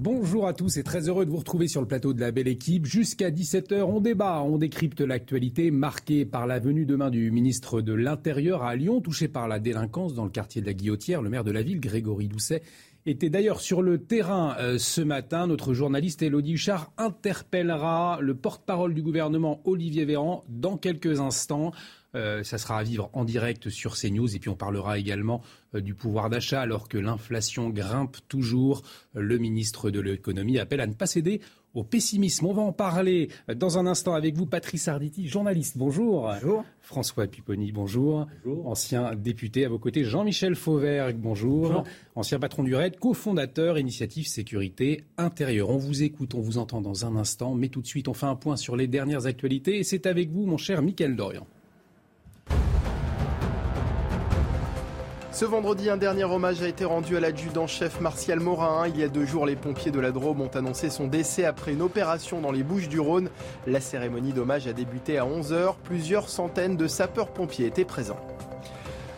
Bonjour à tous et très heureux de vous retrouver sur le plateau de la belle équipe. Jusqu'à 17h, on débat, on décrypte l'actualité marquée par la venue demain du ministre de l'Intérieur à Lyon, touché par la délinquance dans le quartier de la Guillotière. Le maire de la ville, Grégory Doucet, était d'ailleurs sur le terrain euh, ce matin. Notre journaliste Elodie Huchard interpellera le porte-parole du gouvernement Olivier Véran dans quelques instants. Euh, ça sera à vivre en direct sur CNews. Et puis on parlera également euh, du pouvoir d'achat alors que l'inflation grimpe toujours. Le ministre de l'économie appelle à ne pas céder au pessimisme. On va en parler dans un instant avec vous, Patrice Arditi, journaliste. Bonjour. Bonjour. François Pipponi, bonjour. Ancien député à vos côtés, Jean-Michel Fauvergue, bonjour. Ancien patron du RAID, cofondateur Initiative Sécurité Intérieure. On vous écoute, on vous entend dans un instant, mais tout de suite, on fait un point sur les dernières actualités. Et c'est avec vous, mon cher Mickaël Dorian. Ce vendredi, un dernier hommage a été rendu à l'adjudant-chef Martial Morin. Il y a deux jours, les pompiers de la Drôme ont annoncé son décès après une opération dans les Bouches du Rhône. La cérémonie d'hommage a débuté à 11h. Plusieurs centaines de sapeurs-pompiers étaient présents.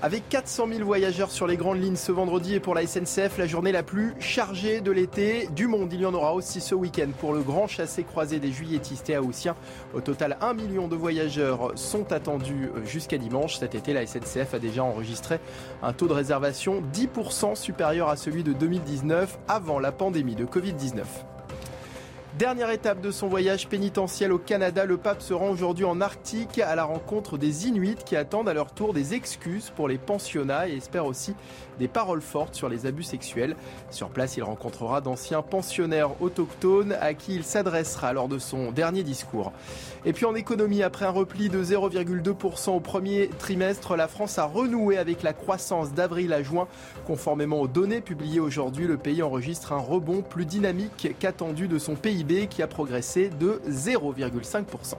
Avec 400 000 voyageurs sur les grandes lignes ce vendredi et pour la SNCF, la journée la plus chargée de l'été du monde. Il y en aura aussi ce week-end pour le grand chassé-croisé des juilletistes et haussiens. Au total, 1 million de voyageurs sont attendus jusqu'à dimanche. Cet été, la SNCF a déjà enregistré un taux de réservation 10% supérieur à celui de 2019 avant la pandémie de Covid-19. Dernière étape de son voyage pénitentiel au Canada, le pape se rend aujourd'hui en Arctique à la rencontre des Inuits qui attendent à leur tour des excuses pour les pensionnats et espèrent aussi des paroles fortes sur les abus sexuels. Sur place, il rencontrera d'anciens pensionnaires autochtones à qui il s'adressera lors de son dernier discours. Et puis en économie, après un repli de 0,2% au premier trimestre, la France a renoué avec la croissance d'avril à juin. Conformément aux données publiées aujourd'hui, le pays enregistre un rebond plus dynamique qu'attendu de son PIB qui a progressé de 0,5%.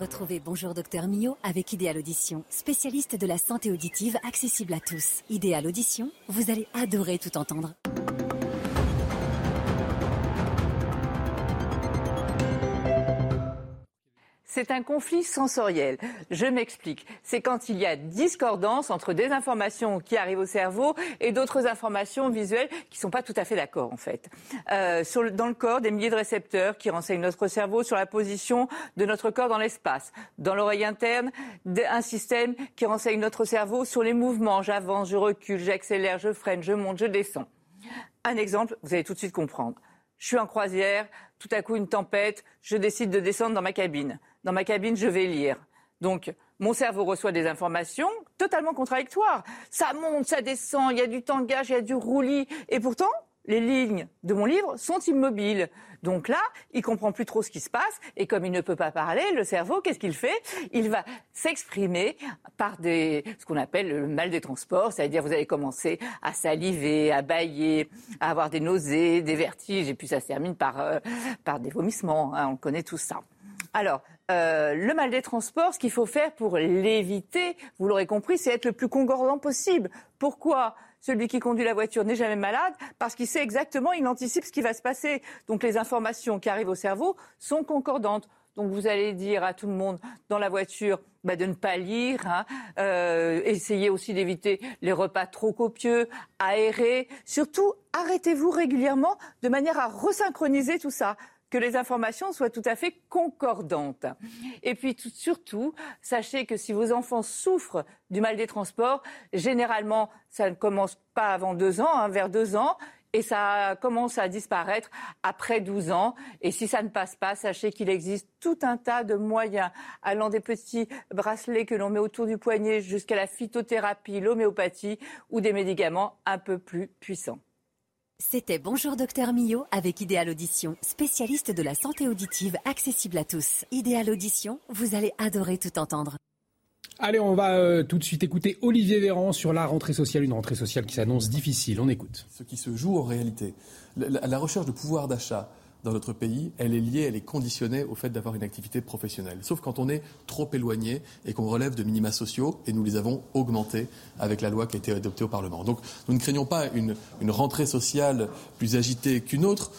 Retrouvez Bonjour Docteur Mio avec Idéal Audition, spécialiste de la santé auditive accessible à tous. Idéal Audition, vous allez adorer tout entendre. C'est un conflit sensoriel. Je m'explique. C'est quand il y a discordance entre des informations qui arrivent au cerveau et d'autres informations visuelles qui ne sont pas tout à fait d'accord, en fait. Euh, dans le corps, des milliers de récepteurs qui renseignent notre cerveau sur la position de notre corps dans l'espace. Dans l'oreille interne, un système qui renseigne notre cerveau sur les mouvements. J'avance, je recule, j'accélère, je freine, je monte, je descends. Un exemple, vous allez tout de suite comprendre. Je suis en croisière, tout à coup une tempête, je décide de descendre dans ma cabine dans ma cabine, je vais lire. Donc, mon cerveau reçoit des informations totalement contradictoires. Ça monte, ça descend, il y a du tangage, il y a du roulis. Et pourtant, les lignes de mon livre sont immobiles. Donc là, il comprend plus trop ce qui se passe et comme il ne peut pas parler, le cerveau, qu'est-ce qu'il fait? Il va s'exprimer par des, ce qu'on appelle le mal des transports, c'est-à-dire vous allez commencer à saliver, à bailler, à avoir des nausées, des vertiges et puis ça se termine par, euh, par des vomissements. Hein, on connaît tout ça. Alors, euh, le mal des transports, ce qu'il faut faire pour l'éviter, vous l'aurez compris, c'est être le plus concordant possible. Pourquoi celui qui conduit la voiture n'est jamais malade parce qu'il sait exactement, il anticipe ce qui va se passer. Donc les informations qui arrivent au cerveau sont concordantes. Donc vous allez dire à tout le monde dans la voiture bah, de ne pas lire, hein, euh, essayez aussi d'éviter les repas trop copieux, aérer. Surtout, arrêtez-vous régulièrement de manière à resynchroniser tout ça que les informations soient tout à fait concordantes. Et puis surtout, sachez que si vos enfants souffrent du mal des transports, généralement, ça ne commence pas avant deux ans, hein, vers deux ans. Et ça commence à disparaître après 12 ans. Et si ça ne passe pas, sachez qu'il existe tout un tas de moyens, allant des petits bracelets que l'on met autour du poignet jusqu'à la phytothérapie, l'homéopathie ou des médicaments un peu plus puissants. C'était Bonjour Docteur Millot avec Idéal Audition, spécialiste de la santé auditive accessible à tous. Idéal Audition, vous allez adorer tout entendre. Allez, on va euh, tout de suite écouter Olivier Véran sur la rentrée sociale, une rentrée sociale qui s'annonce difficile. On écoute. Ce qui se joue en réalité, la, recherche de pouvoir d'achat dans notre pays, elle est liée, elle est conditionnée au fait d'avoir une activité professionnelle. Sauf quand on est trop éloigné et qu'on relève de minima sociaux, et nous les avons augmentés avec la loi qui a été adoptée au Parlement. Donc nous ne craignons pas une, rentrée sociale plus agitée qu'une autre.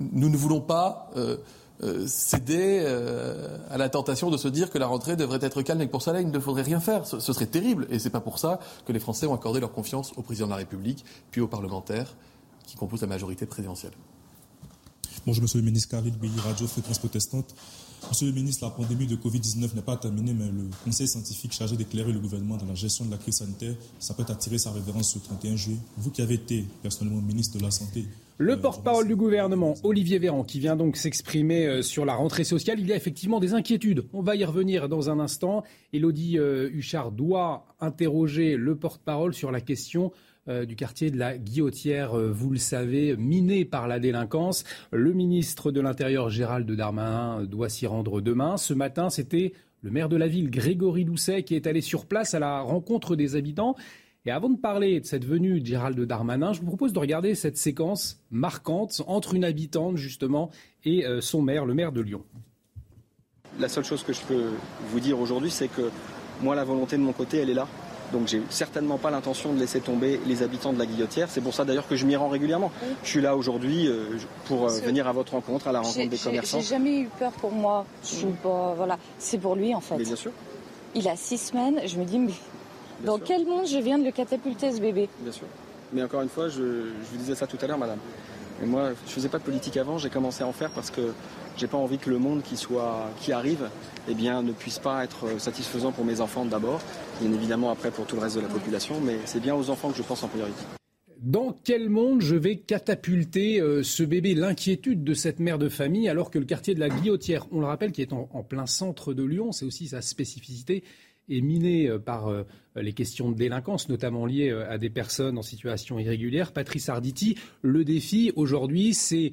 Nous ne voulons pas euh, euh, céder euh, à la tentation de se dire que la rentrée devrait être calme et que pour cela il ne faudrait rien faire. Ce, serait terrible et ce n'est pas pour ça que les Français ont accordé leur confiance au président de la République puis aux parlementaires qui composent la majorité présidentielle. Bonjour Monsieur le ministre, Carly Billy, Radio Fréquence Protestante. Monsieur le ministre, la pandémie de Covid-19 n'est pas terminée, mais le Conseil scientifique chargé d'éclairer le gouvernement dans la gestion de la crise sanitaire s'apprête à tirer sa révérence ce 31 juillet. Vous qui avez été personnellement ministre de la Santé, le porte-parole du gouvernement, Olivier Véran, qui vient donc s'exprimer euh, sur la rentrée sociale, il y a effectivement des inquiétudes. On va y revenir dans un instant. Elodie euh, Huchard doit interroger le porte-parole sur la question euh, du quartier de la Guillotière, vous le savez, miné par la délinquance. Le ministre de l'Intérieur, Gérald Darmanin, doit s'y rendre demain. Ce matin, c'était le maire de la ville, Grégory Doucet, qui est allé sur place à la rencontre des habitants. Et avant de parler de cette venue de Gérald Darmanin, je vous propose de regarder cette séquence marquante entre une habitante, justement, et euh, son maire, le maire de Lyon. La seule chose que je peux vous dire aujourd'hui, c'est que moi, la volonté de mon côté, elle est là. Donc j'ai certainement pas l'intention de laisser tomber les habitants de la Guillotière. C'est pour ça d'ailleurs que je m'y rends régulièrement. Je suis là aujourd'hui euh, pour euh, venir à votre rencontre, à la rencontre des commerçants. J'ai jamais eu peur pour moi. Je voilà, c'est pour lui en fait. Mais bien sûr. Il a six semaines. Je me dis mais dans quel monde je viens de le catapulter, ce bébé? Bien sûr. Mais encore une fois, je, vous disais ça tout à l'heure, madame. Et moi, je faisais pas de politique avant, j'ai commencé à en faire parce que j'ai pas envie que le monde qui, arrive eh bien, ne puisse pas être satisfaisant pour mes enfants d'abord, bien évidemment après pour tout le reste de la population, mais c'est bien aux enfants que je pense en priorité. Dans quel monde je vais catapulter euh, ce bébé? L'inquiétude de cette mère de famille alors que le quartier de la Guillotière, on le rappelle, qui est en plein centre de Lyon, c'est aussi sa spécificité, est miné euh, par euh, les questions de délinquance, notamment liées euh, à des personnes en situation irrégulière. Patrice Arditi, le défi aujourd'hui, c'est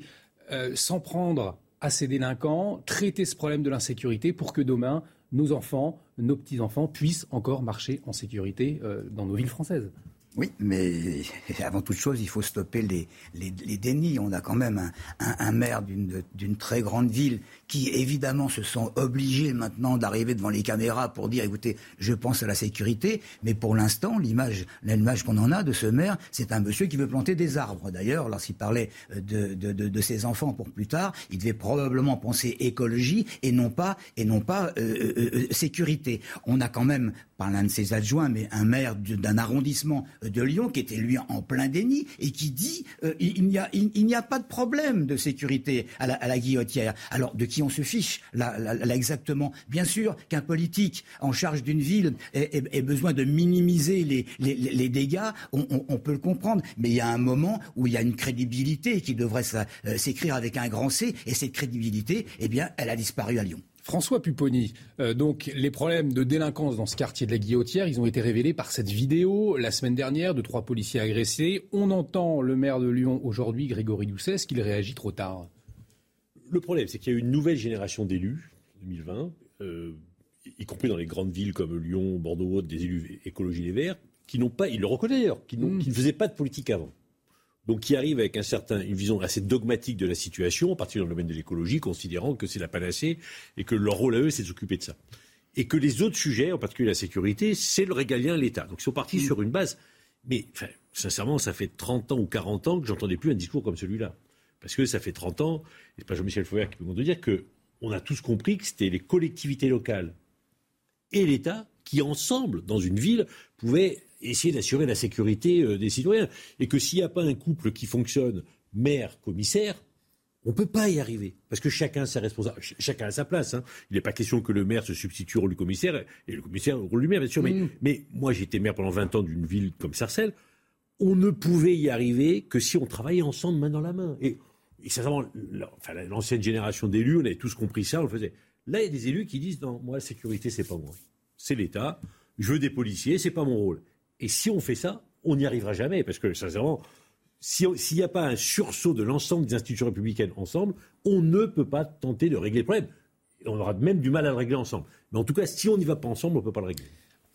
s'en prendre à ces délinquants, traiter ce problème de l'insécurité pour que demain, nos enfants, nos petits-enfants puissent encore marcher en sécurité dans nos villes françaises. Oui, mais avant toute chose, il faut stopper les, les, dénis. On a quand même un, maire d'une très grande ville qui, évidemment, se sent obligé maintenant d'arriver devant les caméras pour dire, écoutez, je pense à la sécurité, mais pour l'instant, l'image l'image qu'on en a de ce maire, c'est un monsieur qui veut planter des arbres. D'ailleurs, lorsqu'il parlait de, de, de, ses enfants pour plus tard, il devait probablement penser écologie et non pas, et non pas euh, euh, euh, sécurité. On a quand même par l'un de ses adjoints, mais un maire d'un arrondissement de Lyon qui était lui en plein déni et qui dit euh, il n'y a, il, a pas de problème de sécurité à la, à la guillotière. Alors de qui on se fiche là, exactement Bien sûr qu'un politique en charge d'une ville ait, besoin de minimiser les, dégâts, on, peut le comprendre, mais il y a un moment où il y a une crédibilité qui devrait euh, s'écrire avec un grand C, et cette crédibilité, eh bien, elle a disparu à Lyon. François Pupponi, euh, donc les problèmes de délinquance dans ce quartier de la Guillotière, ils ont été révélés par cette vidéo la semaine dernière de trois policiers agressés. On entend le maire de Lyon aujourd'hui, Grégory Doucet, qu'il réagit trop tard? Le problème, c'est qu'il y a une nouvelle génération d'élus, 2020, euh, y compris dans les grandes villes comme Lyon, Bordeaux, des élus écologie les Verts, qui n'ont pas, il le reconnaît d'ailleurs, qui, mmh. qui ne faisaient pas de politique avant donc qui arrive avec un certain, une vision assez dogmatique de la situation, en particulier dans le domaine de l'écologie, considérant que c'est la panacée et que leur rôle à eux, c'est de s'occuper de ça. Et que les autres sujets, en particulier la sécurité, c'est le régalien l'État. Donc ils sont partis mm. sur une base. Mais sincèrement, ça fait 30 ans ou 40 ans que j'entendais plus un discours comme celui-là. Parce que ça fait 30 ans, et pas Jean-Michel Fauver qui peut dire que on a tous compris que c'était les collectivités locales et l'État qui, ensemble, dans une ville, pouvaient essayer d'assurer la sécurité euh, des citoyens. Et que s'il n'y a pas un couple qui fonctionne, maire-commissaire, on ne peut pas y arriver. Parce que chacun a sa responsabilité, chacun a sa place. Hein. Il n'est pas question que le maire se substitue au rôle du commissaire et le commissaire au rôle du maire, bien sûr. Mais, mm. mais moi, j'étais maire pendant 20 ans d'une ville comme Sarcelles. On ne pouvait y arriver que si on travaillait ensemble main dans la main. Et, et sincèrement, l'ancienne génération d'élus, on avait tous compris ça, on le faisait. Là, il y a des élus qui disent non, moi, la sécurité, c'est pas moi. C'est l'État. Je veux des policiers, c'est pas mon rôle. Et si on fait ça, on n'y arrivera jamais. Parce que, sincèrement, s'il n'y a pas un sursaut de l'ensemble des institutions républicaines ensemble, on ne peut pas tenter de régler le problème. on aura même du mal à le régler ensemble. Mais en tout cas, si on n'y va pas ensemble, on ne peut pas le régler.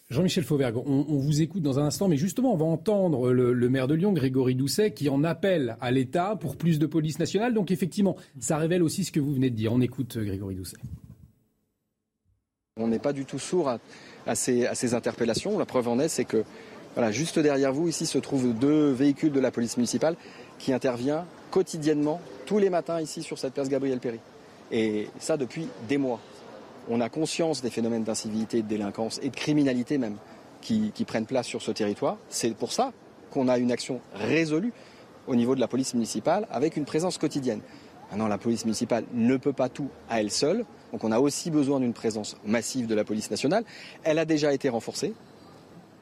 Jean-Michel Fauvergue, on, vous écoute dans un instant, mais justement, on va entendre le, maire de Lyon, Grégory Doucet, qui en appelle à l'État pour plus de police nationale. Donc effectivement, ça révèle aussi ce que vous venez de dire. On écoute euh, Grégory Doucet. On n'est pas du tout sourd à, ces, interpellations. La preuve en est, c'est que voilà, juste derrière vous, ici, se trouvent deux véhicules de la police municipale qui intervient quotidiennement, tous les matins, ici, sur cette place Gabriel Péry. Et ça depuis des mois on a conscience des phénomènes d'incivilité, de délinquance et de criminalité même qui, prennent place sur ce territoire. C'est pour ça qu'on a une action résolue au niveau de la police municipale avec une présence quotidienne. Maintenant, la police municipale ne peut pas tout à elle seule, donc on a aussi besoin d'une présence massive de la police nationale. Elle a déjà été renforcée.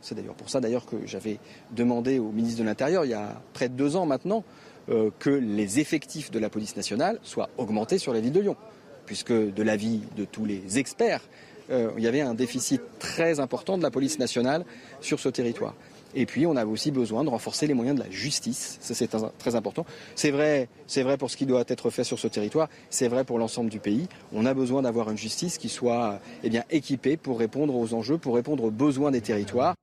C'est d'ailleurs pour ça d'ailleurs que j'avais demandé au ministre de l'Intérieur il y a près de deux ans maintenant euh, que les effectifs de la police nationale soient augmentés sur la ville de Lyon puisque de l'avis de tous les experts, euh, il y avait un déficit très important de la police nationale sur ce territoire. Et puis, on avait aussi besoin de renforcer les moyens de la justice. Ça, c'est très important. C'est vrai, c'est vrai pour ce qui doit être fait sur ce territoire. C'est vrai pour l'ensemble du pays. On a besoin d'avoir une justice qui soit eh bien, équipée pour répondre aux enjeux, pour répondre aux besoins des territoires.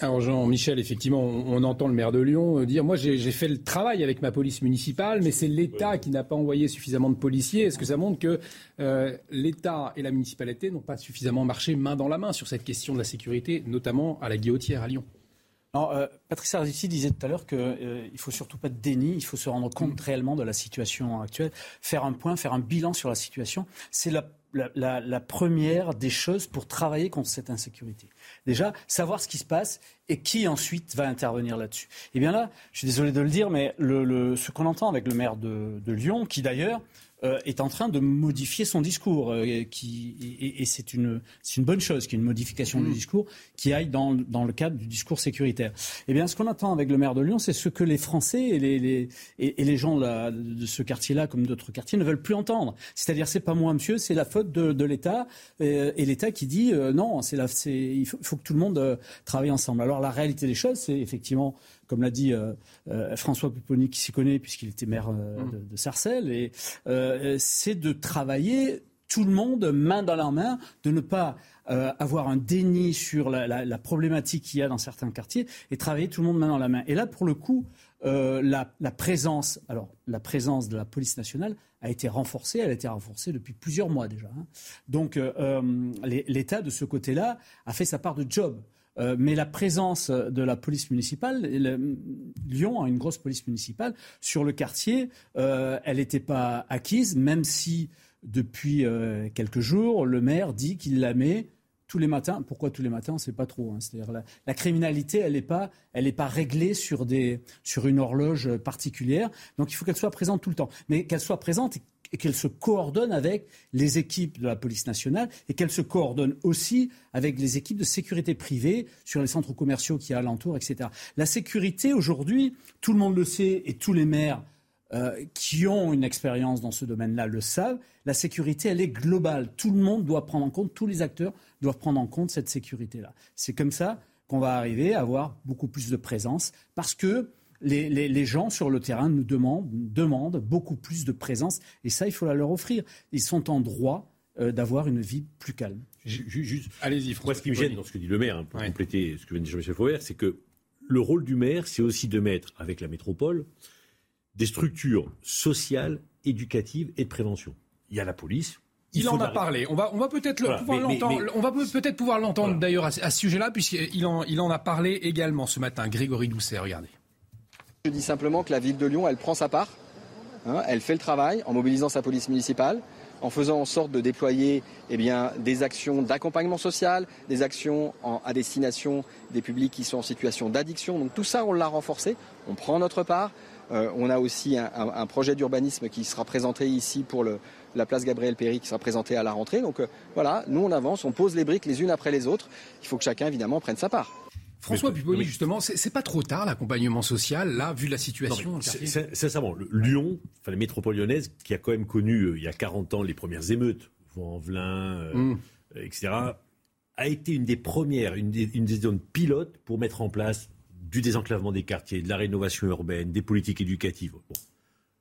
Alors Jean-Michel, effectivement, on, entend le maire de Lyon euh, dire, moi j'ai fait le travail avec ma police municipale, mais c'est l'État qui n'a pas envoyé suffisamment de policiers. Est-ce que ça montre que euh, l'État et la municipalité n'ont pas suffisamment marché main dans la main sur cette question de la sécurité, notamment à la Guillotière à Lyon? Non, euh, Patrice disait tout à l'heure qu'il euh, ne faut surtout pas de déni, il faut se rendre compte mm. réellement de la situation actuelle, faire un point, faire un bilan sur la situation. C'est la la, première des choses pour travailler contre cette insécurité. Déjà, savoir ce qui se passe et qui ensuite va intervenir là-dessus. Et eh bien là, je suis désolé de le dire, mais ce qu'on entend avec le maire de Lyon, qui d'ailleurs euh, est en train de modifier son discours. Euh, qui, et, c'est une, une bonne chose qu'il y ait une modification du mm. discours qui aille dans, dans, le cadre du discours sécuritaire. Eh bien, ce qu'on attend avec le maire de Lyon, c'est ce que les Français et les, les, et, les gens là, de ce quartier-là, comme d'autres quartiers, ne veulent plus entendre. C'est-à-dire, c'est pas moi, monsieur, c'est la faute de, de l'État euh, et, l'État qui dit non, c'est il faut, il faut, que tout le monde travaille ensemble. Alors, la réalité des choses, c'est effectivement comme l'a dit euh, euh, François Pupponi, qui s'y connaît puisqu'il était maire euh, mmh. de, Sarcelles, et c'est de travailler tout le monde main dans la main, de ne pas avoir un déni sur la, problématique qu'il y a dans certains quartiers et travailler tout le monde main dans la main. Et là, pour le coup, la, présence, alors la présence de la police nationale a été renforcée. Elle a été renforcée depuis plusieurs mois déjà. Hein. Donc l'État de ce côté-là a fait sa part de job. Euh, mais la présence de la police municipale, Lyon a une grosse police municipale sur le quartier, euh, elle n'était pas acquise, même si depuis euh, quelques jours, le maire dit qu'il la met tous les matins. Pourquoi tous les matins On ne sait pas trop. Hein. C'est-à-dire la, criminalité, elle n'est pas, pas réglée sur, des, sur une horloge particulière. Donc il faut qu'elle soit présente tout le temps. Mais qu'elle soit présente qu'elle se coordonne avec les équipes de la police nationale et qu'elle se coordonne aussi avec les équipes de sécurité privée sur les centres commerciaux qui y a alentour, etc. La sécurité, aujourd'hui, tout le monde le sait et tous les maires euh, qui ont une expérience dans ce domaine-là le savent, la sécurité, elle est globale. Tout le monde doit prendre en compte, tous les acteurs doivent prendre en compte cette sécurité-là. C'est comme ça qu'on va arriver à avoir beaucoup plus de présence parce que les, gens sur le terrain nous demandent, demandent, beaucoup plus de présence. Et ça, il faut la leur offrir. Ils sont en droit euh, d'avoir une vie plus calme. Juste, Allez-y, Moi, ce qui me gêne dans ce que dit le maire, hein, pour compléter ce que vient de dire Jean-Michel Fauvert, c'est que le rôle du maire, c'est aussi de mettre, avec la métropole, des structures sociales, éducatives et de prévention. Il y a la police, il, en a parlé. On va, on va peut-être pouvoir l'entendre. On va peut-être pouvoir l'entendre d'ailleurs à, ce sujet-là, puisqu'il en, il en a parlé également ce matin. Grégory Doucet, regardez. Je dis simplement que la ville de Lyon, elle prend sa part. Hein, elle fait le travail en mobilisant sa police municipale, en faisant en sorte de déployer eh des actions d'accompagnement social, des actions à destination des publics qui sont en situation d'addiction. Donc tout ça, on l'a renforcé. On prend notre part. Euh, on a aussi un, projet d'urbanisme qui sera présenté ici pour la place Gabriel Péry, qui sera présenté à la rentrée. Donc euh, voilà, nous on avance, on pose les briques les unes après les autres. Il faut que chacun évidemment prenne sa part. François Pupponi, justement, c'est pas trop tard l'accompagnement social, là, vu la situation Sincèrement, Lyon, enfin la métropole lyonnaise, qui a quand même connu euh, il y a 40 ans les premières émeutes, Vaux-en-Velin, euh, mm. etc., a été une des premières, une des, une des zones pilotes pour mettre en place du désenclavement des quartiers, de la rénovation urbaine, des politiques éducatives.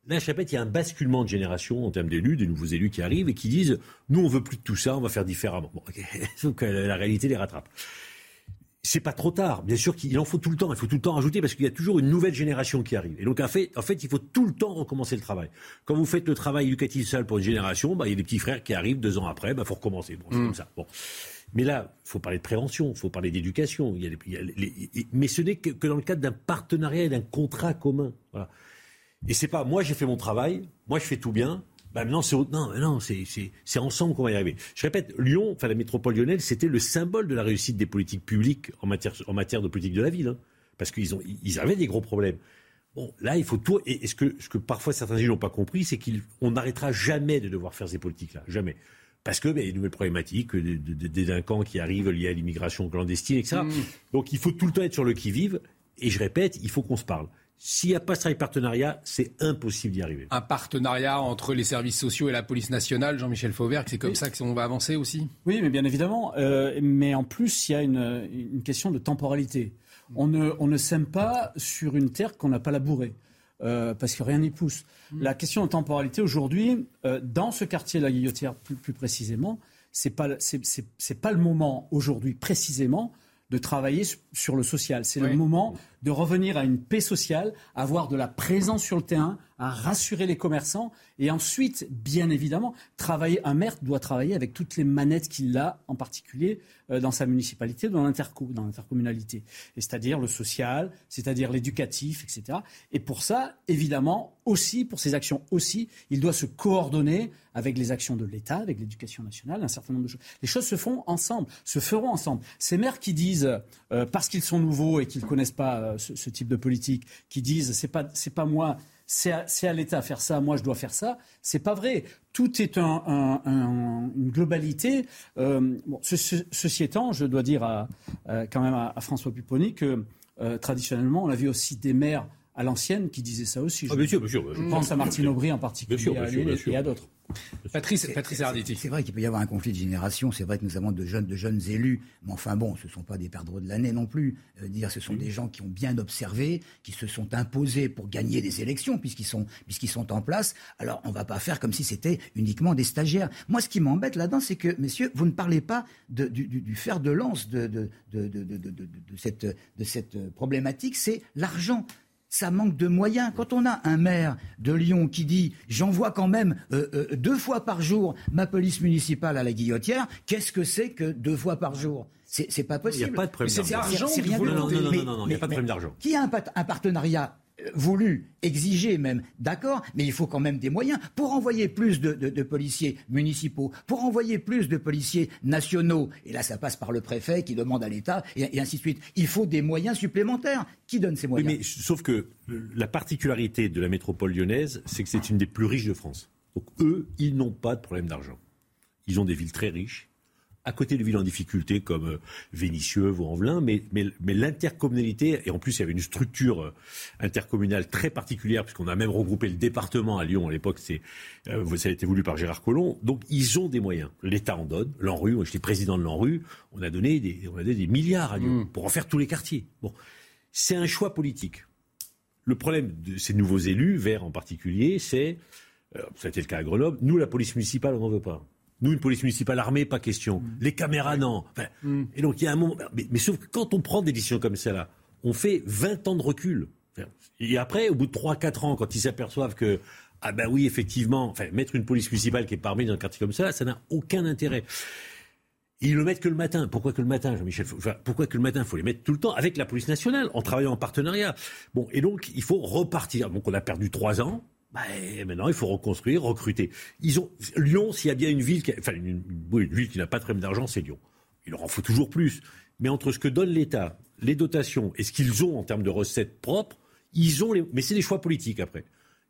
Là, je répète, il y a un basculement de génération en termes d'élus, des nouveaux élus qui arrivent et qui disent nous, on veut plus de tout ça, on va faire différemment. Bon, Sauf que la réalité les rattrape. C'est pas trop tard. Bien sûr qu'il en faut tout le temps. Il faut tout le temps rajouter parce qu'il y a toujours une nouvelle génération qui arrive. Et donc, en fait, en fait, il faut tout le temps recommencer le travail. Quand vous faites le travail éducatif seul pour une génération, bah, il y a des petits frères qui arrivent deux ans après, bah, faut recommencer. Bon, c'est Mm. comme ça. Bon. Mais là, il faut parler de prévention, il faut parler d'éducation. Il y a des- il y a les- mais ce n'est que, que dans le cadre d'un partenariat et d'un contrat commun. Voilà. Et c'est pas moi j'ai fait mon travail, moi je fais tout bien. Bah maintenant c'est non, non, c'est ensemble qu'on va y arriver. Je répète, Lyon, enfin la métropole lyonnaise, c'était le symbole de la réussite des politiques publiques en matière en matière de politique de la ville, hein. parce qu'ils ont ils avaient des gros problèmes. Bon, là, il faut tout. Et, ce, que, ce que parfois certains élus n'ont pas compris, c'est qu'on n'arrêtera jamais de devoir faire ces politiques-là. Jamais. Parce que ben, il y a de nouvelles problématiques, des, délinquants qui arrivent liés à l'immigration clandestine, etc. Donc il faut tout le temps être sur le qui-vive. Et je répète, il faut qu'on se parle. S'il n'y a pas ce travail partenariat, c'est impossible d'y arriver. Un partenariat entre les services sociaux et la police nationale, Jean-Michel Fauvert, c'est comme ça qu'on va avancer aussi? Oui, mais bien évidemment. Euh, mais en plus, il y a une, une question de temporalité. On ne, on ne sème pas sur une terre qu'on n'a pas labourée. euh, parce que rien n'y pousse. La question de temporalité aujourd'hui, euh, dans ce quartier de la Guillotière plus, plus précisément, c'est pas c'est- c'est c'est pas le moment aujourd'hui précisément de travailler sur le social. C'est Oui. le moment de revenir à une paix sociale, avoir de la présence sur le terrain, à rassurer les commerçants et ensuite, bien évidemment, travailler. Un maire doit travailler avec toutes les manettes qu'il a, en particulier euh, dans sa municipalité, dans l'interco, dans l'intercommunalité, Et c'est-à-dire le social, c'est-à-dire l'éducatif, etc. Et pour ça, évidemment, aussi pour ces actions aussi, il doit se coordonner avec les actions de l'État, avec l'éducation nationale, un certain nombre de choses. Les choses se font ensemble, se feront ensemble. Ces maires qui disent, euh, parce qu'ils sont nouveaux et qu'ils ne connaissent pas euh, ce, ce type de politique, qui disent c'est pas c'est pas moi, c'est à, à l'État à faire ça, moi je dois faire ça, c'est pas vrai. Tout est un- un- un- une globalité. Euh, bon, ce- ce- ceci étant, je dois dire à, à- quand même à, François Pupponi que euh, traditionnellement, on a vu aussi des maires à l'ancienne qui disaient ça aussi. Ah, Je, bien sûr, bien sûr. je pense à Martine Aubry en particulier, sûr. et à d'autres. Patrice, C'est- Patrice Arditi. C'est vrai qu'il peut y avoir un conflit de génération. C'est vrai que nous avons de jeunes, de jeunes élus. Mais enfin bon, ce ne sont pas des perdreaux de l'année non plus. Euh, dire, ce sont des gens qui ont bien observé, qui se sont imposés pour gagner des élections puisqu'ils sont, puisqu'ils sont en place. Alors on ne va pas faire comme si c'était uniquement des stagiaires. Moi, ce qui m'embête là-dedans, c'est que, messieurs, vous ne parlez pas de- du, du- du fer de lance de- de- de cette, de cette problématique. C'est l'argent ça manque de moyens. Quand on a un maire de Lyon qui dit j'envoie quand même euh, euh, deux fois par jour ma police municipale à la guillotière, qu'est-ce que c'est que deux fois par jour? C'est, pas Il possible. n'y a pas de problème d'argent. Non, non, non, non, il n'y a pas de problème d'argent. Qui a un, partenariat voulu, exigé même, d'accord, mais il faut quand même des moyens pour envoyer plus de, de- de policiers municipaux, pour envoyer plus de policiers nationaux. Et là, ça passe par le préfet qui demande à l'État et, et ainsi de suite. Il faut des moyens supplémentaires. Qui donne ces Oui, moyens? mais sauf que la particularité de la métropole lyonnaise, c'est que c'est une des plus riches de France. Donc eux, ils n'ont pas de problème d'argent. Ils ont des villes très riches, à côté de villes en difficulté comme euh, Vénissieux, Vaux-en-Velin, mais, mais, mais l'intercommunalité, et en plus il y avait une structure euh, intercommunale très particulière, puisqu'on a même regroupé le département à Lyon, à l'époque c'est, euh, ça a été voulu par Gérard Collomb, donc ils ont des moyens. L'État en donne, l'ANRU, moi j'étais président de l'ANRU, on a donné des, on a donné des milliards à Lyon pour en faire tous les quartiers. Bon, c'est un choix politique. Le problème de ces nouveaux élus, verts en particulier, c'est, euh, ça a été le cas à Grenoble, nous, la police municipale, on n'en veut pas. Nous, une police municipale armée, pas question. Les caméras, non. Enfin, Et donc, il y a un moment. Mais, mais sauf que quand on prend des décisions comme celle-là, on fait 20 ans de recul. Et après, au bout de 3-4 ans, quand ils s'aperçoivent que, ah ben oui, effectivement, enfin, mettre une police municipale qui est pas armée dans un quartier comme ça, ça n'a aucun intérêt. Ils le mettent que le matin. Pourquoi que le matin, Jean-Michel? Enfin, Pourquoi que le matin Il faut les mettre tout le temps avec la police nationale, en travaillant en partenariat? Bon, et donc, il faut repartir. Donc, on a perdu trois ans. Bah, et maintenant, il faut reconstruire, recruter. Ils ont Lyon, s'il y a bien une ville, qui enfin une, ville qui n'a pas de problème d'argent, c'est Lyon. Il leur en faut toujours plus. Mais entre ce que donne l'État, les dotations et ce qu'ils ont en termes de recettes propres, ils ont. Mais c'est des choix politiques après.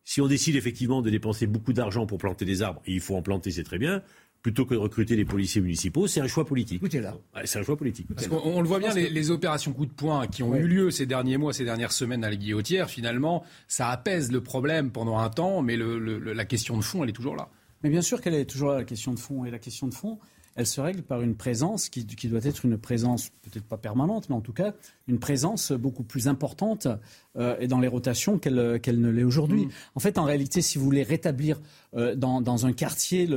Si on décide effectivement de dépenser beaucoup d'argent pour planter des arbres, et il faut en planter, c'est très bien, plutôt que de recruter des policiers municipaux, c'est un choix politique. Écoutez là. C'est un choix politique. Parce qu'on on le voit bien, les, les opérations coup de poing qui ont eu lieu ces derniers mois, ces dernières semaines à la guillotière, finalement, ça apaise le problème pendant un temps, mais le- le- le- la question de fond, elle est toujours là. Mais bien sûr qu'elle est toujours là, la question de fond. Et la question de fond, elle se règle par une présence qui, doit être une présence peut-être pas permanente, mais en tout cas une présence beaucoup plus importante euh, et dans les rotations qu'elle ne l'est aujourd'hui. Mm. En fait, en réalité, si vous voulez rétablir euh, dans, un quartier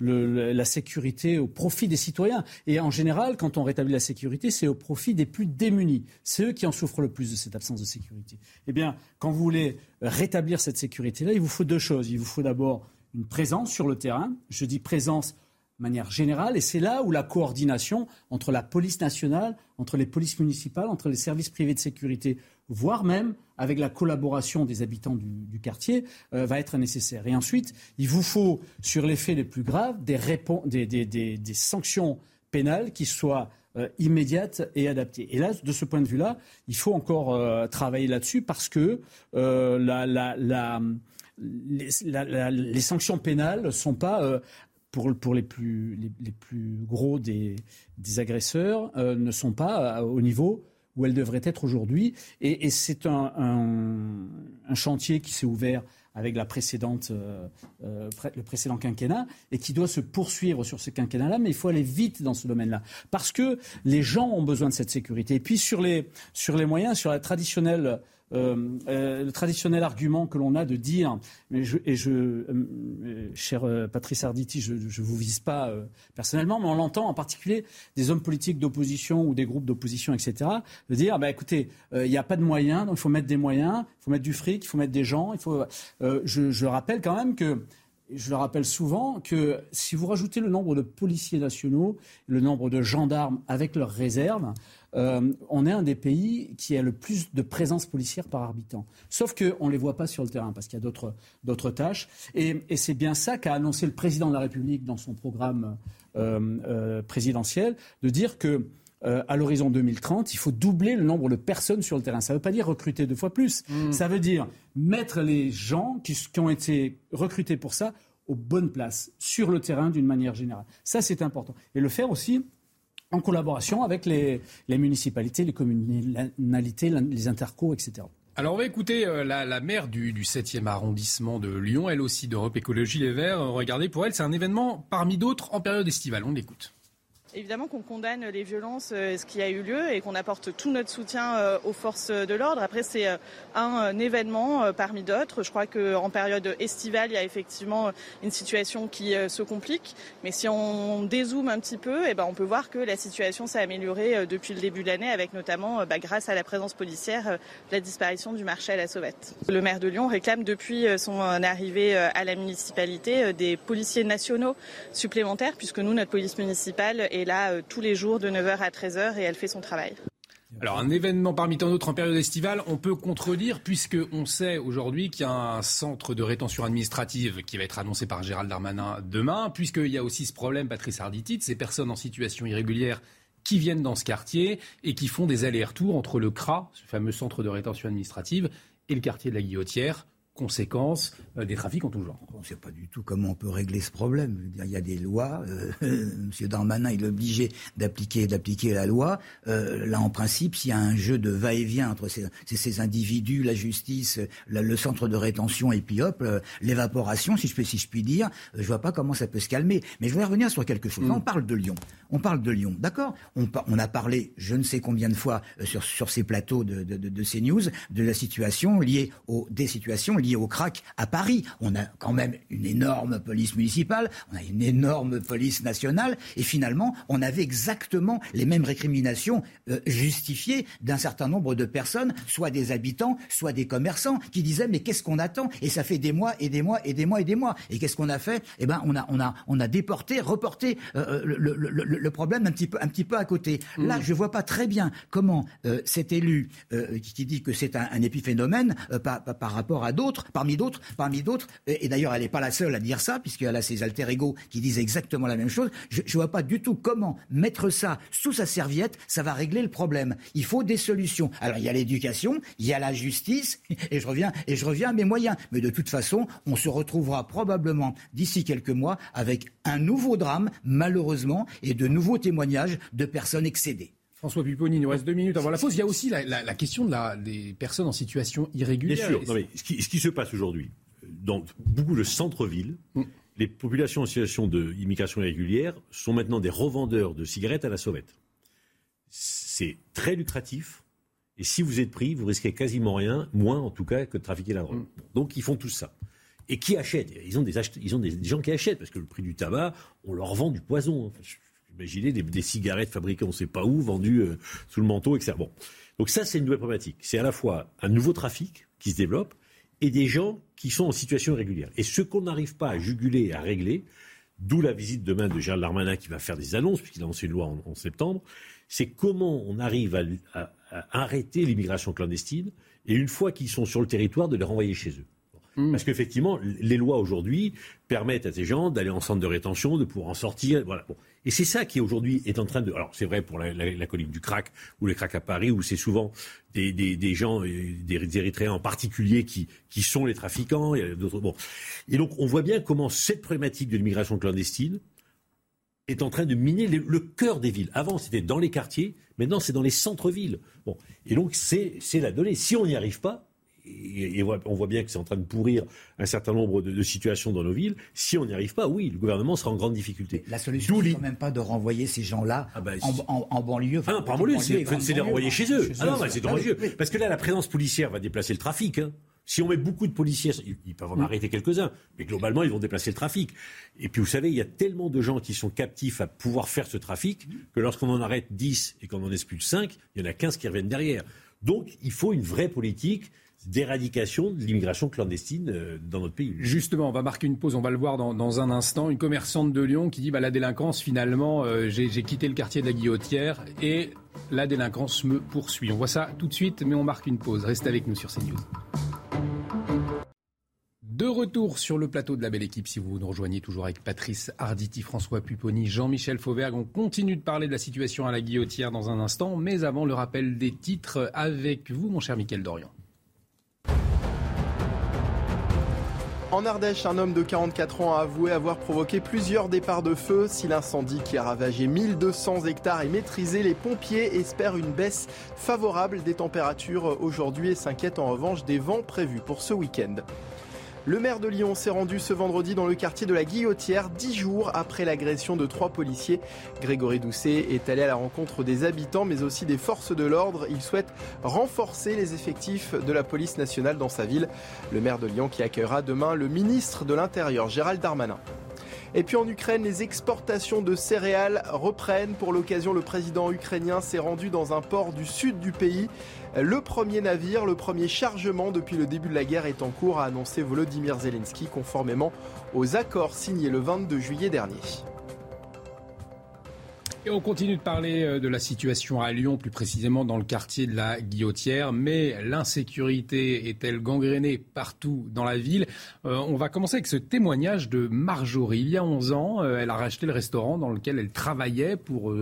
la sécurité au profit des citoyens, et en général, quand on rétablit la sécurité, c'est au profit des plus démunis. C'est eux qui en souffrent le plus de cette absence de sécurité. Eh bien, quand vous voulez rétablir cette sécurité-là, il vous faut deux choses. Il vous faut d'abord une présence sur le terrain. Je dis présence manière générale, et c'est là où la coordination entre la police nationale, entre les polices municipales, entre les services privés de sécurité, voire même avec la collaboration des habitants du, quartier, euh, va être nécessaire. Et ensuite, il vous faut, sur les faits les plus graves, des, sanctions pénales qui soient euh, immédiates et adaptées. Et là, de ce point de vue-là, il faut encore euh, travailler là-dessus parce que la, les, sanctions pénales ne sont pas pour, les, plus, les, plus gros des, des agresseurs euh, ne sont pas au niveau où elles devraient être aujourd'hui. Et, c'est un, un, chantier qui s'est ouvert avec la précédente, euh, euh, le précédent quinquennat et qui doit se poursuivre sur ce quinquennat-là, mais il faut aller vite dans ce domaine-là parce que les gens ont besoin de cette sécurité. Et puis sur les, sur les moyens, sur la traditionnelle euh, euh, le traditionnel argument que l'on a de dire, et je, euh, cher Patrice Arditi, je ne vous vise pas personnellement, mais on l'entend en particulier des hommes politiques d'opposition ou des groupes d'opposition, etc., de dire, bah, écoutez, il n'y a pas de moyens, donc il faut mettre des moyens, il faut mettre du fric, il faut mettre des gens, il faut. Je, je, rappelle quand même que je le rappelle souvent que si vous rajoutez le nombre de policiers nationaux, le nombre de gendarmes avec leurs réserves, euh, on est un des pays qui a le plus de présence policière par habitant. Sauf qu'on ne les voit pas sur le terrain parce qu'il y a d'autres tâches. Et, c'est bien ça qu'a annoncé le président de la République dans son programme euh, euh, présidentiel, de dire que à l'horizon 2030, il faut doubler le nombre de personnes sur le terrain. Ça ne veut pas dire recruter deux fois plus. Mmh. Ça veut dire mettre les gens qui, ont été recrutés pour ça aux bonnes places, sur le terrain d'une manière générale. Ça, c'est important. Et le faire aussi en collaboration avec les, municipalités, les communalités, les intercos, etc. Alors on va écouter euh, la, maire du, du 7e arrondissement de Lyon, elle aussi d'Europe Écologie Les Verts. Regardez, pour elle, c'est un événement parmi d'autres en période estivale. On l'écoute. Évidemment qu'on condamne les violences, euh, ce qui a eu lieu, et qu'on apporte tout notre soutien euh, aux forces de l'ordre. Après, c'est euh, un événement parmi d'autres. Je crois qu'en période estivale, il y a effectivement une situation qui se complique. Mais si on dézoome un petit peu, eh ben, on peut voir que la situation s'est améliorée depuis le début de l'année, avec notamment, bah, grâce à la présence policière, la disparition du marché à la sauvette. Le maire de Lyon réclame depuis son arrivée à la municipalité des policiers nationaux supplémentaires, puisque nous, notre police municipale est là euh, tous les jours de 9h à 13h et elle fait son travail. Alors un événement parmi tant d'autres en période estivale, on peut contredire puisque on sait aujourd'hui qu'il y a un centre de rétention administrative qui va être annoncé par Gérald Darmanin demain, puisqu'il y a aussi ce problème, Patrice Arditi, ces personnes en situation irrégulière qui viennent dans ce quartier et qui font des allers-retours entre le CRA, ce fameux centre de rétention administrative, et le quartier de la Guillotière conséquences euh, des trafics en tout genre. On ne sait pas du tout comment on peut régler ce problème. il y a des lois. Euh, Monsieur Darmanin, il est obligé d'appliquer d'appliquer la loi. Euh, là, en principe, s'il y a un jeu de va-et-vient entre ces, ces, individus, la justice, le centre de rétention et puis hop, l'évaporation, si je peux, si je puis dire, je vois pas comment ça peut se calmer. Mais je voudrais revenir sur quelque chose. Mm. on parle de Lyon. On parle de Lyon, d'accord? On, on, a parlé, je ne sais combien de fois sur, sur ces plateaux de, de, de, de ces news, de la situation liée aux des situations lié au crack à Paris. On a quand même une énorme police municipale, on a une énorme police nationale, et finalement, on avait exactement les mêmes récriminations euh, justifiées d'un certain nombre de personnes, soit des habitants, soit des commerçants, qui disaient mais qu'est-ce qu'on attend? Et ça fait des mois et des mois et des mois et des mois. Et qu'est-ce qu'on a fait? Eh ben, on a, on a, on a déporté, reporté euh, euh, le, problème un petit peu, un petit peu à côté. Mmh. Là, je vois pas très bien comment cet élu qui, dit que c'est un, épiphénomène par, par rapport à d'autres parmi d'autres, parmi d'autres, et, d'ailleurs elle n'est pas la seule à dire ça, puisqu'elle a ses alter ego qui disent exactement la même chose, je ne vois pas du tout comment mettre ça sous sa serviette, ça va régler le problème. Il faut des solutions. Alors il y a l'éducation, il y a la justice, et je reviens, et je reviens à mes moyens. Mais de toute façon, on se retrouvera probablement d'ici quelques mois avec un nouveau drame, malheureusement, et de nouveaux témoignages de personnes excédées. François Pupponi, il nous reste deux minutes avant la pause. Il y a aussi la, question de la, des personnes en situation irrégulière. Bien sûr. ce, qui, se passe aujourd'hui, dans beaucoup de centres-villes, mm. les populations en situation d'immigration irrégulière sont maintenant des revendeurs de cigarettes à la sauvette. C'est très lucratif. Et si vous êtes pris, vous risquez quasiment rien, moins en tout cas que de trafiquer la drogue. Mm. Donc ils font tout ça. Et qui achètent Ils ont, des, ils ont des, gens qui achètent, parce que le prix du tabac, on leur vend du poison. Imaginez des, cigarettes fabriquées on ne sait pas où, vendues euh, sous le manteau, etc. Bon. Donc ça, c'est une nouvelle problématique. C'est à la fois un nouveau trafic qui se développe et des gens qui sont en situation irrégulière. Et ce qu'on n'arrive pas à juguler, à régler, d'où la visite demain de Gérald Darmanin qui va faire des annonces, puisqu'il a lancé une loi en, septembre, c'est comment on arrive à arrêter l'immigration clandestine et une fois qu'ils sont sur le territoire, de les renvoyer chez eux. Hmm. Parce qu'effectivement, les lois aujourd'hui permettent à ces gens d'aller en centre de rétention, de pouvoir en sortir. Voilà. Et c'est ça qui aujourd'hui est en train de. Alors c'est vrai pour la, colline du crack ou les crack à Paris, où c'est souvent des, des, des, gens, euh, des, Érythréens en particulier, qui, qui sont les trafiquants. Et, d'autres, bon. et donc on voit bien comment cette problématique de l'immigration clandestine est en train de miner le, cœur des villes. Avant, c'était dans les quartiers, maintenant, c'est dans les centres-villes. Bon. Et donc, c'est la donnée. Si on n'y arrive pas, et, on voit bien que c'est en train de pourrir un certain nombre de, situations dans nos villes. Si on n'y arrive pas, oui, le gouvernement sera en grande difficulté. La solution, c'est quand même pas de renvoyer ces gens-là ah bah, en, banlieue. Ah non, pas en banlieue, c'est de les renvoyer chez eux. ah non, c'est dangereux. Parce que là, la présence policière va déplacer le trafic. Hein. Si on met beaucoup de policiers, ils peuvent en arrêter quelques-uns, mais globalement, ils vont déplacer le trafic. Et puis, vous savez, il y a tellement de gens qui sont captifs à pouvoir faire ce trafic que lorsqu'on en arrête 10 et qu'on en de 5, il y en a 15 qui reviennent derrière. Donc, il faut une vraie politique d'éradication de l'immigration clandestine euh, dans notre pays. Justement, on va marquer une pause, on va le voir dans, un instant. Une commerçante de Lyon qui dit bah, la délinquance, finalement, euh, j'ai quitté le quartier de la Guillotière et la délinquance me poursuit. On voit ça tout de suite, mais on marque une pause. Restez avec nous sur CNews. De retour sur le plateau de la belle équipe, si vous nous rejoignez toujours avec Patrice Arditi, François Pupponi, Jean-Michel Fauvergue. On continue de parler de la situation à la Guillotière dans un instant, mais avant le rappel des titres avec vous, mon cher Mickaël Dorian. En Ardèche, un homme de 44 ans a avoué avoir provoqué plusieurs départs de feu. Si l'incendie qui a ravagé 1200 hectares est maîtrisé, les pompiers espèrent une baisse favorable des températures aujourd'hui et s'inquiètent en revanche des vents prévus pour ce week-end. Le maire de Lyon s'est rendu ce vendredi dans le quartier de la Guillotière, dix jours après l'agression de trois policiers. Grégory Doucet est allé à la rencontre des habitants, mais aussi des forces de l'ordre. Il souhaite renforcer les effectifs de la police nationale dans sa ville. Le maire de Lyon qui accueillera demain le ministre de l'Intérieur, Gérald Darmanin. Et puis en Ukraine, les exportations de céréales reprennent. Pour l'occasion, le président ukrainien s'est rendu dans un port du sud du pays. Le premier navire, le premier chargement depuis le début de la guerre est en cours, a annoncé Volodymyr Zelensky conformément aux accords signés le 22 juillet dernier. Et on continue de parler euh, de la situation à Lyon, plus précisément dans le quartier de la Guillotière. Mais l'insécurité est-elle gangrénée partout dans la ville? Euh, On va commencer avec ce témoignage de Marjorie. Il y a 11 ans, euh, elle a racheté le restaurant dans lequel elle travaillait pour,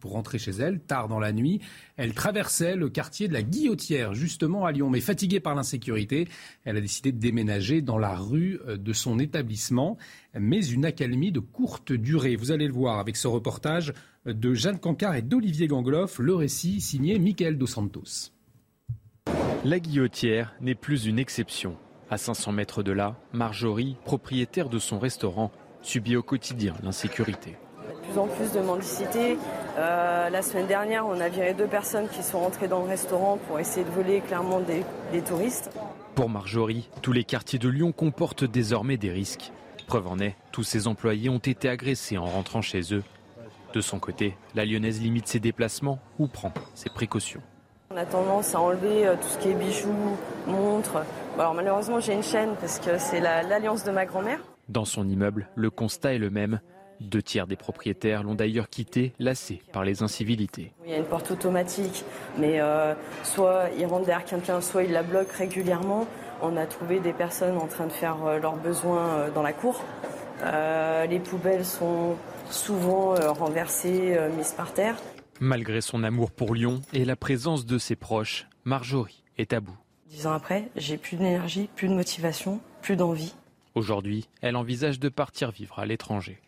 pour rentrer chez elle, tard dans la nuit. Elle traversait le quartier de la Guillotière, justement à Lyon. Mais fatiguée par l'insécurité, elle a décidé de déménager dans la rue de son établissement mais une accalmie de courte durée. Vous allez le voir avec ce reportage de Jeanne Cancard et d'Olivier Gangloff, le récit signé Michael Dos Santos. La guillotière n'est plus une exception. À 500 mètres de là, Marjorie, propriétaire de son restaurant, subit au quotidien l'insécurité. De plus en plus de mendicité. Euh, la semaine dernière, on a viré deux personnes qui sont rentrées dans le restaurant pour essayer de voler clairement des touristes. Pour Marjorie, tous les quartiers de Lyon comportent désormais des risques. Preuve en est, tous ses employés ont été agressés en rentrant chez eux. De son côté, la Lyonnaise limite ses déplacements ou prend ses précautions. On a tendance à enlever euh, tout ce qui est bijoux, montres. alors malheureusement, j'ai une chaîne parce que c'est l'alliance de ma grand-mère. Dans son immeuble, le constat est le même. Deux tiers des propriétaires l'ont d'ailleurs quitté, lassés par les incivilités. Il y a une porte automatique, mais euh, soit ils rentrent derrière quelqu'un, soit ils la bloquent régulièrement. On a trouvé des personnes en train de faire euh, leurs besoins euh, dans la cour. Euh, les poubelles sont souvent renversées, mises par terre. Malgré son amour pour Lyon et la présence de ses proches, Marjorie est à bout. Dix ans après, j'ai plus d'énergie, plus de motivation, plus d'envie. Aujourd'hui, elle envisage de partir vivre à l'étranger.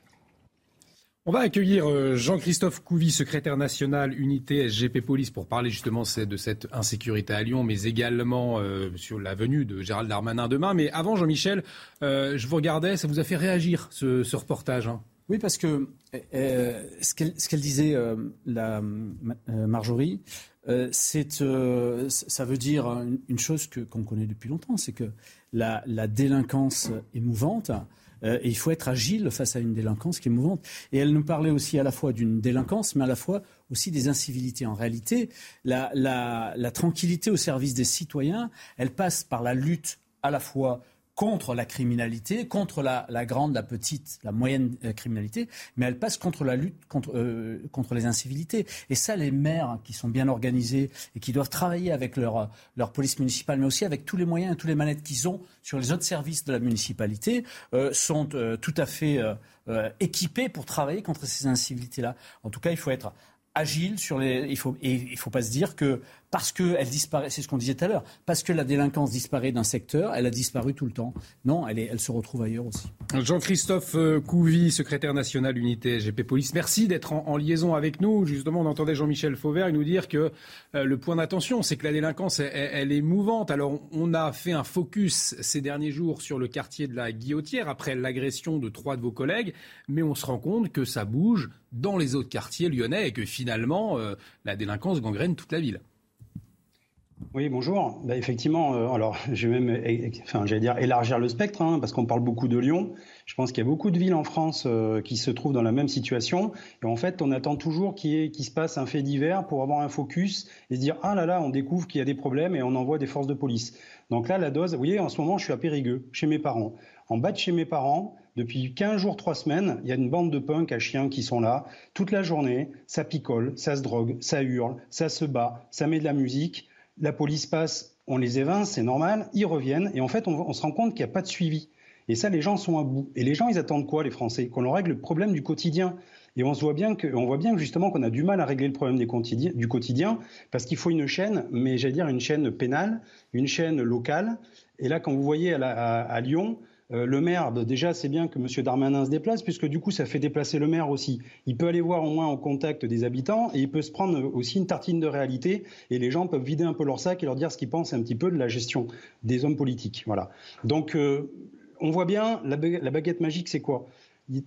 On va accueillir euh, Jean-Christophe Couvi, secrétaire national unité SGP Police, pour parler justement de cette insécurité à Lyon, mais également euh, sur la venue de Gérald Darmanin demain. Mais avant, Jean-Michel, euh, je vous regardais, ça vous a fait réagir ce, reportage hein? Oui, parce que ce qu'elle disait, la Marjorie, ça veut dire une, chose qu'on connaît depuis longtemps, c'est que la, la délinquance est mouvante. Euh, et il faut être agile face à une délinquance qui est mouvante. Et elle nous parlait aussi à la fois d'une délinquance, mais à la fois aussi des incivilités. En réalité, la, la tranquillité au service des citoyens, elle passe par la lutte à la fois contre la criminalité, contre la, grande, la petite, la moyenne euh, criminalité, mais elle passe contre la lutte contre, euh, contre les incivilités. Et ça, les maires qui sont bien organisés et qui doivent travailler avec leur, leur police municipale, mais aussi avec tous les moyens et toutes les manettes qu'ils ont sur les autres services de la municipalité, euh, sont tout à fait équipés pour travailler contre ces incivilités-là. En tout cas, il faut être agile sur les. Il faut, et il faut pas se dire que parce qu'elle disparaît, c'est ce qu'on disait tout à l'heure, parce que la délinquance disparaît d'un secteur, elle a disparu tout le temps. Non, elle, se retrouve ailleurs aussi. Jean-Christophe euh, Couvi, secrétaire national unité SGP Police, merci d'être en, liaison avec nous. Justement, on entendait Jean-Michel Fauvert nous dire que euh, le point d'attention, c'est que la délinquance, elle, est mouvante. Alors, on a fait un focus ces derniers jours sur le quartier de la Guillotière après l'agression de trois de vos collègues, mais on se rend compte que ça bouge dans les autres quartiers lyonnais et que finalement, euh, la délinquance gangrène toute la ville. Oui, bonjour. Bah, effectivement, euh, alors je vais même, enfin, j'allais dire élargir le spectre, hein, parce qu'on parle beaucoup de Lyon. Je pense qu'il y a beaucoup de villes en France euh, qui se trouvent dans la même situation. Et en fait, on attend toujours qu'il se passe un fait divers pour avoir un focus et se dire ah là là, on découvre qu'il y a des problèmes et on envoie des forces de police. Donc là, la dose, vous voyez, en ce moment, je suis à Périgueux, chez mes parents. En bas de chez mes parents, depuis 15 jours, 3 semaines, il y a une bande de punks à chiens qui sont là. Toute la journée, ça picole, ça se drogue, ça hurle, ça se bat, ça met de la musique la police passe, on les évince, c'est normal, ils reviennent, et en fait, on, se rend compte qu'il n'y a pas de suivi. Et ça, les gens sont à bout. Et les gens, ils attendent quoi, les Français? Qu'on leur règle le problème du quotidien. Et on, se voit bien que, voit bien justement qu'on a du mal à régler le problème du quotidien, parce qu'il faut une chaîne, mais j'allais dire une chaîne pénale, une chaîne locale. Et là, quand vous voyez à Lyon, euh, le maire, déjà, c'est bien que M. Darmanin se déplace, puisque du coup, ça fait déplacer le maire aussi. Il peut aller voir au moins en contact des habitants et il peut se prendre aussi une tartine de réalité et les gens peuvent vider un peu leur sac et leur dire ce qu'ils pensent un petit peu de la gestion des hommes politiques. Voilà. Donc, euh, on voit bien, la, baguette magique, c'est quoi?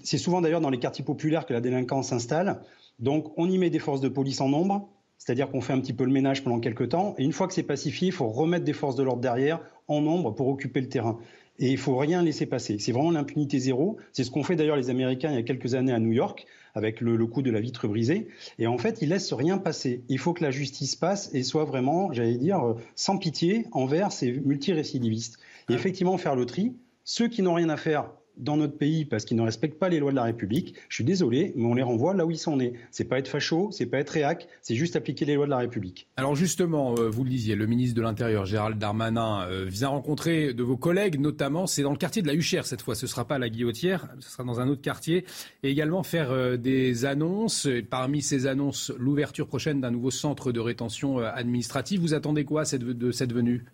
C'est souvent d'ailleurs dans les quartiers populaires que la délinquance s'installe. Donc, on y met des forces de police en nombre, c'est-à-dire qu'on fait un petit peu le ménage pendant quelques temps, et une fois que c'est pacifié, il faut remettre des forces de l'ordre derrière en nombre pour occuper le terrain et il faut rien laisser passer. C'est vraiment l'impunité zéro. C'est ce qu'ont fait d'ailleurs les Américains il y a quelques années à New York avec le, coup de la vitre brisée. Et en fait, ils laissent rien passer. Il faut que la justice passe et soit vraiment, j'allais dire, euh, sans pitié envers ces multirécidivistes. Et effectivement, faire le tri. Ceux qui n'ont rien à faire, dans notre pays parce qu'ils ne respectent pas les lois de la République. Je suis désolé, mais on les renvoie là où ils sont nés. C'est pas être facho, c'est pas être réac, c'est juste appliquer les lois de la République. Alors justement, euh, vous le disiez, le ministre de l'Intérieur, Gérald Darmanin, euh, vient rencontrer de vos collègues, notamment, c'est dans le quartier de la Huchère cette fois. Ce sera pas à la Guillotière, ce sera dans un autre quartier, et également faire euh, des annonces. parmi ces annonces, l'ouverture prochaine d'un nouveau centre de rétention administrative. Vous attendez quoi de cette venue?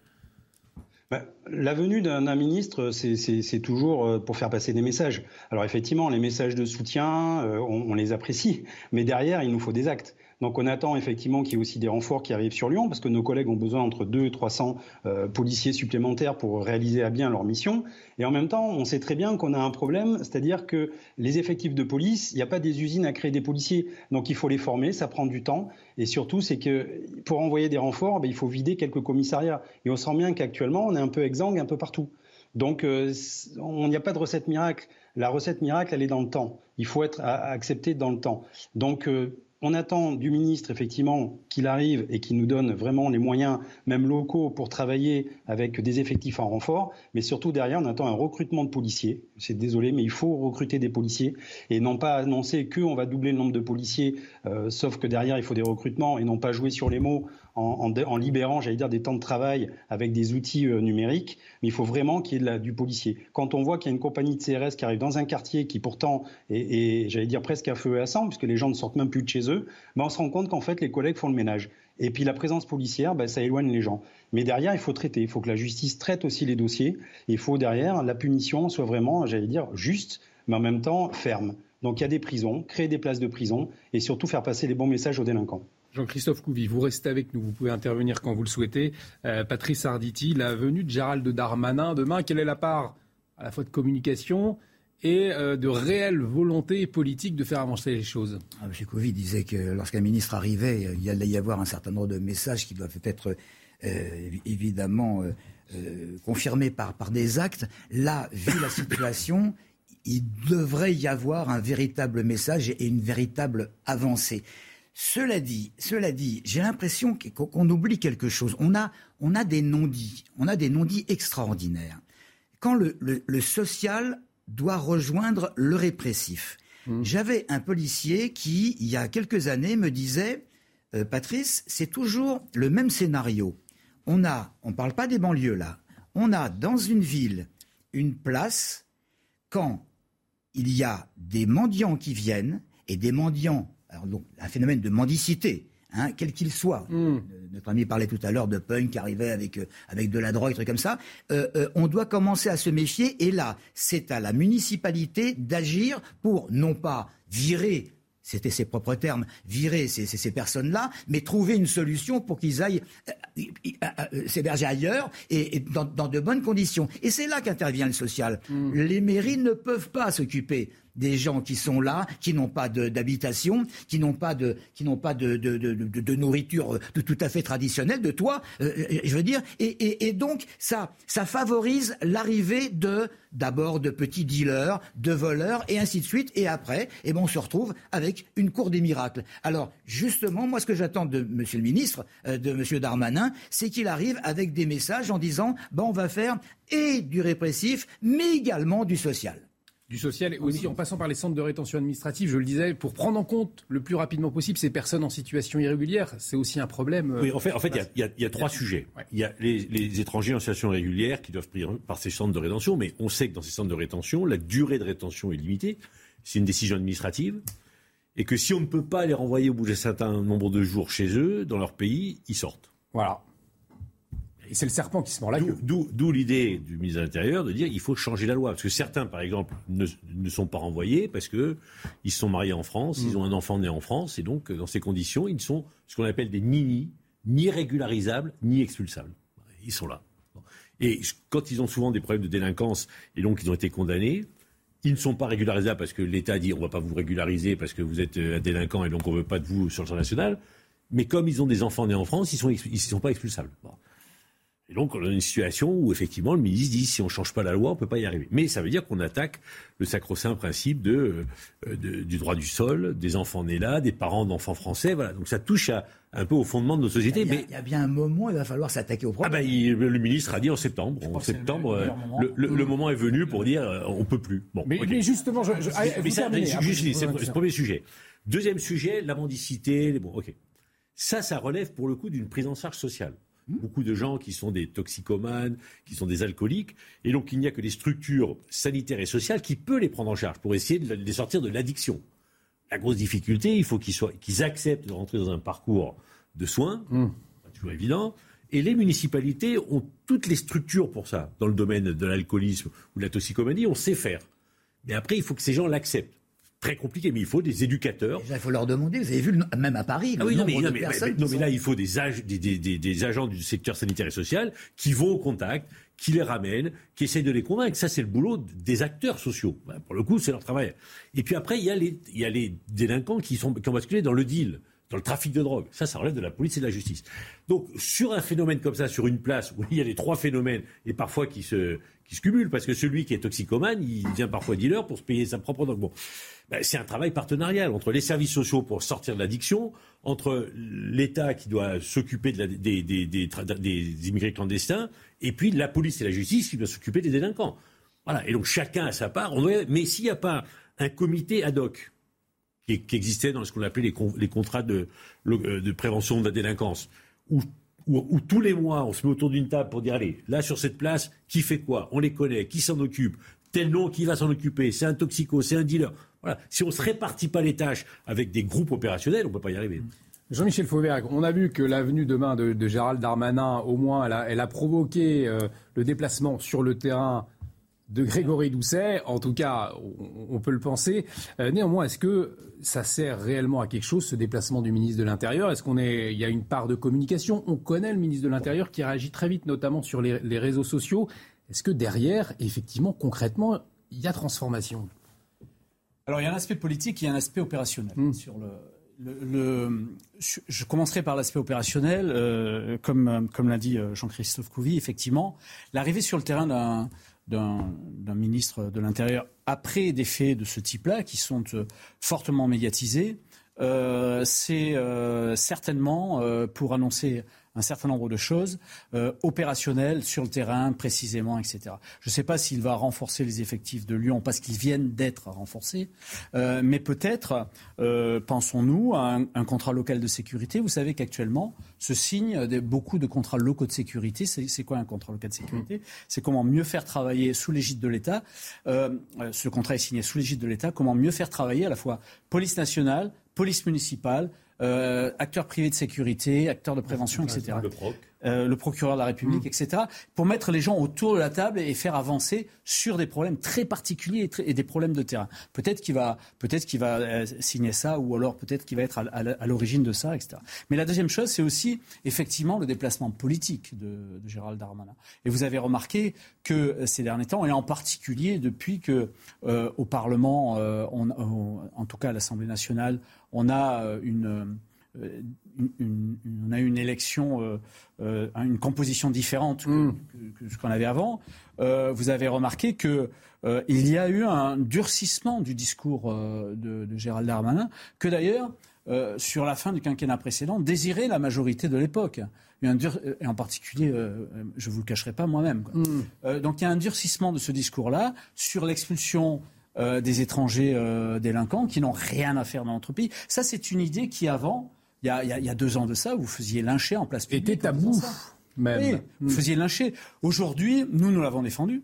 Bah, la venue d'un ministre, c'est toujours euh, pour faire passer des messages. Alors effectivement, les messages de soutien, euh, on, les apprécie, mais derrière, il nous faut des actes. Donc on attend effectivement qu'il y ait aussi des renforts qui arrivent sur Lyon, parce que nos collègues ont besoin entre 2 et 300 euh, policiers supplémentaires pour réaliser à bien leur mission. Et en même temps, on sait très bien qu'on a un problème, c'est-à-dire que les effectifs de police, il n'y a pas des usines à créer des policiers. Donc il faut les former, ça prend du temps. Et surtout, c'est que pour envoyer des renforts, ben, il faut vider quelques commissariats. Et on sent bien qu'actuellement, on est un peu exsangue un peu partout. Donc, euh, on n'y a pas de recette miracle. La recette miracle, elle est dans le temps. Il faut être accepté dans le temps. Donc, euh, on attend du ministre, effectivement, qu'il arrive et qu'il nous donne vraiment les moyens, même locaux, pour travailler avec des effectifs en renfort. Mais surtout, derrière, on attend un recrutement de policiers. C'est désolé, mais il faut recruter des policiers et non pas annoncer qu'on va doubler le nombre de policiers, euh, sauf que derrière, il faut des recrutements et non pas jouer sur les mots en, libérant, j'allais dire, des temps de travail avec des outils euh, numériques, mais il faut vraiment qu'il y ait du policier. Quand on voit qu'il y a une compagnie de CRS qui arrive dans un quartier qui pourtant est, j'allais dire, presque à feu et à sang, puisque les gens ne sortent même plus de chez eux, ben on se rend compte qu'en fait, les collègues font le ménage. Et puis la présence policière, ben, ça éloigne les gens. Mais derrière, il faut traiter. Il faut que la justice traite aussi les dossiers. Il faut derrière, la punition soit vraiment, j'allais dire, juste, mais en même temps ferme. Donc il y a des prisons, créer des places de prison et surtout faire passer les bons messages aux délinquants. Jean-Christophe Couvi, vous restez avec nous, vous pouvez intervenir quand vous le souhaitez. Euh, Patrice Arditi, la venue de Gérald Darmanin demain, quelle est la part à la fois de communication et euh, de réelle volonté politique de faire avancer les choses? Ah, M. Couvi disait que lorsqu'un ministre arrivait, il y allait y avoir un certain nombre de messages qui doivent être euh, évidemment confirmés par, par des actes. Là, vu la situation, il devrait y avoir un véritable message et une véritable avancée. Cela dit, cela dit, j'ai l'impression qu'on oublie quelque chose. On a, on a des non-dits, on a des non-dits extraordinaires. Quand le, social doit rejoindre le répressif. Mmh. J'avais un policier qui, il y a quelques années, me disait, euh, Patrice, c'est toujours le même scénario. On a, on ne parle pas des banlieues là, on a dans une ville une place quand il y a des mendiants qui viennent et des mendiants, alors donc un phénomène de mendicité, hein, quel qu'il soit. Hmm. Notre ami parlait tout à l'heure de punk qui arrivait avec, euh, avec de la drogue, trucs comme ça. Euh, euh, on doit commencer à se méfier et là, c'est à la municipalité d'agir pour non pas virer c'était ses propres termes, virer ces, personnes-là, mais trouver une solution pour qu'ils aillent euh, euh, euh, s'héberger ailleurs et, dans, de bonnes conditions. Et c'est là qu'intervient le social. Hmm. Les mairies ne peuvent pas s'occuper des gens qui sont là, qui n'ont pas d'habitation, qui n'ont pas de, qui n'ont pas de, de, de, nourriture de tout à fait traditionnelle, de toi, je veux dire, et, et, et, donc ça, ça favorise l'arrivée de d'abord de petits dealers, de voleurs, et ainsi de suite. Et après, eh ben, on se retrouve avec une cour des miracles. Alors, justement, moi, ce que j'attends de M. le ministre, euh, de M. Darmanin, c'est qu'il arrive avec des messages en disant, ben, on va faire et du répressif, mais également du social du social et aussi en passant par les centres de rétention administrative, je le disais, pour prendre en compte le plus rapidement possible ces personnes en situation irrégulière. C'est aussi un problème. Oui, en fait, en fait il y, a trois sujets. Il y a les, étrangers en situation irrégulière qui doivent prendre par ces centres de rétention, mais on sait que dans ces centres de rétention, la durée de rétention est limitée. C'est une décision administrative. Et que si on ne peut pas les renvoyer au bout d'un certain nombre de jours chez eux, dans leur pays, ils sortent. Voilà. Et c'est le serpent qui se mord la queue. D'où l'idée du ministre de l'Intérieur de dire qu'il faut changer la loi. Parce que certains, par exemple, ne, sont pas renvoyés parce qu'ils se sont mariés en France, ils mm. ont un enfant né en France, et donc, dans ces conditions, ils sont ce qu'on appelle des nini, ni régularisables, ni expulsables. Ils sont là. Et quand ils ont souvent des problèmes de délinquance, et donc ils ont été condamnés, ils ne sont pas régularisables parce que l'État dit on ne va pas vous régulariser parce que vous êtes euh, un délinquant et donc on ne veut pas de vous sur le sol national. Mais comme ils ont des enfants nés en France, ils ne sont, ils sont pas expulsables. Et donc, on a une situation où, effectivement, le ministre dit si on ne change pas la loi, on ne peut pas y arriver. Mais ça veut dire qu'on attaque le sacro-saint principe de, euh, du droit du sol, des enfants nés là, des parents d'enfants français. Voilà. Donc, ça touche un peu au fondement de nos sociétés. Il y, a, mais il y a bien un moment, où il va falloir s'attaquer au problème. Ah ben, le ministre a dit en septembre. En septembre, le, moment. est venu pour dire euh, on ne peut plus. Bon, mais, justement, je, je, mais ça, c'est le premier sujet. Deuxième sujet, la mendicité. Bon, ok. Ça, ça relève pour le coup d'une prise en charge sociale. Mmh. beaucoup de gens qui sont des toxicomanes, qui sont des alcooliques, et donc il n'y a que les structures sanitaires et sociales qui peuvent les prendre en charge pour essayer de les sortir de l'addiction. La grosse difficulté, il faut qu'ils acceptent de rentrer dans un parcours de soins, mmh. pas toujours évident, et les municipalités ont toutes les structures pour ça. Dans le domaine de l'alcoolisme ou de la toxicomanie, on sait faire. Mais après, il faut que ces gens l'acceptent très compliqué, mais il faut des éducateurs. il faut leur demander. Vous avez vu, même à Paris, le ah oui, non, mais, non, mais, là, il faut des, des, agents du secteur sanitaire et social qui vont au contact, qui les ramènent, qui essayent de les convaincre. Ça, c'est le boulot des acteurs sociaux. Pour le coup, c'est leur travail. Et puis après, il y a les, il y a les délinquants qui, sont, qui ont basculé dans le deal dans le trafic de drogue. Ça, ça relève de la police et de la justice. Donc, sur un phénomène comme ça, sur une place où il y a les trois phénomènes et parfois qui se, cumulent, parce que celui qui est toxicomane, il vient parfois dealer pour se payer sa propre drogue. Ben, c'est un travail partenarial entre les services sociaux pour sortir de l'addiction, entre l'État qui doit s'occuper de des, immigrés clandestins, et puis la police et la justice qui doivent s'occuper des délinquants. Voilà. Et donc chacun a sa part. Mais s'il n'y a pas un comité ad hoc qui, existait dans ce qu'on appelait les, contrats de, euh, de, prévention de la délinquance, où, tous les mois on se met autour d'une table pour dire allez, là sur cette place, qui fait quoi? On les connaît, qui s'en occupe? Tel nom, qui va s'en occuper? C'est un toxico, c'est un dealer. Voilà. Si on ne se répartit pas les tâches avec des groupes opérationnels, on ne peut pas y arriver. Jean-Michel Fauvergue, on a vu que l'avenue demain de, Gérald Darmanin, au moins, elle a, provoqué euh, le déplacement sur le terrain de Grégory Doucet. En tout cas, on, peut le penser. Euh, néanmoins, est-ce que ça sert réellement à quelque chose, ce déplacement du ministre de l'Intérieur? Est-ce qu'on est, il y a une part de communication? On connaît le ministre de l'Intérieur qui réagit très vite, notamment sur les, réseaux sociaux. Est-ce que derrière, effectivement, concrètement, il y a transformation? Alors, il y a un aspect politique, il y a un aspect opérationnel hmm. sur le le, je commencerai par l'aspect opérationnel. Euh, comme, comme l'a dit euh, Jean-Christophe Couvi, effectivement, l'arrivée sur le terrain d'un ministre de l'Intérieur après des faits de ce type-là, qui sont euh, fortement médiatisés, c'est certainement pour annoncer un certain nombre de choses euh, opérationnelles sur le terrain précisément, etc. Je ne sais pas s'il va renforcer les effectifs de Lyon parce qu'ils viennent d'être renforcés, euh, mais peut-être euh, pensons-nous à un, contrat local de sécurité. Vous savez qu'actuellement se signent beaucoup de contrats locaux de sécurité. C'est quoi un contrat local de sécurité? C'est comment mieux faire travailler sous l'égide de l'État. ce contrat est signé sous l'égide de l'État. Comment mieux faire travailler à la fois police nationale, police municipale, euh, acteurs privés de sécurité, acteurs de prévention, etc. Le proc. Euh, le procureur de la République, mm. etc., pour mettre les gens autour de la table et faire avancer sur des problèmes très particuliers et, des problèmes de terrain. Peut-être qu'il va, peut-être qu'il va euh, signer ça, ou alors peut-être qu'il va être à, l'origine de ça, etc. Mais la deuxième chose, c'est aussi effectivement le déplacement politique de, Gérald Darmanin. Et vous avez remarqué que ces derniers temps, et en particulier depuis que au Parlement, en tout cas à l'Assemblée nationale, on a une euh, on a eu une élection, euh, euh, une composition différente que, mm. ce qu'on avait avant. vous avez remarqué que il y a eu un durcissement du discours de, Gérald Darmanin, que d'ailleurs, sur la fin du quinquennat précédent, désirait la majorité de l'époque. Et en particulier, je ne vous le cacherai pas moi-même. Mm. donc il y a un durcissement de ce discours-là sur l'expulsion des étrangers délinquants qui n'ont rien à faire dans notre pays. Ça, c'est une idée qui, avant, il y, a, deux ans de ça, vous faisiez lyncher en place publique. Était tabou, même. Oui, vous hmm. faisiez lyncher. Aujourd'hui, nous, nous l'avons défendu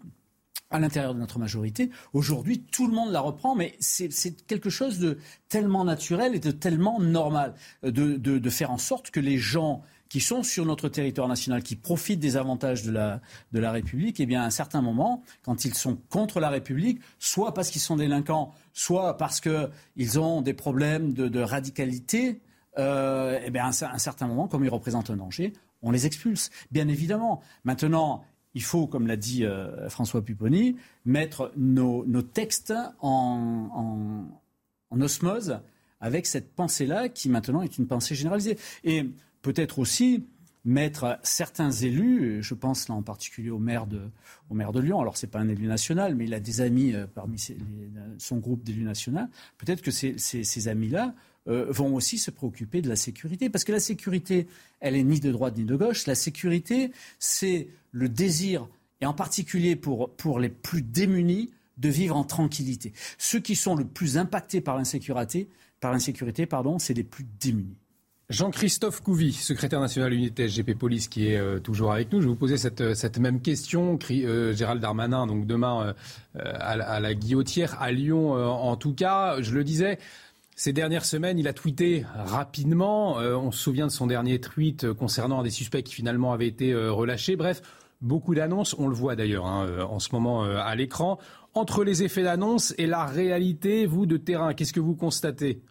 à l'intérieur de notre majorité. Aujourd'hui, tout le monde la reprend, mais c'est quelque chose de tellement naturel et de tellement normal de, de, faire en sorte que les gens qui sont sur notre territoire national, qui profitent des avantages de la, République, eh bien, à un certain moment, quand ils sont contre la République, soit parce qu'ils sont délinquants, soit parce qu'ils ont des problèmes de, radicalité, euh, eh bien, à un, certain moment, comme ils représentent un danger, on les expulse. Bien évidemment. Maintenant, il faut, comme l'a dit euh, François Pupponi, mettre nos, textes en, osmose avec cette pensée-là qui maintenant est une pensée généralisée. Peut-être aussi mettre certains élus, je pense là en particulier au maire de, Lyon, alors ce n'est pas un élu national, mais il a des amis euh, parmi son groupe d'élus nationaux, peut-être que ces amis-là euh, vont aussi se préoccuper de la sécurité. Parce que la sécurité, elle est ni de droite ni de gauche. La sécurité, c'est le désir, et en particulier pour, pour les plus démunis, de vivre en tranquillité. Ceux qui sont le plus impactés par l'insécurité, par l'insécurité, pardon, c'est les plus démunis. Jean-Christophe Couvi, secrétaire national unité SGP Police, qui est euh, toujours avec nous. Je vais vous poser cette, cette même question. Euh, Gérald Darmanin, donc demain à, la Guillotière, à Lyon en tout cas. Je le disais, ces dernières semaines, il a tweeté rapidement. Euh, on se souvient de son dernier tweet euh, concernant des suspects qui finalement avaient été euh, relâchés. Bref, beaucoup d'annonces. On le voit d'ailleurs hein, en ce moment à l'écran. Entre les effets d'annonce et la réalité, vous, de terrain, qu'est-ce que vous constatez?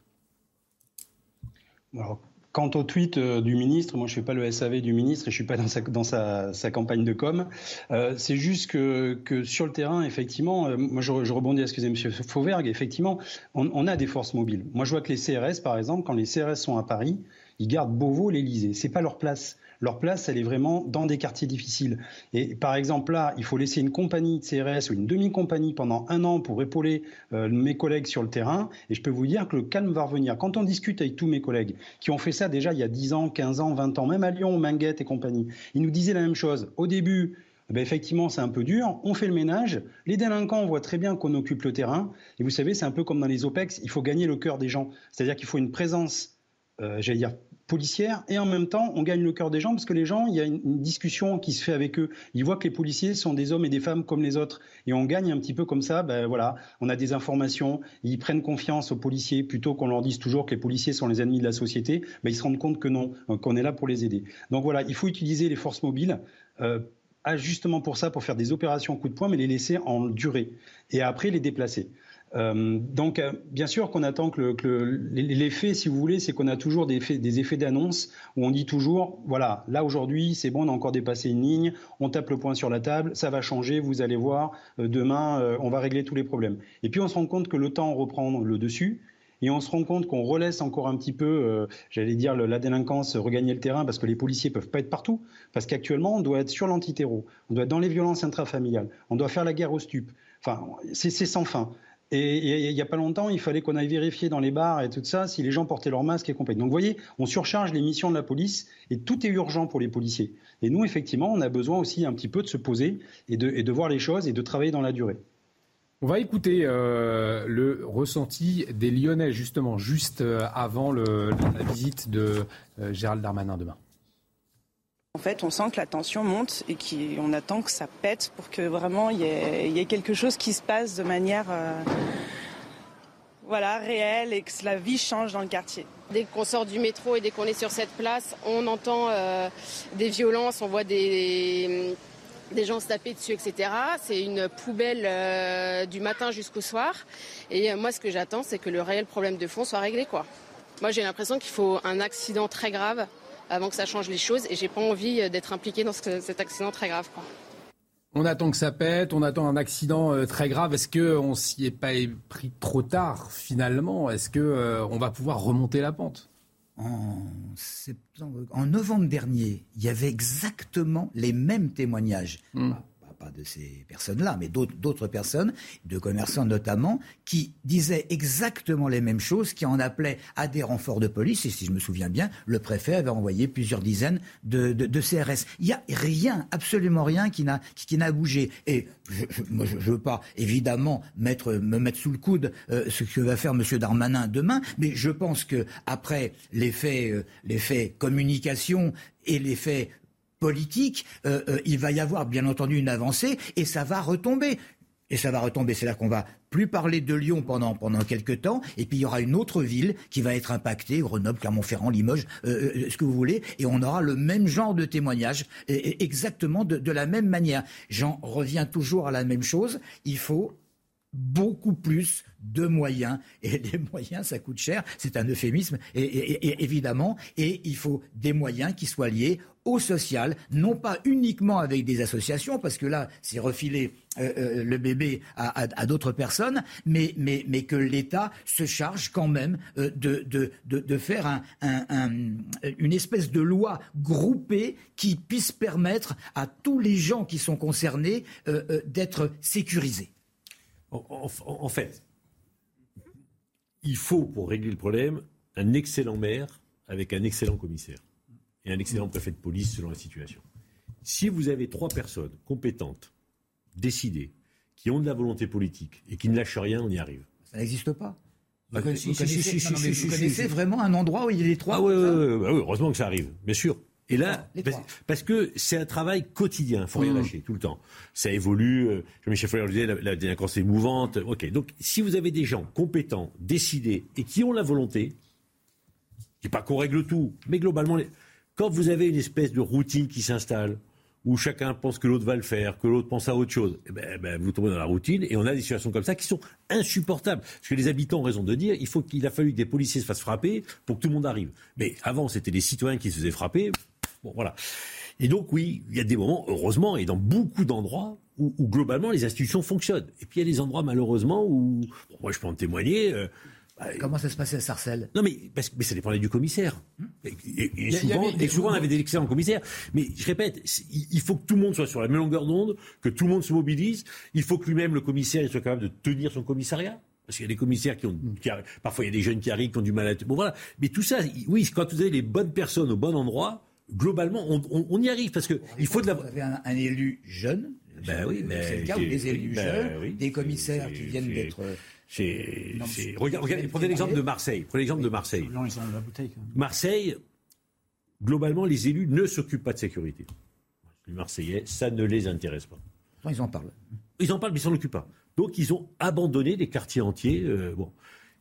Quant au tweet euh, du ministre, moi je ne fais pas le SAV du ministre et je ne suis pas dans sa, campagne de com. Euh, c'est juste que, sur le terrain, effectivement, euh, moi je, rebondis à ce que disait M. Fauvergue, effectivement, on, on, a des forces mobiles. Moi je vois que les CRS, par exemple, quand les CRS sont à Paris, ils gardent Beauvau, l'Elysée. C'est pas leur place. Leur place, elle est vraiment dans des quartiers difficiles. Et par exemple, là, il faut laisser une compagnie de CRS ou une demi-compagnie pendant un an pour épauler euh, mes collègues sur le terrain. Et je peux vous dire que le calme va revenir. Quand on discute avec tous mes collègues qui ont fait ça déjà il y a 10 ans, 15 ans, 20 ans, même à Lyon, Minguette et compagnie, ils nous disaient la même chose. Au début, ben effectivement, c'est un peu dur. On fait le ménage. Les délinquants, on voit très bien qu'on occupe le terrain. Et vous savez, c'est un peu comme dans les OPEX. Il faut gagner le cœur des gens. C'est-à-dire qu'il faut une présence, euh, j'allais dire, policière et en même temps on gagne le cœur des gens parce que les gens il y a une, discussion qui se fait avec eux ils voient que les policiers sont des hommes et des femmes comme les autres et on gagne un petit peu comme ça ben voilà on a des informations ils prennent confiance aux policiers plutôt qu'on leur dise toujours que les policiers sont les ennemis de la société ben ils se rendent compte que non qu'on est là pour les aider donc voilà il faut utiliser les forces mobiles euh, justement pour ça, pour faire des opérations coup de poing, mais les laisser en durée et après les déplacer. Euh, donc, euh, bien sûr qu'on attend que, l'effet, si vous voulez, c'est qu'on a toujours des effets, d'annonce où on dit toujours, voilà, là aujourd'hui, c'est bon, on a encore dépassé une ligne, on tape le point sur la table, ça va changer, vous allez voir, euh, demain, on va régler tous les problèmes. Et puis on se rend compte que le temps reprend le dessus. Et on se rend compte qu'on relaisse encore un petit peu, j'allais dire, la délinquance regagner le terrain parce que les policiers peuvent pas être partout. Parce qu'actuellement, on doit être sur l'antiterreau, on doit être dans les violences intrafamiliales, on doit faire la guerre aux stupes. Enfin, c'est sans fin. Et il n'y a pas longtemps, il fallait qu'on aille vérifier dans les bars et tout ça si les gens portaient leur masque et compagnie. Donc vous voyez, on surcharge les missions de la police et tout est urgent pour les policiers. Et nous, effectivement, on a besoin aussi un petit peu de se poser et de, voir les choses et de travailler dans la durée. On va écouter euh, le ressenti des Lyonnais, justement, juste euh, avant la visite de euh, Gérald Darmanin demain. En fait, on sent que la tension monte et qu'on attend que ça pète pour que vraiment il y, ait quelque chose qui se passe de manière euh, voilà, réelle et que la vie change dans le quartier. Dès qu'on sort du métro et dès qu'on est sur cette place, on entend euh, des violences, on voit des, gens se taper dessus, etc. C'est une poubelle euh, du matin jusqu'au soir. Et moi, ce que j'attends, c'est que le réel problème de fond soit réglé. Moi, j'ai l'impression qu'il faut un accident très grave avant que ça change les choses. Et j'ai pas envie euh, d'être impliqué dans cet accident très grave. On attend que ça pète, on attend un accident euh, très grave. Est-ce qu'on s'y est pas pris trop tard finalement? Est-ce qu'on euh, va pouvoir remonter la pente? En, en novembre dernier, il y avait exactement les mêmes témoignages. De ces personnes-là, mais d'autres personnes, de commerçants notamment, qui disaient exactement les mêmes choses, qui en appelaient à des renforts de police. Et si je me souviens bien, le préfet avait envoyé plusieurs dizaines de, CRS. Il n'y a rien, absolument rien qui n'a bougé. Et je ne veux pas évidemment me mettre sous le coude euh, ce que va faire M. Darmanin demain, mais je pense que après l'effet euh, communication et l'effet politique, euh, euh, il va y avoir bien entendu une avancée et ça va retomber. Et ça va retomber, c'est là qu'on va plus parler de Lyon pendant, pendant quelques temps, et puis il y aura une autre ville qui va être impactée, Grenoble, Clermont-Ferrand, Limoges, euh, ce que vous voulez, et on aura le même genre de témoignage, exactement de, de la même manière. J'en reviens toujours à la même chose, il faut beaucoup plus de moyens. Et les moyens, ça coûte cher, c'est un euphémisme, et, évidemment, et il faut des moyens qui soient liés au social, non pas uniquement avec des associations, parce que là, c'est refiler euh, euh, le bébé à, d'autres personnes, mais, mais, mais que l'État se charge quand même euh, de, de, de, faire un, une espèce de loi groupée qui puisse permettre à tous les gens qui sont concernés d'être sécurisés. En, fait, il faut, pour régler le problème, un excellent maire avec un excellent commissaire et un excellent préfet de police selon la situation. Si vous avez trois personnes compétentes, décidées, qui ont de la volonté politique et qui ne lâchent rien, on y arrive. Ça n'existe pas. Vous, connaissez, vraiment un endroit où il y a les trois ah, oui, heureusement que ça arrive, bien sûr. Et là, parce, que c'est un travail quotidien, il faut rien mmh. lâcher tout le temps. Ça évolue, euh, Jean-Michel Foyer le disait, la, délinquance est mouvante. Ok, donc si vous avez des gens compétents, décidés et qui ont la volonté, je dis pas qu'on règle tout, mais globalement, quand vous avez une espèce de routine qui s'installe, où chacun pense que l'autre va le faire, que l'autre pense à autre chose, eh ben, eh ben, vous tombez dans la routine et on a des situations comme ça qui sont insupportables. Parce que les habitants ont raison de dire, il faut qu'il a fallu que des policiers se fassent frapper pour que tout le monde arrive. Mais avant, c'était les citoyens qui se faisaient frapper. Bon, voilà. Et donc, oui, il y a des moments, heureusement, et dans beaucoup d'endroits, où, globalement les institutions fonctionnent. Et puis il y a des endroits, malheureusement, où, moi je peux en témoigner, euh, bah, Comment ça se passait à Sarcelles? Non, mais, parce, mais ça dépendait du commissaire. Et, souvent, on avait des excellents commissaires. Mais je répète, il faut que tout le monde soit sur la même longueur d'onde, que tout le monde se mobilise. Il faut que lui-même, le commissaire, soit capable de tenir son commissariat. Parce qu'il y a des commissaires qui ont, parfois il y a des jeunes qui arrivent, qui ont du mal à. Bon voilà. Mais tout ça, oui, quand vous avez les bonnes personnes au bon endroit, globalement, on, y arrive parce que il faut de la. Vous avez un, élu jeune. Ben oui, c'est le cas où des élus ben jeunes, des commissaires qui viennent d'être. Regardez, prenez l'exemple de Marseille. Prenez l'exemple de Marseille. Marseille, globalement, les élus ne s'occupent pas de sécurité. Les Marseillais, ça ne les intéresse pas. ils en parlent. Ils en parlent, mais ils s'en occupent pas. Donc, ils ont abandonné des quartiers entiers. Euh, bon.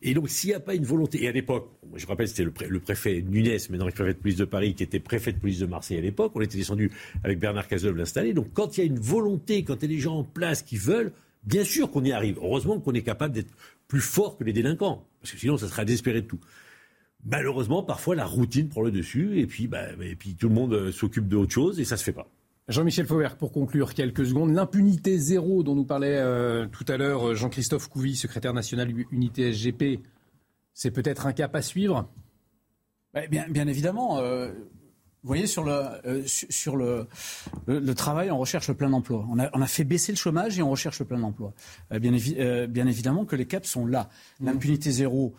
Et donc, s'il n'y a pas une volonté, et à l'époque, je rappelle, c'était le, préfet Nunes, maintenant le préfet de police de Paris, qui était préfet de police de Marseille à l'époque, on était descendu avec Bernard Cazeneuve l'installer. Donc, quand il y a une volonté, quand il y a des gens en place qui veulent, bien sûr qu'on y arrive. Heureusement qu'on est capable d'être plus fort que les délinquants, parce que sinon, ça serait désespéré de tout. Malheureusement, parfois, la routine prend le dessus, et puis, bah, et puis tout le monde euh, s'occupe d'autre chose, et ça se fait pas. Jean-Michel Fauvert, pour conclure quelques secondes, l'impunité zéro dont nous parlait euh, tout à l'heure euh, Jean-Christophe Couvi, secrétaire national unité SGP, c'est peut-être un cap à suivre? Bien, bien, évidemment. Euh, vous voyez, sur, le, sur le, le, travail, on recherche le plein emploi. On a, on a, fait baisser le chômage et on recherche le plein emploi. bien, bien, évidemment que les caps sont là. Mmh. L'impunité zéro.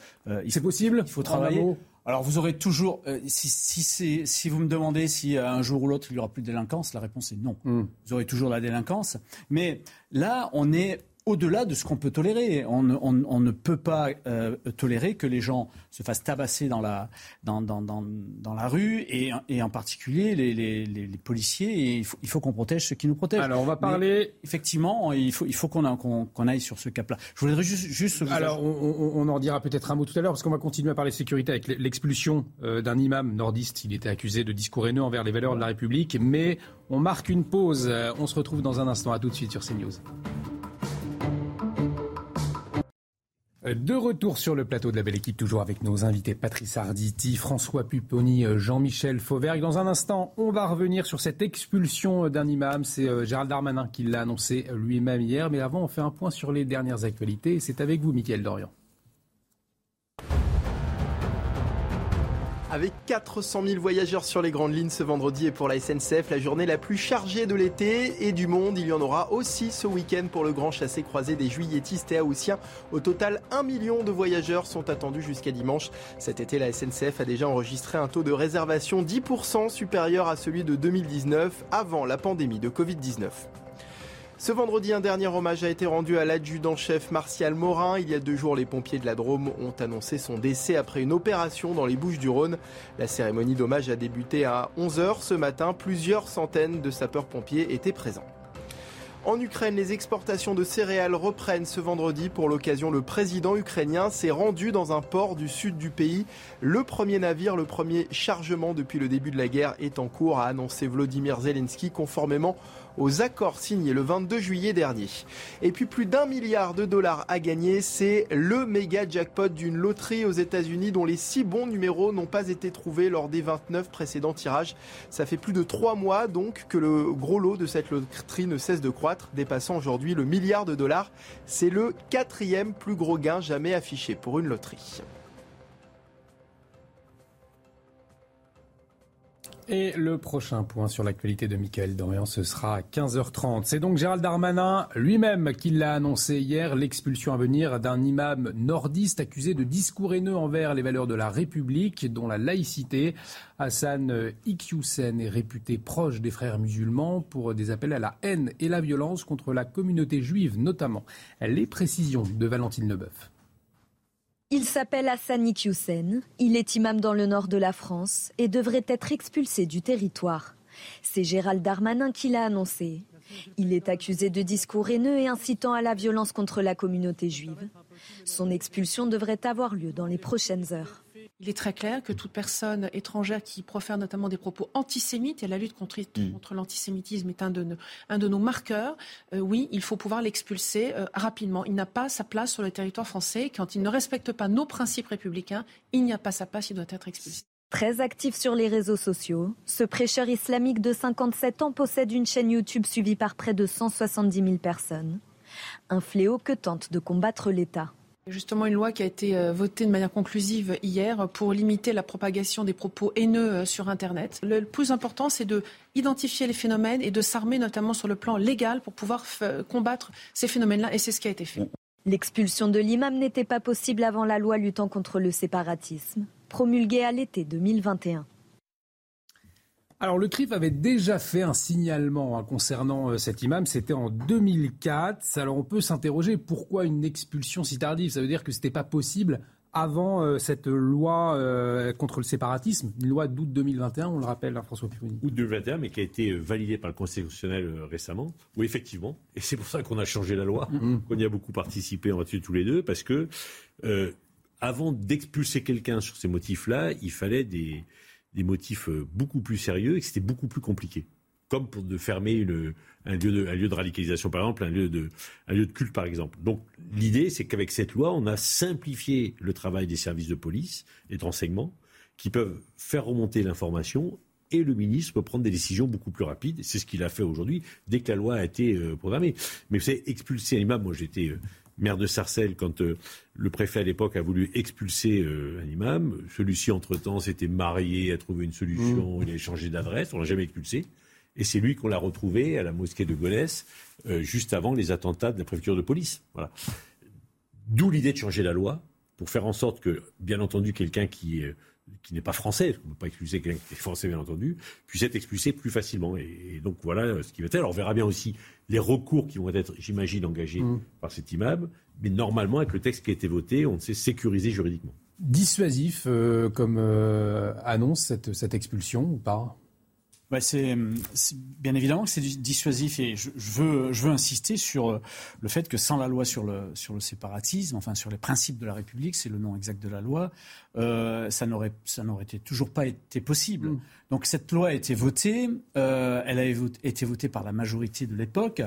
c'est possible? Il faut travailler. Alors vous aurez toujours, euh, si, si, si, vous me demandez si euh, un jour ou l'autre il y aura plus de délinquance, la réponse est non. Hmm. Vous aurez toujours la délinquance. Mais là, on est au-delà de ce qu'on peut tolérer. On, ne peut pas euh, tolérer que les gens se fassent tabasser dans la, dans, dans, dans, la rue et, et, en particulier les, les, les, policiers. Et il faut, qu'on protège ceux qui nous protègent. Alors on va parler. effectivement, il faut, il faut qu'on aille sur ce cap-là. Je voudrais juste. juste Alors on, on, en dira peut-être un mot tout à l'heure parce qu'on va continuer à parler de sécurité avec l'expulsion euh, d'un imam nordiste. Il était accusé de discours haineux envers les valeurs de la République. Mais on marque une pause. On se retrouve dans un instant. À tout de suite sur CNews. De retour sur le plateau de la belle équipe, toujours avec nos invités Patrice Arditi, François Pupponi, Jean-Michel Fauvergue. Dans un instant, on va revenir sur cette expulsion d'un imam. C'est euh, Gérald Darmanin qui l'a annoncé lui-même hier. Mais avant, on fait un point sur les dernières actualités. C'est avec vous, Mickaël Dorian. Avec 400 000 voyageurs sur les grandes lignes ce vendredi et pour la SNCF, la journée la plus chargée de l'été et du monde. Il y en aura aussi ce week-end pour le grand chassé-croisé des juilletistes et haussiens. Au total, 1 million de voyageurs sont attendus jusqu'à dimanche. Cet été, la SNCF a déjà enregistré un taux de réservation 10% supérieur à celui de 2019 avant la pandémie de Covid-19. Ce vendredi, un dernier hommage a été rendu à l'adjudant-chef Martial Morin. Il y a deux jours, les pompiers de la Drôme ont annoncé son décès après une opération dans les Bouches du Rhône. La cérémonie d'hommage a débuté à 11h ce matin. Plusieurs centaines de sapeurs-pompiers étaient présents. En Ukraine, les exportations de céréales reprennent ce vendredi. Pour l'occasion, le président ukrainien s'est rendu dans un port du sud du pays. Le premier navire, le premier chargement depuis le début de la guerre est en cours, a annoncé Vladimir Zelensky conformément aux accords signés le 22 juillet dernier. Et puis plus d'un milliard de dollars à gagner, c'est le méga jackpot d'une loterie aux États-Unis dont les six bons numéros n'ont pas été trouvés lors des 29 précédents tirages. Ça fait plus de trois mois donc que le gros lot de cette loterie ne cesse de croître, dépassant aujourd'hui le milliard de dollars. C'est le quatrième plus gros gain jamais affiché pour une loterie. Et le prochain point sur l'actualité de Michael Dorian, ce sera à 15h30. C'est donc Gérald Darmanin lui-même qui l'a annoncé hier, l'expulsion à venir d'un imam nordiste accusé de discours haineux envers les valeurs de la République, dont la laïcité. Hassan Iqiyoussen est réputé proche des frères musulmans pour des appels à la haine et la violence contre la communauté juive notamment. Les précisions de Valentine Leboeuf. Il s'appelle Hassan Hussein, il est imam dans le nord de la France et devrait être expulsé du territoire. C'est Gérald Darmanin qui l'a annoncé. Il est accusé de discours haineux et incitant à la violence contre la communauté juive. Son expulsion devrait avoir lieu dans les prochaines heures. Il est très clair que toute personne étrangère qui profère notamment des propos antisémites, et la lutte contre, mm. l'antisémitisme est un de nos, marqueurs, euh, oui, il faut pouvoir l'expulser euh, rapidement. Il n'a pas sa place sur le territoire français. Quand il ne respecte pas nos principes républicains, il n'y a pas sa place, il doit être expulsé. Très actif sur les réseaux sociaux, ce prêcheur islamique de 57 ans possède une chaîne YouTube suivie par près de 170 000 personnes. Un fléau que tente de combattre l'État. Justement, une loi qui a été euh, votée de manière conclusive hier pour limiter la propagation des propos haineux euh, sur Internet. Le plus important, c'est de identifier les phénomènes et de s'armer notamment sur le plan légal pour pouvoir combattre ces phénomènes-là. Et c'est ce qui a été fait. L'expulsion de l'imam n'était pas possible avant la loi luttant contre le séparatisme, promulguée à l'été 2021. Alors le CRIF avait déjà fait un signalement hein, concernant euh, cet imam, c'était en 2004. Alors on peut s'interroger pourquoi une expulsion si tardive Ça veut dire que ce n'était pas possible avant euh, cette loi euh, contre le séparatisme, une loi d'août 2021, on le rappelle, hein, François Pupponi. Août 2021, mais qui a été validée par le Conseil constitutionnel récemment. Oui, effectivement. Et c'est pour ça qu'on a changé la loi, mm-hmm. qu'on y a beaucoup participé en dessus tous les deux, parce que avant d'expulser quelqu'un sur ces motifs-là, il fallait des, des motifs euh, beaucoup plus sérieux et que c'était beaucoup plus compliqué. Comme pour de fermer un, lieu de, radicalisation, par exemple, un lieu de, un lieu de culte, par exemple. Donc l'idée, c'est qu'avec cette loi, on a simplifié le travail des services de police et de renseignement qui peuvent faire remonter l'information et le ministre peut prendre des décisions beaucoup plus rapides. C'est ce qu'il a fait aujourd'hui dès que la loi a été euh, programmée. Mais vous savez, expulser un imam, moi j'étais euh, maire de Sarcelles quand euh, le préfet à l'époque a voulu expulser un imam. Celui-ci, entre-temps, s'était marié, a trouvé une solution, mmh. il a changé d'adresse, on l'a jamais expulsé. Et c'est lui qu'on l'a retrouvé à la mosquée de Gonesse, juste avant les attentats de la préfecture de police. Voilà. D'où l'idée de changer la loi pour faire en sorte que, bien entendu, quelqu'un qui qui n'est pas français, on ne peut pas expulser quelqu'un qui est français bien entendu, puisse être expulsé plus facilement. Et, donc voilà ce qui va être. Alors on verra bien aussi les recours qui vont être, j'imagine, engagés mmh. par cet imam, mais normalement avec le texte qui a été voté, on sait sécuriser juridiquement. Dissuasif euh, comme euh, annonce cette, cette expulsion ou pas? Bah, c'est, bien évidemment que c'est dissuasif et je, veux, je veux insister sur euh, le fait que sans la loi sur le, sur le séparatisme, enfin sur les principes de la République, c'est le nom exact de la loi, euh, ça n'aurait toujours pas été possible. Mm. Donc cette loi a été votée, euh, elle a été votée par la majorité de l'époque.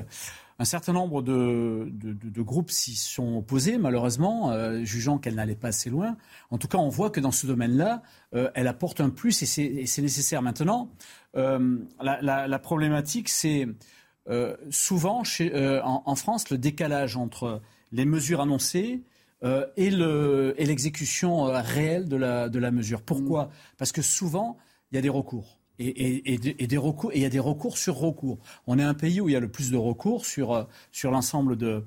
Un certain nombre de, groupes s'y sont opposés, malheureusement, euh, jugeant qu'elle n'allait pas assez loin. En tout cas, on voit que dans ce domaine-là, elle apporte un plus et c'est nécessaire. Maintenant, la, problématique, c'est souvent en, France le décalage entre les mesures annoncées et l'exécution réelle de la, mesure. Pourquoi? Parce que souvent, il y a des recours et, et il y a des recours sur recours. On est un pays où il y a le plus de recours sur, euh, sur l'ensemble de,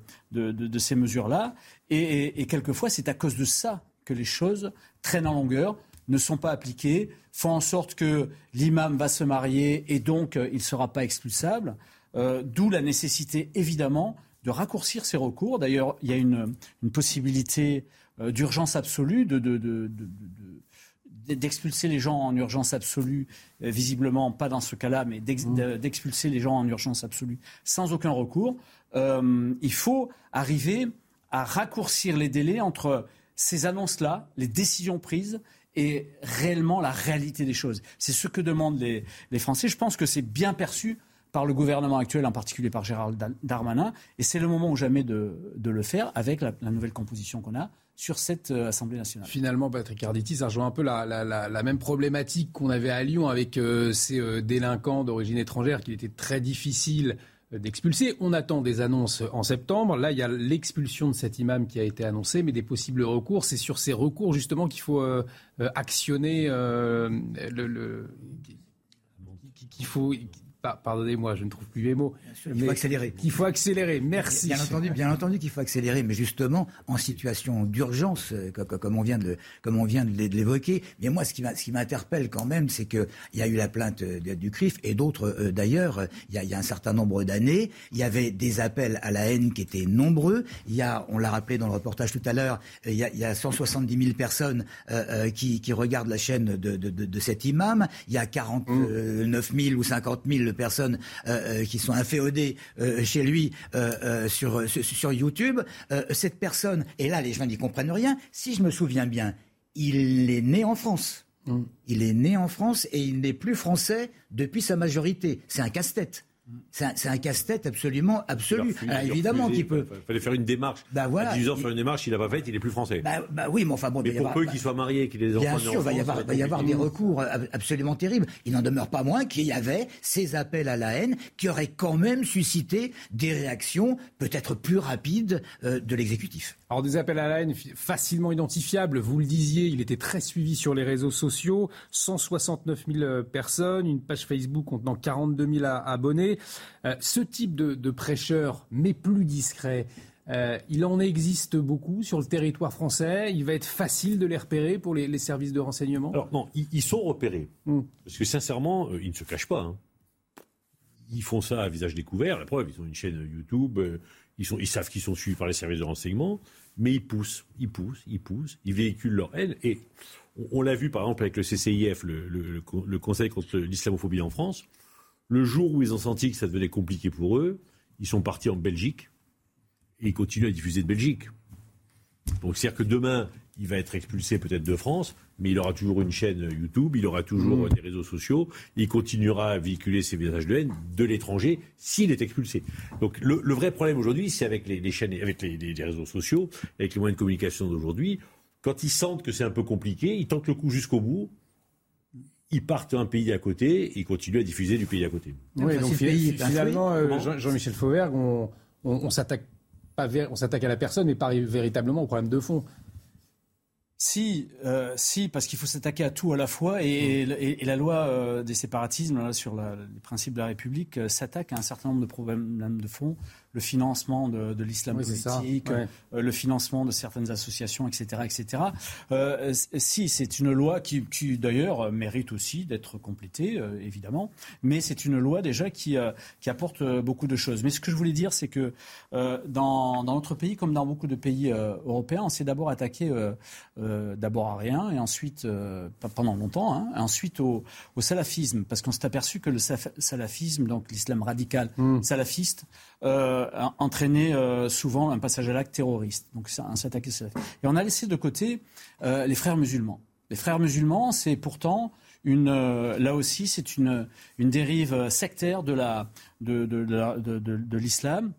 ces mesures-là. Et, quelquefois, c'est à cause de ça que les choses traînent en longueur, ne sont pas appliquées, font en sorte que l'imam va se marier et donc euh, il ne sera pas expulsable. Euh, d'où la nécessité, évidemment, de raccourcir ces recours. D'ailleurs, il y a une, une possibilité d'urgence absolue de, de, de, d'expulser les gens en urgence absolue, euh, visiblement pas dans ce cas-là, mais mmh. d'expulser les gens en urgence absolue sans aucun recours, euh, il faut arriver à raccourcir les délais entre ces annonces-là, les décisions prises et réellement la réalité des choses. C'est ce que demandent les, Français. Je pense que c'est bien perçu par le gouvernement actuel, en particulier par Gérald Darmanin, et c'est le moment ou jamais de, le faire avec la nouvelle composition qu'on a sur cette euh, Assemblée nationale. Finalement, Patrick Arditi, ça rejoint un peu la, même problématique qu'on avait à Lyon avec euh, ces euh, délinquants d'origine étrangère qu'il était très difficile d'expulser. On attend des annonces en septembre. Là, il y a l'expulsion de cet imam qui a été annoncé, mais des possibles recours. C'est sur ces recours justement qu'il faut actionner le, qu'il faut pardonnez-moi, je ne trouve plus les mots. il faut accélérer. Il faut accélérer, merci. Bien entendu, bien entendu qu'il faut accélérer, mais justement en situation d'urgence, euh, comme on vient de, comme on vient de l'évoquer. Mais moi, ce qui m'interpelle quand même, c'est qu'il y a eu la plainte euh, du CRIF et d'autres euh, d'ailleurs. Il, y a un certain nombre d'années, il y avait des appels à la haine qui étaient nombreux. Il y a, on l'a rappelé dans le reportage tout à l'heure, il, y a 170 000 personnes qui, regardent la chaîne de, de, cet imam. Il y a 49 000 ou 50 000 personnes euh, euh, qui sont inféodées euh, chez lui sur, sur, YouTube. cette personne, et là les gens n'y comprennent rien, si je me souviens bien, il est né en France. Mm. Il est né en France et il n'est plus français depuis sa majorité. C'est un casse-tête. C'est un, casse-tête absolument absolu. évidemment qu'il peut. Il fallait faire une démarche. Bah voilà. À 10 ans sur une démarche, il n'a pas fait, il est plus français. Bah, bah oui, mais enfin bon. Mais pour peu qu'il soit marié, qu'il ait des enfants. Bien sûr, il va y avoir, va y avoir des recours absolument terribles. Il n'en demeure pas moins qu'il y avait ces appels à la haine qui auraient quand même suscité des réactions peut-être plus rapides euh, de l'exécutif. Alors des appels à la haine facilement identifiables, vous le disiez, il était très suivi sur les réseaux sociaux, 169 000 euh, personnes, une page Facebook contenant 42 000 abonnés. Euh, ce type de, prêcheur, mais plus discret, euh, il en existe beaucoup sur le territoire français. Il va être facile de les repérer pour les, services de renseignement? Alors non, ils, sont repérés. Hmm. Parce que sincèrement, ils ne se cachent pas. Hein. Ils font ça à visage découvert. La preuve, ils ont une chaîne YouTube. Ils, sont, ils savent qu'ils sont suivis par les services de renseignement mais ils poussent, ils poussent, ils poussent, ils véhiculent leur haine. Et on, l'a vu par exemple avec le CCIF, le, Conseil contre l'islamophobie en France. Le jour où ils ont senti que ça devenait compliqué pour eux, ils sont partis en Belgique et ils continuent à diffuser de Belgique. Donc c'est-à-dire que demain, il va être expulsé peut-être de France, mais il aura toujours une chaîne YouTube, il aura toujours Mmh. des réseaux sociaux, il continuera à véhiculer ses messages de haine de l'étranger s'il est expulsé. Donc le, le vrai problème aujourd'hui, c'est avec les, les chaînes, avec les, les- les réseaux sociaux, avec les moyens de communication d'aujourd'hui. Quand ils sentent que c'est un peu compliqué, ils tentent le coup jusqu'au bout. Ils partent un pays à côté et ils continuent à diffuser du pays à côté. Oui, donc finalement, euh, Jean-Michel Fauvergue, on, on, on s'attaque pas vers- on s'attaque à la personne, mais pas véritablement au problème de fond. Si, euh, si, parce qu'il faut s'attaquer à tout à la fois, et, et- et la loi euh, des séparatismes là, sur la- les principes de la République euh, s'attaque à un certain nombre de problèmes de fond, le financement de, de l'islam Oui, ça, politique, ouais. euh, le financement de certaines associations, etc., etc. Euh, si, c'est une loi qui, qui, d'ailleurs euh, mérite aussi d'être complétée, euh, évidemment, mais c'est une loi déjà qui, euh, qui apporte euh, beaucoup de choses. Mais ce que je voulais dire, c'est que euh, dans, dans notre pays, comme dans beaucoup de pays européens, on s'est d'abord attaqué euh, euh, d'abord à rien et ensuite, euh, pendant longtemps, hein, et ensuite au, au salafisme, parce qu'on s'est aperçu que le salafisme, donc l'islam radical salafiste, euh, entraînait euh, souvent un passage à l'acte terroriste. Donc salafisme. Et on a laissé de côté euh, les frères musulmans. Les frères musulmans, c'est pourtant une, euh, là aussi, c'est une, une dérive sectaire de la, de, de, de la- de- de- de l'islam.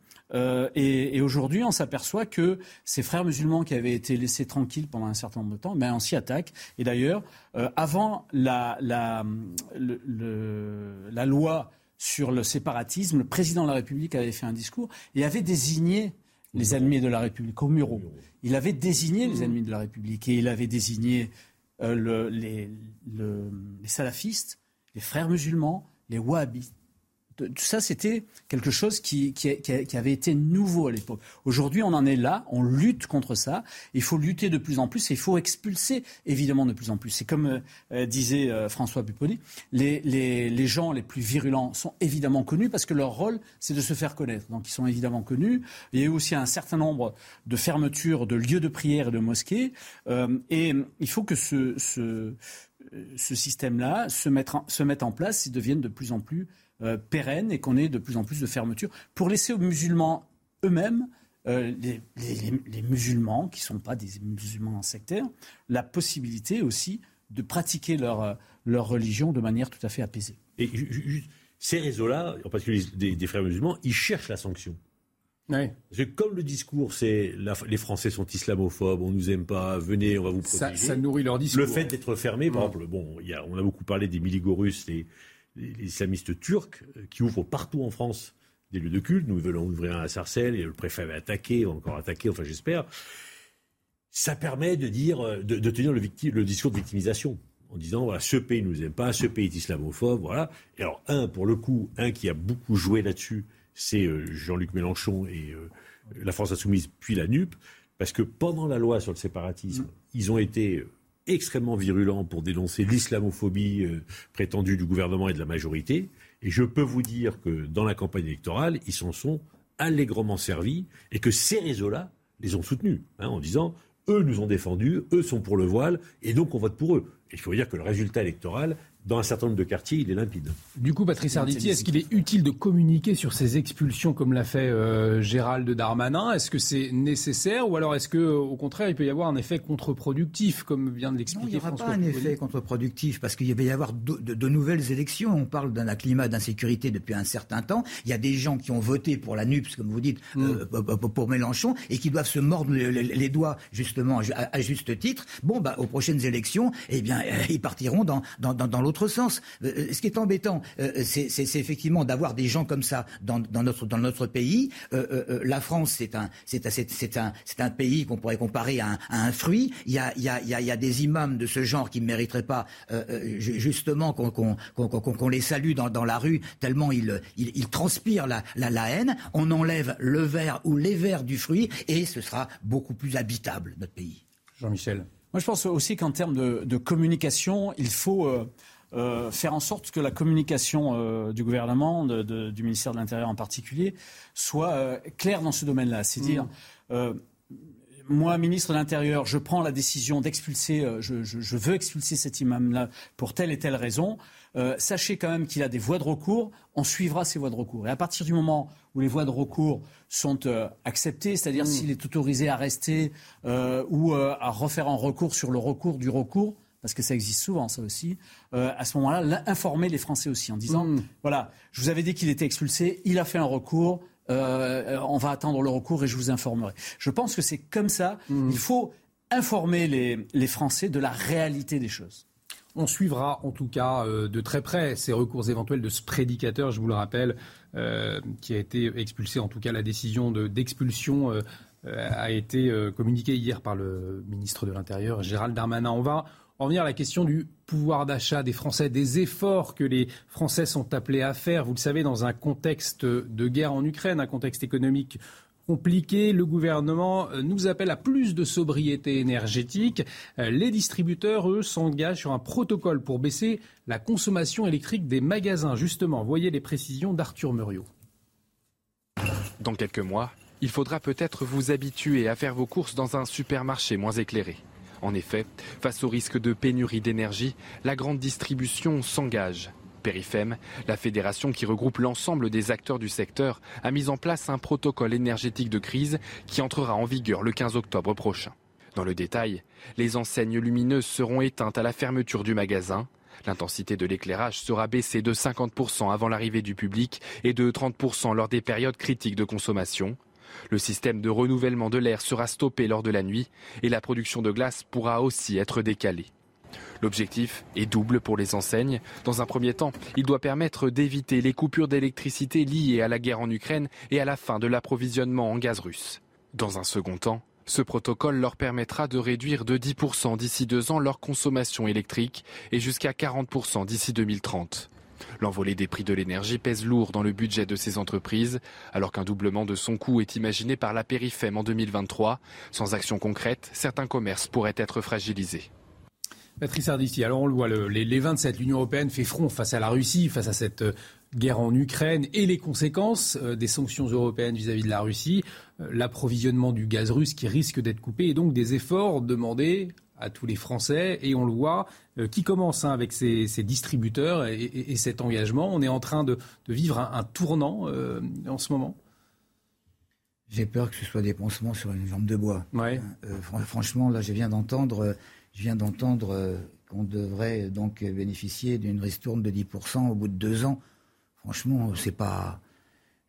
Et, aujourd'hui, on s'aperçoit que ces frères musulmans qui avaient été laissés tranquilles pendant un certain nombre de temps, ben, on s'y attaque. Et d'ailleurs, avant la, la, la loi sur le séparatisme, le président de la République avait fait un discours et avait désigné les ennemis de la République au Muro. Il avait désigné les ennemis de la République et il avait désigné euh, le- les, le- les salafistes, les frères musulmans, les wahhabites. Tout ça, c'était quelque chose qui, avait été nouveau à l'époque. Aujourd'hui, on en est là, on lutte contre ça. Il faut lutter de plus en plus et il faut expulser, évidemment, de plus en plus. C'est comme euh, euh, disait euh, François Pupponi, les, gens les plus virulents sont évidemment connus parce que leur rôle, c'est de se faire connaître. Donc, ils sont évidemment connus. Il y a eu aussi un certain nombre de fermetures de lieux de prière et de mosquées. Et il faut que ce système-là se mette, en, se mette en place et devienne de plus en plus euh, pérenne et qu'on ait de plus en plus de fermetures pour laisser aux musulmans eux-mêmes, euh, les, les- les- les musulmans qui ne sont pas des musulmans sectaires, la possibilité aussi de pratiquer leur, euh, leur religion de manière tout à fait apaisée. Et ces réseaux-là, en particulier des, des frères musulmans, ils cherchent la sanction. Parce que comme le discours, c'est les Français sont islamophobes, on nous aime pas, venez, on va vous Ça- protéger. ça nourrit leur discours. Le fait d'être fermé, par Ouais. exemple, bon, il y a- on a beaucoup parlé des miligorus, les, les- les islamistes turcs, euh, qui ouvrent partout en France des lieux de culte. Nous venons ouvrir un à Sarcelles et le préfet va attaquer, va encore attaquer, enfin j'espère. Ça permet de dire, euh, de, de tenir le, discours de victimisation en disant voilà ce pays ne nous aime pas, ce pays est islamophobe, voilà. Et alors un pour le coup, un qui a beaucoup joué là-dessus, c'est euh, Jean-Luc Mélenchon et la France insoumise puis la NUP, parce que pendant la loi sur le séparatisme, ils ont été extrêmement virulents pour dénoncer l'islamophobie euh, prétendue du gouvernement et de la majorité. Et je peux vous dire que dans la campagne électorale, ils s'en sont allègrement servis et que ces réseaux-là les ont soutenus hein, en disant eux nous ont défendus, eux sont pour le voile et donc on vote pour eux. Et il faut dire que le résultat électoral, dans un certain nombre de quartiers, il est limpide. Du coup, Patrice Arditi, est-ce qu'il est utile de communiquer sur ces expulsions comme l'a fait euh, Gérald Darmanin? Est-ce que c'est nécessaire ou alors est-ce que, au contraire, il peut y avoir un effet contre-productif, comme vient de Non, il l'expliquer n'y aura François pas un effet contre-productif parce qu'il va y avoir de, de- de nouvelles élections. On parle d'un climat d'insécurité depuis un certain temps. Il y a des gens qui ont voté pour la NUPS, comme vous dites, euh, pour- pour Mélenchon, et qui doivent se mordre les, les- les doigts justement à, à juste titre. Bon, bah, aux prochaines élections, eh bien, euh, ils partiront dans, dans, dans, dans l'autre sens. Euh, ce qui est embêtant, euh, c'est effectivement d'avoir des gens comme ça dans, dans notre dans notre pays. Euh, euh, euh, la France, c'est un c'est un- un c'est un pays qu'on pourrait comparer à un, à un fruit. Il y a il y a il y a, des imams de ce genre qui ne mériteraient pas euh, euh, ju- justement qu'on qu'on qu'on qu'on- qu'on les salue dans, dans la rue tellement ils ils, ils transpirent la, la la haine. On enlève le verre ou les verres du fruit et ce sera beaucoup plus habitable notre pays. Jean-Michel. Moi, je pense aussi qu'en termes de, de communication, il faut euh, euh, faire en sorte que la communication euh, du gouvernement, de- de- du ministère de l'Intérieur en particulier, soit euh, claire dans ce domaine-là. C'est-à-dire, euh, moi, ministre de l'Intérieur, je prends la décision d'expulser, je, veux expulser cet imam-là pour telle et telle raison. sachez quand même qu'il a des voies de recours. On suivra ces voies de recours. Et à partir du moment où les voies de recours sont acceptées, c'est-à-dire mm. s'il est autorisé à rester ou à refaire un recours sur le recours du recours, parce que ça existe souvent, ça aussi, euh, à ce moment-là, informer les Français aussi en disant, mm. voilà, je vous avais dit qu'il était expulsé, il a fait un recours, euh, on va attendre le recours et je vous informerai. Je pense que c'est comme ça. Mm. Il faut informer les, Français de la réalité des choses. On suivra en tout cas euh, de très près ces recours éventuels de ce prédicateur, je vous le rappelle, qui a été expulsé. En tout cas, la décision d'expulsion a été communiquée hier par le ministre de l'Intérieur, Gérald Darmanin. On va en venir à la question du pouvoir d'achat des Français, des efforts que les Français sont appelés à faire. Vous le savez, dans un contexte de guerre en Ukraine, un contexte économique compliqué. Le gouvernement euh, nous appelle à plus de sobriété énergétique. Euh, les distributeurs, eux, s'engagent sur un protocole pour baisser la consommation électrique des magasins. Justement, voyez les précisions d'Arthur Muriot. Dans quelques mois, il faudra peut-être vous habituer à faire vos courses dans un supermarché moins éclairé. En effet, face au risque de pénurie d'énergie, la grande distribution s'engage. Périfem, la fédération qui regroupe l'ensemble des acteurs du secteur, a mis en place un protocole énergétique de crise qui entrera en vigueur le 15 octobre prochain. Dans le détail, les enseignes lumineuses seront éteintes à la fermeture du magasin. L'intensité de l'éclairage sera baissée de 50% avant l'arrivée du public et de 30% lors des périodes critiques de consommation. Le système de renouvellement de l'air sera stoppé lors de la nuit et la production de glace pourra aussi être décalée. L'objectif est double pour les enseignes. Dans un premier temps, il doit permettre d'éviter les coupures d'électricité liées à la guerre en Ukraine et à la fin de l'approvisionnement en gaz russe. Dans un second temps, ce protocole leur permettra de réduire de 10% d'ici deux ans leur consommation électrique et jusqu'à 40% d'ici 2030. L'envolée des prix de l'énergie pèse lourd dans le budget de ces entreprises, alors qu'un doublement de son coût est imaginé par la Périfem en 2023. Sans action concrète, certains commerces pourraient être fragilisés. Patrice Arditi, alors on le voit, les, 27, l'Union européenne fait front face à la Russie, face à cette euh, guerre en Ukraine et les conséquences euh, des sanctions européennes vis-à-vis de la Russie, euh, l'approvisionnement du gaz russe qui risque d'être coupé et donc des efforts demandés à tous les Français et on le voit euh, qui commence hein, avec ces, distributeurs et, cet engagement. On est en train de, vivre un, tournant euh, en ce moment. J'ai peur que ce soit des pansements sur une jambe de bois. Ouais. Euh, franchement, là, je viens d'entendre, je viens d'entendre qu'on devrait donc bénéficier d'une ristourne de 10% au bout de deux ans. Franchement, c'est pas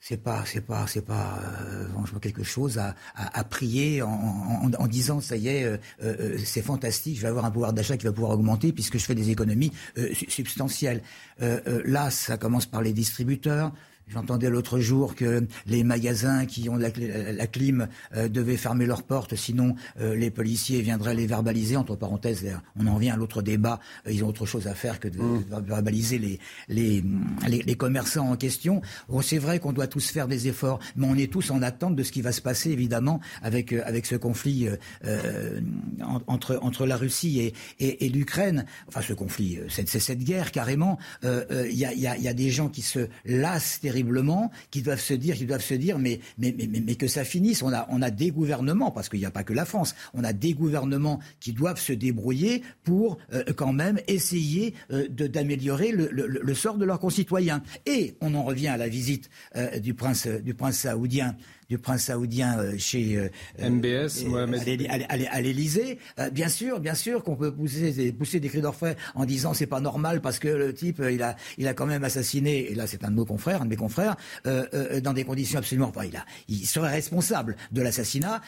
c'est pas c'est pas c'est pas euh, quelque chose à, prier en, disant ça y est euh, euh, c'est fantastique je vais avoir un pouvoir d'achat qui va pouvoir augmenter puisque je fais des économies euh, substantielles. Là ça commence par les distributeurs J'entendais l'autre jour que les magasins qui ont la, la clim euh, devaient fermer leurs portes, sinon euh, les policiers viendraient les verbaliser. Entre parenthèses, on en vient à l'autre débat. Euh, ils ont autre chose à faire que de mmh. verbaliser les, les, les, commerçants en question. Bon, c'est vrai qu'on doit tous faire des efforts, mais on est tous en attente de ce qui va se passer, évidemment, avec, avec ce conflit entre, entre la Russie et, et, et l'Ukraine. Enfin, ce conflit, c'est cette guerre, carrément. Il y, a, y, a, y, a, des gens qui se lassent terriblement, qui doivent se dire, qui doivent se dire, mais, mais, mais, mais que ça finisse. On a, on a des gouvernements, parce qu'il n'y a pas que la France, on a des gouvernements qui doivent se débrouiller pour euh, quand même essayer euh, d'améliorer le, le, le, sort de leurs concitoyens. Et on en revient à la visite euh, du prince, du prince saoudien du prince saoudien euh, chez euh, euh, MBS, à l'Élysée. bien sûr, bien sûr qu'on peut pousser, pousser des cris d'orfraie en disant c'est pas normal parce que le type il a, il a quand même assassiné. Et là, c'est un de nos confrères, un de mes confrères, dans des conditions absolument pas. Il a, il serait responsable de l'assassinat.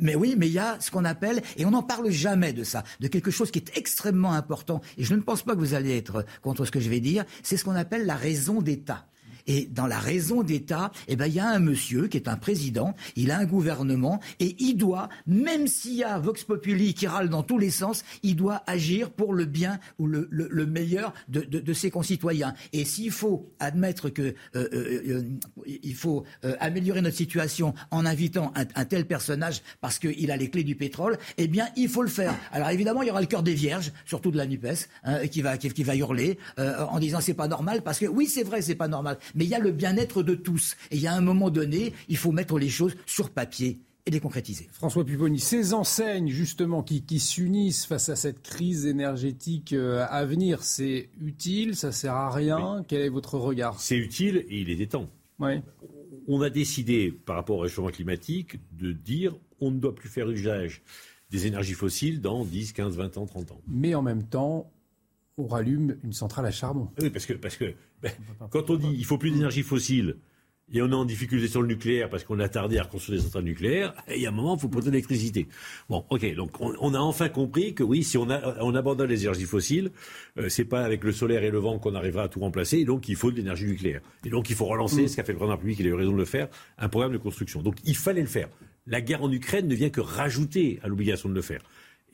mais oui, mais il y a ce qu'on appelle et on n'en parle jamais de ça, de quelque chose qui est extrêmement important. Et je ne pense pas que vous allez être contre ce que je vais dire. C'est ce qu'on appelle la raison d'État. Et dans la raison d'État, eh ben, il y a un monsieur qui est un président, il a un gouvernement, et il doit, même s'il y a Vox Populi qui râle dans tous les sens, il doit agir pour le bien ou le, le, meilleur de, de, de, ses concitoyens. Et s'il faut admettre que euh, euh, euh il faut euh, améliorer notre situation en invitant un, un tel personnage parce qu'il a les clés du pétrole, eh bien, il faut le faire. Alors évidemment, il y aura le cœur des vierges, surtout de la Nupes, hein, qui va qui, qui va hurler en disant c'est pas normal parce que oui, c'est vrai, c'est pas normal mais il y a le bien-être de tous. Et il y a un moment donné, il faut mettre les choses sur papier et les concrétiser. François Pupponi, ces enseignes justement qui, qui s'unissent face à cette crise énergétique euh, à venir, c'est utile, ça sert à rien? Quel est votre regard? C'est utile et il est temps. Oui. On a décidé, par rapport au réchauffement climatique, de dire on ne doit plus faire usage des énergies fossiles dans 10, 15, 20 ans, 30 ans. Mais en même temps, on rallume une centrale à charbon. Oui, parce que, parce que ben, quand on dit il faut plus d'énergie fossile et on est en difficulté sur le nucléaire parce qu'on a tardé à reconstruire des centrales nucléaires, il y a un moment, il faut poser l'électricité. Bon, ok, donc on, a enfin compris que oui, si on, a, on abandonne les énergies fossiles, euh, c'est pas avec le solaire et le vent qu'on arrivera à tout remplacer, et donc il faut de l'énergie nucléaire. Et donc il faut relancer, mm. ce qu'a fait le président de République, il a eu raison de le faire, un programme de construction. Donc il fallait le faire. La guerre en Ukraine ne vient que rajouter à l'obligation de le faire.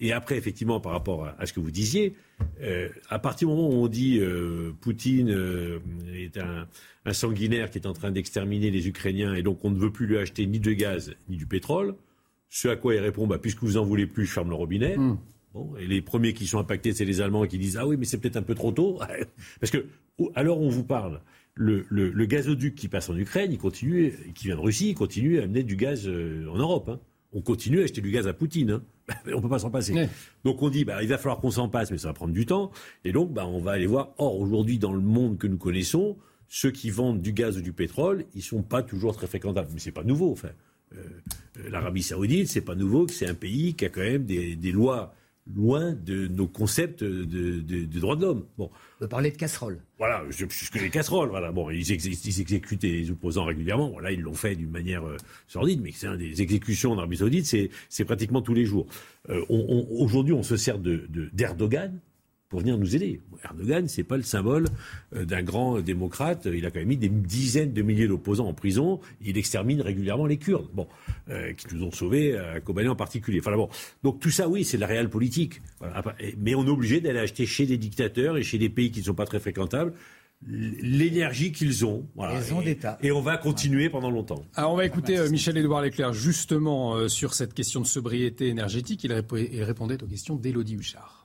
Et après, effectivement, par rapport à, ce que vous disiez, euh, à partir du moment où on dit euh, Poutine euh, est un, sanguinaire qui est en train d'exterminer les Ukrainiens et donc on ne veut plus lui acheter ni de gaz ni du pétrole, ce à quoi il répond bah, puisque vous en voulez plus, je ferme le robinet. Hmm. Bon, et les premiers qui sont impactés, c'est les Allemands qui disent ah oui, mais c'est peut-être un peu trop tôt, parce que alors on vous parle. Le, le, gazoduc qui passe en Ukraine, il continue, qui vient de Russie, il continue à amener du gaz en Europe. Hein. On continue à acheter du gaz à Poutine. Hein. on ne peut pas s'en passer. Donc on dit, bah, il va falloir qu'on s'en passe, mais ça va prendre du temps. Et donc, bah, on va aller voir. Or, aujourd'hui, dans le monde que nous connaissons, ceux qui vendent du gaz ou du pétrole, ils sont pas toujours très fréquentables. Mais c'est pas nouveau. Enfin, euh, euh, l'Arabie Saoudite, c'est pas nouveau que c'est un pays qui a quand même des, des lois loin de nos concepts de, de, droits de l'homme. Bon. On peut parler de casseroles. Voilà, que les casseroles. Voilà. Bon, ils, exécutent les opposants régulièrement. Voilà, ils l'ont fait d'une manière euh, sordide, mais c'est un des exécutions en Arabie Saoudite, c'est pratiquement tous les jours. Euh, Aujourd'hui, on se sert d'Erdogan pour venir nous aider. Erdogan, c'est pas le symbole euh, d'un grand démocrate. Il a quand même mis des dizaines de milliers d'opposants en prison. Il extermine régulièrement les Kurdes, bon, euh, qui nous ont sauvés, à Kobané en particulier. Enfin bon, donc tout ça, oui, c'est de la réelle politique. Mais on est obligé d'aller acheter chez des dictateurs et chez des pays qui ne sont pas très fréquentables l'énergie qu'ils ont. Voilà. d'État. Et on va continuer pendant longtemps. Alors on va écouter euh, Michel-Édouard Leclerc justement sur cette question de sobriété énergétique. Il, répondait aux questions d'Élodie Huchard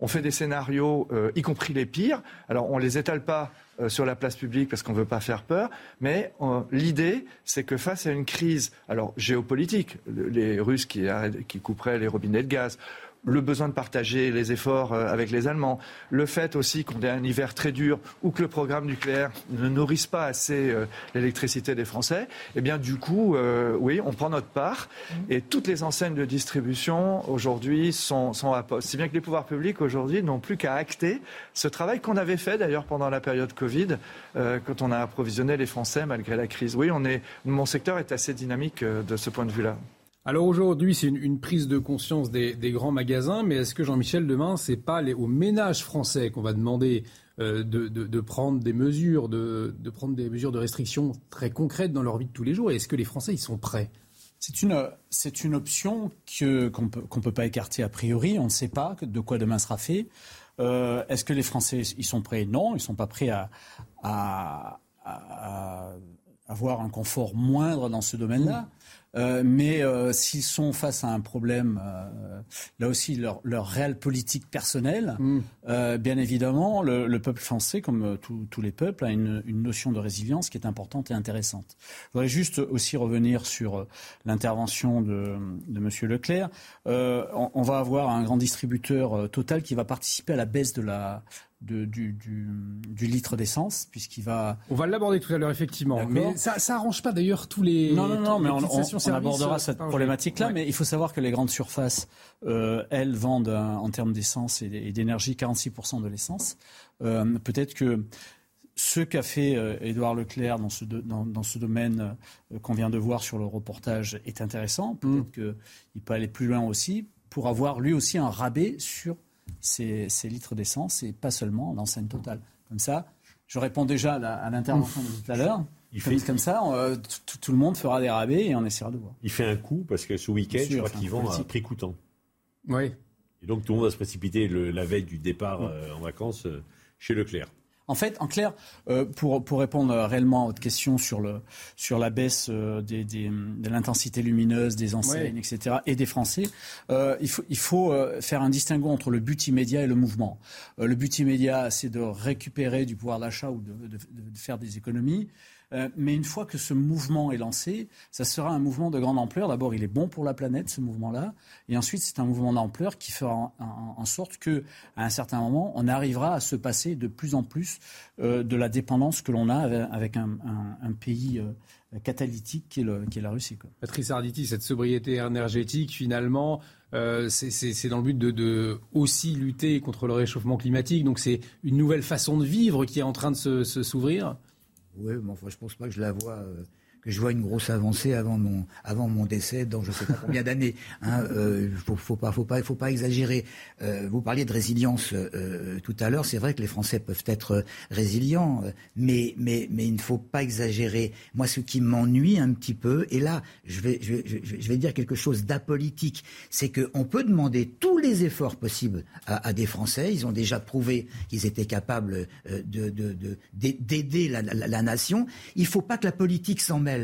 on fait des scénarios, euh, y compris les pires. Alors, on les étale pas euh, sur la place publique parce qu'on ne veut pas faire peur, mais euh, l'idée, c'est que face à une crise, alors géopolitique, les Russes qui couperaient les robinets de gaz, le besoin de partager les efforts euh, avec les Allemands, le fait aussi qu'on ait un hiver très dur ou que le programme nucléaire ne nourrisse pas assez euh, l'électricité des Français, eh bien du coup, euh, oui, on prend notre part mmh. et toutes les enseignes de distribution aujourd'hui sont, sont à poste. Si bien que les pouvoirs publics aujourd'hui n'ont plus qu'à acter ce travail qu'on avait fait d'ailleurs pendant la période Covid, quand on a approvisionné les Français malgré la crise. Oui, on est, mon secteur est assez dynamique de ce point de vue-là. Alors aujourd'hui, c'est une, prise de conscience des, grands magasins, mais est-ce que Jean-Michel, demain, c'est pas les, aux ménages français qu'on va demander euh, de, prendre des mesures, de, prendre des mesures de restriction très concrètes dans leur vie de tous les jours? Et est-ce que les Français y sont prêts? C'est une, option que, qu'on ne peut, pas écarter a priori. On ne sait pas de quoi demain sera fait. Euh, est-ce que les Français y sont prêts? Non, ils ne sont pas prêts à, avoir un confort moindre dans ce domaine-là. Euh, mais euh, s'ils sont face à un problème, euh, là aussi, leur, leur réelle politique personnelle, mm. bien évidemment, le, peuple français, comme tous les peuples, a une, une, notion de résilience qui est importante et intéressante. Je voudrais juste aussi revenir sur l'intervention de, de M. Leclerc. On, on, va avoir un grand distributeur total qui va participer à la baisse de la, du, du, litre d'essence, puisqu'il va. On va l'aborder tout à l'heure, effectivement. Mais ça, ça arrange pas d'ailleurs tous les. Non, non, non, mais on, abordera cette problématique-là. Mais il faut savoir que les grandes surfaces, euh, elles, vendent en termes d'essence et d'énergie 46% de l'essence. Euh, peut-être que ce qu'a fait euh, Édouard Leclerc dans ce, dans, ce domaine qu'on vient de voir sur le reportage est intéressant. Peut-être mm. qu'il peut aller plus loin aussi pour avoir lui aussi un rabais sur ces, litres d'essence et pas seulement l'enseigne totale. Comme ça, je réponds déjà à l'intervention de tout à l'heure. Il fait... Comme ça, euh, tout le monde fera des rabais et on essaiera de voir. Il fait un coup parce que ce week-end, je crois qu'ils vont à prix coûtant. Oui. Et donc tout le monde va se précipiter la veille du départ euh, en vacances euh, chez Leclerc. En fait, en clair, euh, pour, pour répondre réellement à votre question sur, le, sur la baisse euh, des, des, de l'intensité lumineuse des enseignes, etc., et des Français, euh, il faut, il faut faire un distinguo entre le but immédiat et le mouvement. le but immédiat, c'est de récupérer du pouvoir d'achat ou de, de, de faire des économies. Euh, mais une fois que ce mouvement est lancé, ça sera un mouvement de grande ampleur. D'abord, il est bon pour la planète, ce mouvement-là. Et ensuite, c'est un mouvement d'ampleur qui fera en, sorte que, à un certain moment, on arrivera à se passer de plus en plus euh, de la dépendance que l'on a avec un, pays euh, catalytique qui est, la Russie. Patrice Arditi, cette sobriété énergétique, finalement, c'est dans le but de, aussi lutter contre le réchauffement climatique. Donc c'est une nouvelle façon de vivre qui est en train de s'ouvrir. Oui, mais enfin, je pense pas que je la vois euh, que je vois une grosse avancée avant mon, avant mon décès dans je ne sais pas combien d'années. Hein, euh, faut, faut pas, faut pas, faut pas exagérer. Euh, vous parliez de résilience euh, tout à l'heure. C'est vrai que les Français peuvent être résilients, mais, mais, mais il ne faut pas exagérer. Moi, ce qui m'ennuie un petit peu, et là, je vais, je vais, je vais dire quelque chose d'apolitique, c'est qu'on peut demander tous les efforts possibles à, à, des Français. Ils ont déjà prouvé qu'ils étaient capables de, d'aider de, de, la, la, la, nation. Il ne faut pas que la politique s'en mêle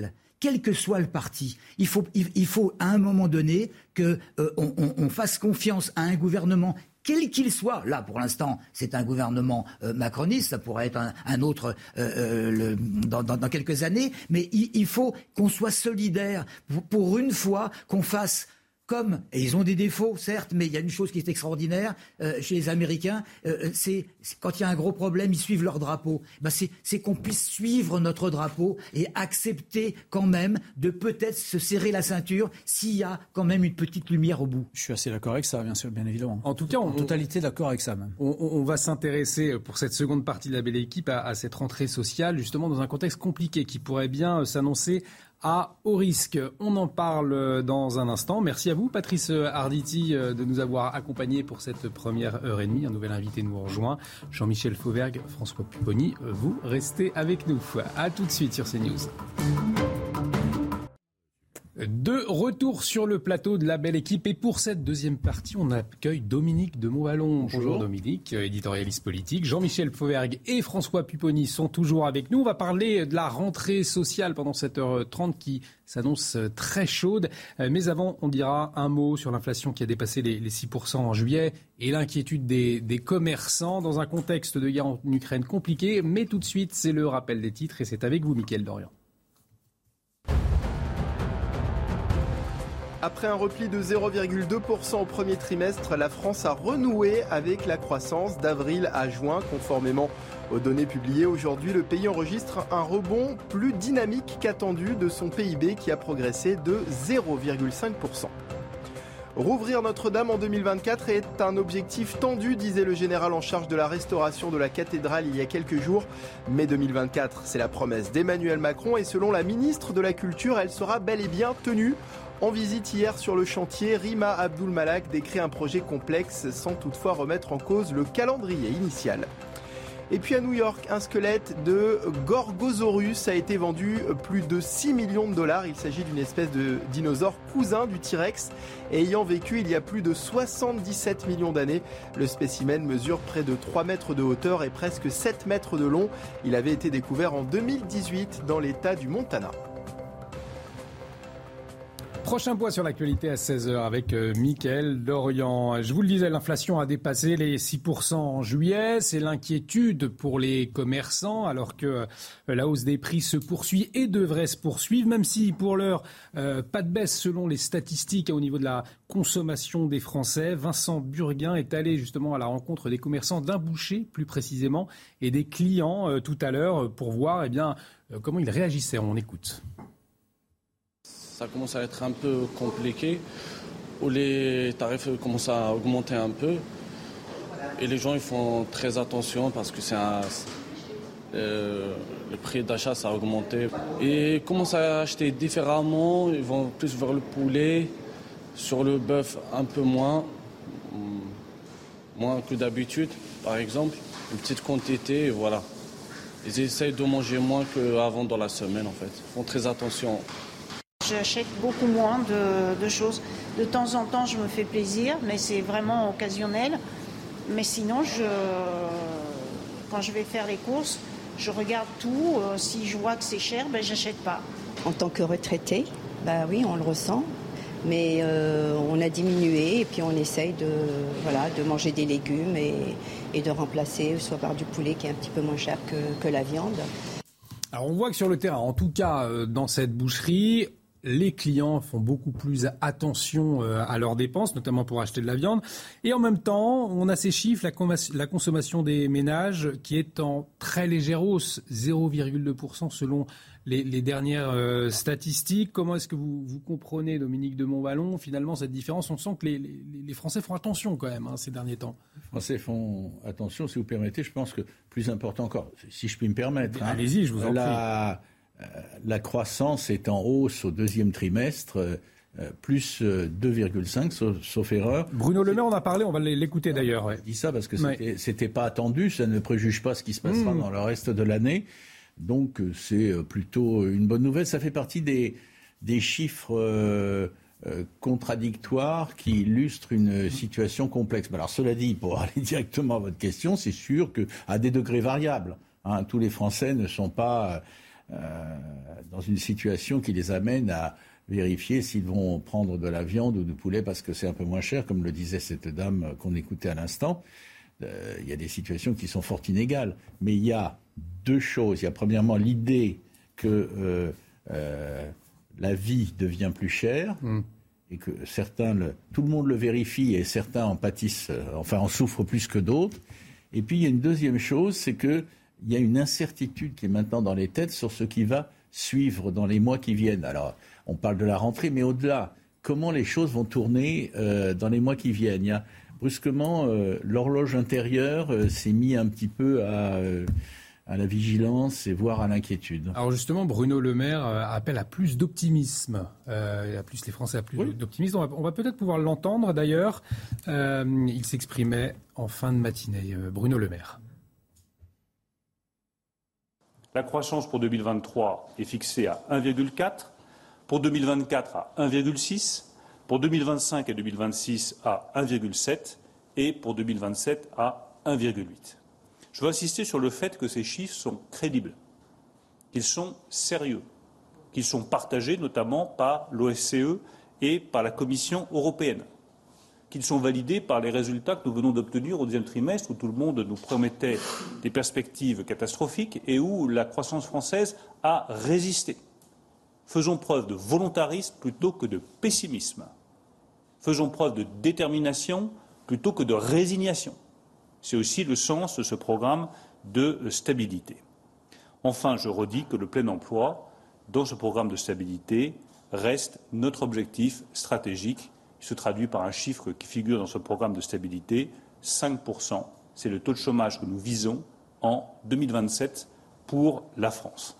quel que soit le parti. Il faut, il, à un moment donné qu'on euh, fasse confiance à un gouvernement quel qu'il soit, là pour l'instant c'est un gouvernement euh, macroniste, ça pourrait être un, autre euh, dans, quelques années, mais il, faut qu'on soit solidaire pour une fois, qu'on fasse comme, et ils ont des défauts, certes, mais il y a une chose qui est extraordinaire euh, chez les Américains, euh, c'est quand il y a un gros problème, ils suivent leur drapeau. Ben, c'est qu'on puisse suivre notre drapeau et accepter quand même de peut-être se serrer la ceinture s'il y a quand même une petite lumière au bout. Je suis assez d'accord avec ça, bien sûr, bien évidemment. En tout cas, en totalité d'accord avec ça même. On, va s'intéresser pour cette seconde partie de la belle équipe à, à cette rentrée sociale, justement dans un contexte compliqué qui pourrait bien s'annoncer à haut risque. On en parle dans un instant. Merci à vous, Patrice Arditi, de nous avoir accompagnés pour cette première heure et demie. Un nouvel invité nous rejoint, Jean-Michel Fauvergue, François Pupponi. Vous restez avec nous. À tout de suite sur CNews. De retour sur le plateau de la belle équipe et pour cette deuxième partie, on accueille Dominique de Montvalon. Bonjour Dominique, éditorialiste politique. Jean-Michel Fauvergue et François Pupponi sont toujours avec nous. On va parler de la rentrée sociale pendant cette heure 30 qui s'annonce très chaude. Mais avant, on dira un mot sur l'inflation qui a dépassé les 6% en juillet et l'inquiétude des, des commerçants dans un contexte de guerre en Ukraine compliqué. Mais tout de suite, c'est le rappel des titres et c'est avec vous, Mickaël Dorian. Après un repli de 0,2% au premier trimestre, la France a renoué avec la croissance d'avril à juin, conformément aux données publiées aujourd'hui. Le pays enregistre un rebond plus dynamique qu'attendu de son PIB qui a progressé de 0,5%. Rouvrir Notre-Dame en 2024 est un objectif tendu, disait le général en charge de la restauration de la cathédrale il y a quelques jours. Mais 2024, c'est la promesse d'Emmanuel Macron et selon la ministre de la Culture, elle sera bel et bien tenue. En visite hier sur le chantier, Rima Abdul Malak décrit un projet complexe sans toutefois remettre en cause le calendrier initial. Et puis à New York, un squelette de Gorgosaurus a été vendu plus de 6 millions de dollars. Il s'agit d'une espèce de dinosaure cousin du T-Rex ayant vécu il y a plus de 77 millions d'années. Le spécimen mesure près de 3 mètres de hauteur et presque 7 mètres de long. Il avait été découvert en 2018 dans l'état du Montana. Prochain point sur l'actualité à 16h avec euh, Mickaël Dorian. Je vous le disais, l'inflation a dépassé les 6% en juillet. C'est l'inquiétude pour les commerçants alors que euh, la hausse des prix se poursuit et devrait se poursuivre, même si pour l'heure, euh, pas de baisse selon les statistiques au niveau de la consommation des Français. Vincent Burguin est allé justement à la rencontre des commerçants d'un boucher plus précisément et des clients tout à l'heure pour voir eh bien, comment ils réagissaient. On écoute ça commence à être un peu compliqué, où les tarifs commencent à augmenter un peu. Et les gens ils font très attention parce que c'est euh, le prix d'achat ça a augmenté. Et ils commencent à acheter différemment, ils vont plus vers le poulet, sur le bœuf un peu moins, moins que d'habitude par exemple, une petite quantité et voilà. Ils essayent de manger moins qu'avant dans la semaine en fait. Ils font très attention. J'achète beaucoup moins de, choses. De temps en temps, je me fais plaisir, mais c'est vraiment occasionnel. Mais sinon, je, quand je vais faire les courses, je regarde tout. Euh, si je vois que c'est cher, ben, j'achète pas. En tant que retraité, bah oui, on le ressent. Mais euh, on a diminué et puis on essaye de, voilà, de manger des légumes et, et de remplacer soit par du poulet qui est un petit peu moins cher que, que la viande. Alors on voit que sur le terrain, en tout cas euh, dans cette boucherie, les clients font beaucoup plus attention euh, à leurs dépenses, notamment pour acheter de la viande. Et en même temps, on a ces chiffres, la, consommation des ménages qui est en très légère hausse, 0,2% selon les, dernières euh, statistiques. Comment est-ce que vous, vous, comprenez, Dominique de Montballon, finalement, cette différence? On sent que les, Français font attention quand même hein, ces derniers temps. Les Français font attention, si vous permettez. Je pense que plus important encore, si je puis me permettre. Hein, Allez-y, je vous en prie. Euh, la croissance est en hausse au deuxième trimestre. Euh, plus 2,5, sauf, erreur. Bruno Le Maire en a parlé, on va l'écouter d'ailleurs. Je dis ça parce que c'était pas attendu, ça ne préjuge pas ce qui se passera mmh. dans le reste de l'année. Donc euh, c'est plutôt une bonne nouvelle. Ça fait partie des, des chiffres contradictoires qui illustrent une situation complexe. alors cela dit, pour aller directement à votre question, c'est sûr qu'à des degrés variables, hein, tous les Français ne sont pas euh, dans une situation qui les amène à vérifier s'ils vont prendre de la viande ou du poulet parce que c'est un peu moins cher, comme le disait cette dame qu'on écoutait à l'instant. Euh, il y a des situations qui sont fort inégales. Mais il y a deux choses. Il y a premièrement l'idée que euh, la vie devient plus chère. Mm. Et que certains, tout le monde le vérifie et certains en pâtissent, enfin en souffrent plus que d'autres. Et puis il y a une deuxième chose, c'est que il y a une incertitude qui est maintenant dans les têtes sur ce qui va suivre dans les mois qui viennent. Alors, on parle de la rentrée, mais au-delà, comment les choses vont tourner euh, dans les mois qui viennent? Il y a, brusquement, euh, l'horloge intérieure euh, s'est mis un petit peu à, à, la vigilance et voire à l'inquiétude. Alors justement, Bruno Le Maire appelle à plus d'optimisme. à plus les Français à plus d'optimisme. On va, va peut-être pouvoir l'entendre d'ailleurs. il s'exprimait en fin de matinée. Bruno Le Maire. La croissance pour 2023 est fixée à 1,4, pour 2024 à 1,6, pour 2025 et 2026 à 1,7 et pour 2027 à 1,8. Je veux insister sur le fait que ces chiffres sont crédibles, qu'ils sont sérieux, qu'ils sont partagés notamment par l'OSCE et par la Commission européenne qu'ils sont validés par les résultats que nous venons d'obtenir au deuxième trimestre, où tout le monde nous promettait des perspectives catastrophiques et où la croissance française a résisté. Faisons preuve de volontarisme plutôt que de pessimisme. Faisons preuve de détermination plutôt que de résignation. C'est aussi le sens de ce programme de stabilité. Enfin, je redis que le plein emploi, dans ce programme de stabilité, reste notre objectif stratégique se traduit par un chiffre qui figure dans ce programme de stabilité, 5%. C'est le taux de chômage que nous visons en 2027 pour la France.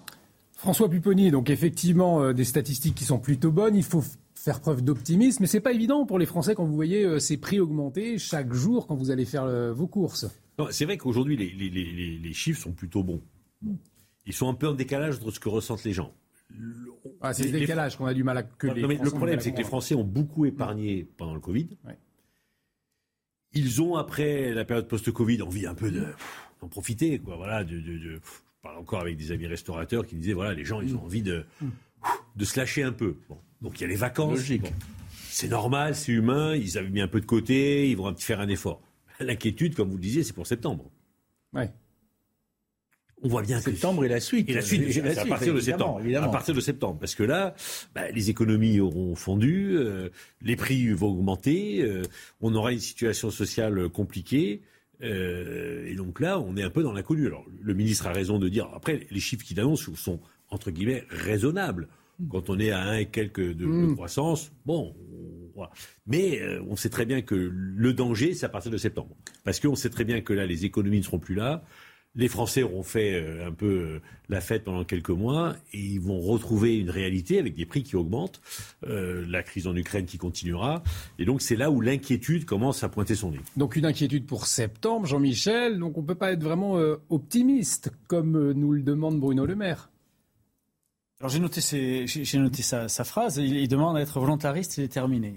François Pupponi, donc effectivement euh, des statistiques qui sont plutôt bonnes. Il faut faire preuve d'optimisme, mais c'est pas évident pour les Français quand vous voyez euh, ces prix augmenter chaque jour quand vous allez faire euh, vos courses. C'est vrai qu'aujourd'hui les, chiffres sont plutôt bons. Ils sont un peu en décalage entre ce que ressentent les gens. Ah, c'est le décalage qu'on a du mal à que les Le problème, c'est que les Français ont beaucoup épargné pendant le Covid. Ils ont, après la période post-Covid, envie un peu d'en profiter. Quoi. Voilà, de, je parle encore avec des amis restaurateurs qui disaient voilà, les gens, ils ont mm. envie de, mm. de se lâcher un peu. Donc il y a les vacances. C'est normal, c'est humain. Ils avaient mis un peu de côté, ils vont faire un effort. L'inquiétude, comme vous le disiez, c'est pour septembre. Ouais on voit bien septembre et la suite. Et la suite, c'est à partir de septembre. À partir de septembre, parce que là, bah, les économies auront fondu, euh, les prix vont augmenter, euh, on aura une situation sociale compliquée. Euh, et donc là, on est un peu dans l'inconnu. Alors, le ministre a raison de dire. Après, les chiffres qu'il annonce sont entre guillemets raisonnables. Quand on est à un et quelques de, mm. croissance, bon, mais on sait très bien que le danger, c'est à partir de septembre, parce qu'on sait très bien que là, les économies ne seront plus là. Les Français auront fait euh, un peu euh, la fête pendant quelques mois et ils vont retrouver une réalité avec des prix qui augmentent, euh, la crise en Ukraine qui continuera. Et donc c'est là où l'inquiétude commence à pointer son nez. Donc une inquiétude pour septembre, Jean-Michel. Donc on ne peut pas être vraiment optimiste comme nous le demande Bruno Le Maire. Alors j'ai noté, sa, phrase. Il, demande à être volontariste et déterminé.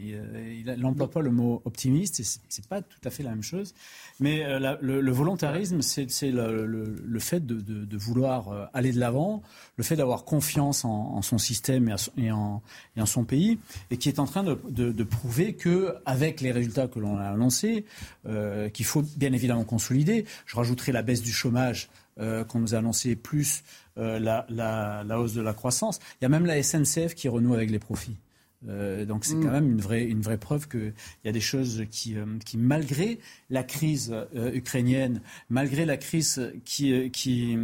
Il n'emploie pas le mot optimiste. Ce c'est pas tout à fait la même chose. Mais euh, le, volontarisme, c'est le, fait de, vouloir euh, aller de l'avant, le fait d'avoir confiance en, son système et, en, son pays, et qui est en train de, prouver que, avec les résultats que l'on a annoncés, euh, qu'il faut bien évidemment consolider. Je rajouterai la baisse du chômage qu'on nous a annoncé plus euh, la, hausse de la croissance. Il y a même la SNCF qui renoue avec les profits. Euh, donc c'est quand mm. même une vraie, une vraie preuve qu'il y a des choses qui, euh, qui malgré la crise ukrainienne, malgré la crise qui, qui,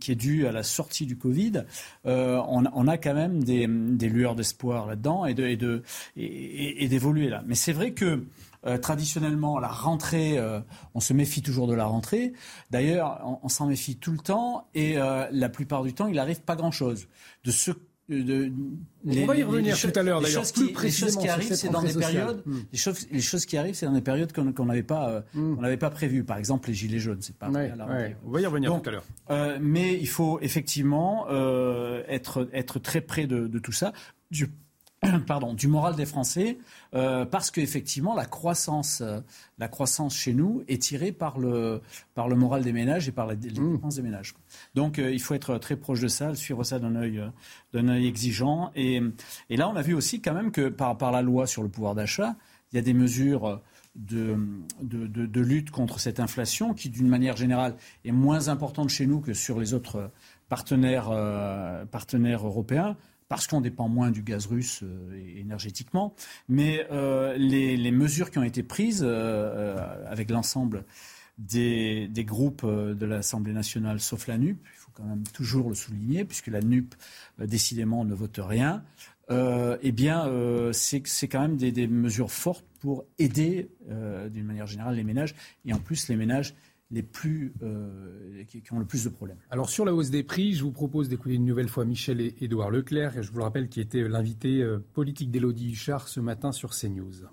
qui, est due à la sortie du Covid, on, on, a quand même des, des lueurs d'espoir là-dedans et d'évoluer de, et, et, là. Mais c'est vrai que euh, traditionnellement, la rentrée, euh, on se méfie toujours de la rentrée. D'ailleurs, on, s'en méfie tout le temps et euh, la plupart du temps, il n'arrive pas grand-chose. De ce de, on va y revenir tout à l'heure d'ailleurs plus précisément. Les choses qui arrivent, c'est dans des périodes. Hmm. Les, choses, les, choses, qui arrivent, c'est dans des périodes qu'on n'avait pas, hmm. on n'avait pas prévues. Par exemple, les gilets jaunes, c'est pas. Ouais, On va y revenir tout à l'heure. Euh, mais il faut effectivement euh, être être très près de, de tout ça. pardon, du moral des Français, euh, parce qu'effectivement, la croissance, euh, la croissance chez nous est tirée par le, par le moral des ménages et par les, mmh. dépenses des ménages. Donc, euh, il faut être très proche de ça, suivre ça d'un œil, d'un œil exigeant. Et, et, là, on a vu aussi quand même que par, par la loi sur le pouvoir d'achat, il y a des mesures de, de, de, de lutte contre cette inflation qui, d'une manière générale, est moins importante chez nous que sur les autres partenaires, partenaires européens parce qu'on dépend moins du gaz russe euh, énergétiquement. Mais euh, les, mesures qui ont été prises euh, avec l'ensemble des, groupes de l'Assemblée nationale, sauf la NUP, il faut quand même toujours le souligner, puisque la NUP, décidément, ne vote rien, eh bien, c'est quand même des, des, mesures fortes pour aider, d'une manière générale, les ménages, et en plus les ménages les plus, euh, qui, ont le plus de problèmes. Alors sur la hausse des prix, je vous propose d'écouter une nouvelle fois Michel et Édouard Leclerc, et je vous le rappelle, qui était l'invité euh, politique d'Élodie Huchard ce matin sur CNews.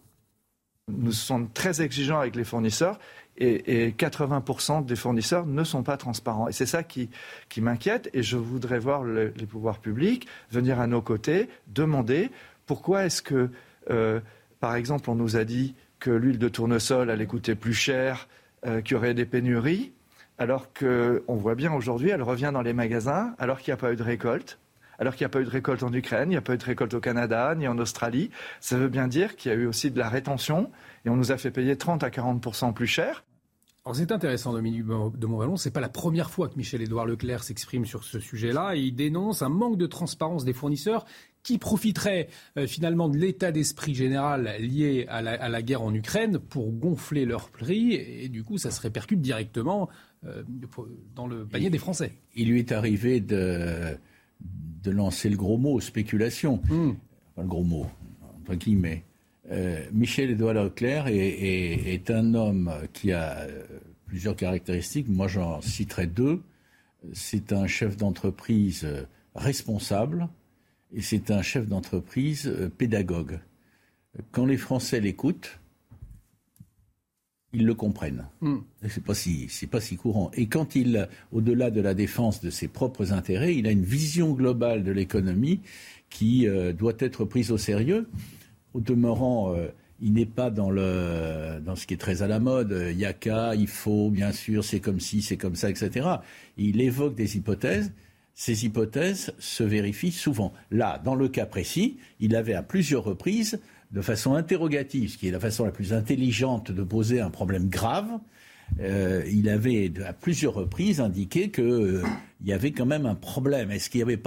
Nous sommes très exigeants avec les fournisseurs et, 80% des fournisseurs ne sont pas transparents. Et c'est ça qui, qui m'inquiète et je voudrais voir les pouvoirs publics venir à nos côtés, demander pourquoi est-ce que, euh, par exemple, on nous a dit que l'huile de tournesol allait coûter plus cher euh, qu'il y aurait des pénuries, alors qu'on voit bien aujourd'hui, elle revient dans les magasins, alors qu'il n'y a pas eu de récolte, alors qu'il n'y a pas eu de récolte en Ukraine, il n'y a pas eu de récolte au Canada, ni en Australie. Ça veut bien dire qu'il y a eu aussi de la rétention, et on nous a fait payer 30 à 40 plus cher. Alors c'est intéressant, Dominique de Montvalon, c'est pas la première fois que Michel-Édouard Leclerc s'exprime sur ce sujet-là. Et il dénonce un manque de transparence des fournisseurs qui profiterait euh, finalement de l'état d'esprit général lié à la, guerre en Ukraine pour gonfler leurs prix et du coup ça se répercute directement euh, dans le panier des Français. Il lui est arrivé de, de lancer le gros mot spéculation, hmm. le gros mot entre guillemets. Euh, Michel Édouard Leclerc est, est, un homme qui a plusieurs caractéristiques. Moi, j'en citerai deux. C'est un chef d'entreprise responsable, et c'est un chef d'entreprise euh, pédagogue. Quand les Français l'écoutent, ils le comprennent. Hmm. C'est pas si c'est pas si courant. Et quand il, au-delà de la défense de ses propres intérêts, il a une vision globale de l'économie qui euh, doit être prise au sérieux. Au demeurant, euh, il n'est pas dans le dans ce qui est très à la mode. Il y a qu'à, il faut, bien sûr, c'est comme si, c'est comme ça, etc. Il évoque des hypothèses ces hypothèses se vérifient souvent. Là, dans le cas précis, il avait à plusieurs reprises, de façon interrogative, ce qui est la façon la plus intelligente de poser un problème grave, euh, il avait à plusieurs reprises indiqué qu'il euh, y avait quand même un problème. Est-ce qu'il n'y avait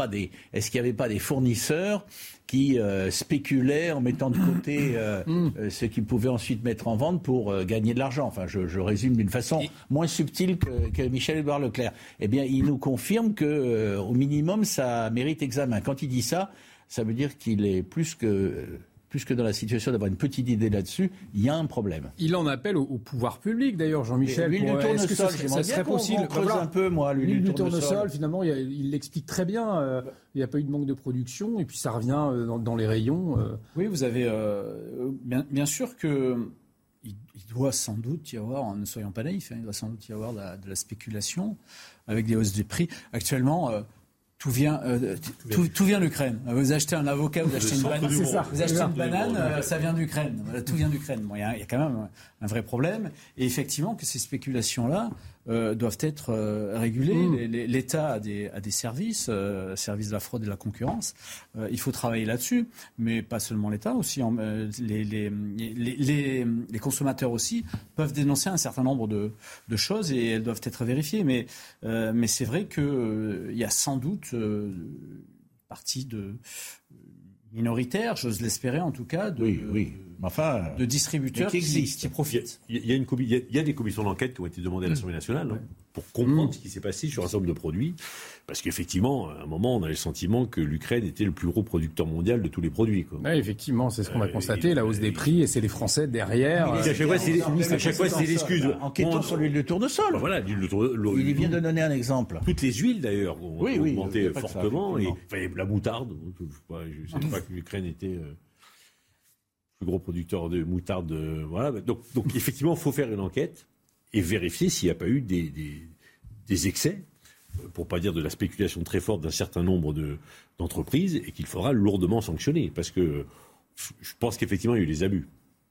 qu'il avait pas des fournisseurs qui euh, spéculaient en mettant de côté mm. ce qu'ils pouvaient ensuite mettre en vente pour gagner de l'argent Enfin, je, résume d'une façon moins subtile que, que Michel-Édouard Leclerc. Eh bien, il nous confirme que, au minimum, ça mérite examen. Quand il dit ça, ça veut dire qu'il est plus que plus que dans la situation d'avoir une petite idée là-dessus, il y a un problème. Il en appelle au, pouvoir public, d'ailleurs, Jean-Michel. L'huile du tournesol, ça serait possible. creuse un peu, moi, l'huile du tournesol. Finalement, il l'explique très bien. Euh, il n'y a pas eu de manque de production, et puis ça revient euh, dans, les rayons. Euh. Oui, vous avez bien, bien, sûr que il, doit sans doute y avoir, ne soyons pas naïfs, hein, il doit sans doute y avoir de la, de la spéculation avec des hausses des prix. Actuellement tout vient, euh, tout, vient d'Ukraine. Vous achetez un avocat, vous achetez une banane, vous achetez une banane, euh, ça vient d'Ukraine. Tout vient d'Ukraine. Bon, il y, a quand même un vrai problème. Et effectivement, que ces spéculations-là euh, doivent être euh, régulées. Mm. L'État a des, a des services, euh, services de la fraude et de la concurrence. il faut travailler là-dessus, mais pas seulement l'État, aussi les, les, les, les, consommateurs aussi peuvent dénoncer un certain nombre de, de choses et elles doivent être vérifiées. Mais, mais c'est vrai qu'il y a sans doute partie de minoritaire, j'ose l'espérer en tout cas, de, oui, oui. Enfin, de distributeurs qui, existent, qui, profitent. Il y, a, une, il, y a, des commissions d'enquête qui ont été demandées à l'Assemblée nationale hein, pour comprendre mm. ce qui s'est passé sur un certain nombre de produits. Parce qu'effectivement, à un moment, on a le sentiment que l'Ukraine était le plus gros producteur mondial de tous les produits. Quoi. Effectivement, c'est ce qu'on a euh, constaté, la hausse des prix, et c'est les Français derrière. à chaque fois, c'est l'excuse. Enquêtons sur l'huile de tournessol. Voilà, l'huile de tournesol. Il vient de donner un exemple. Toutes les huiles, d'ailleurs, ont augmenté fortement. et, la moutarde, je ne sais pas que l'Ukraine était... Euh, plus gros producteur de moutarde. Euh, voilà. Donc, donc effectivement, il faut faire une enquête et vérifier s'il n'y a pas eu des, des, des excès pour pas dire de la spéculation très forte d'un certain nombre d'entreprises, et qu'il faudra lourdement sanctionner, parce que je pense qu'effectivement, il y a eu des abus.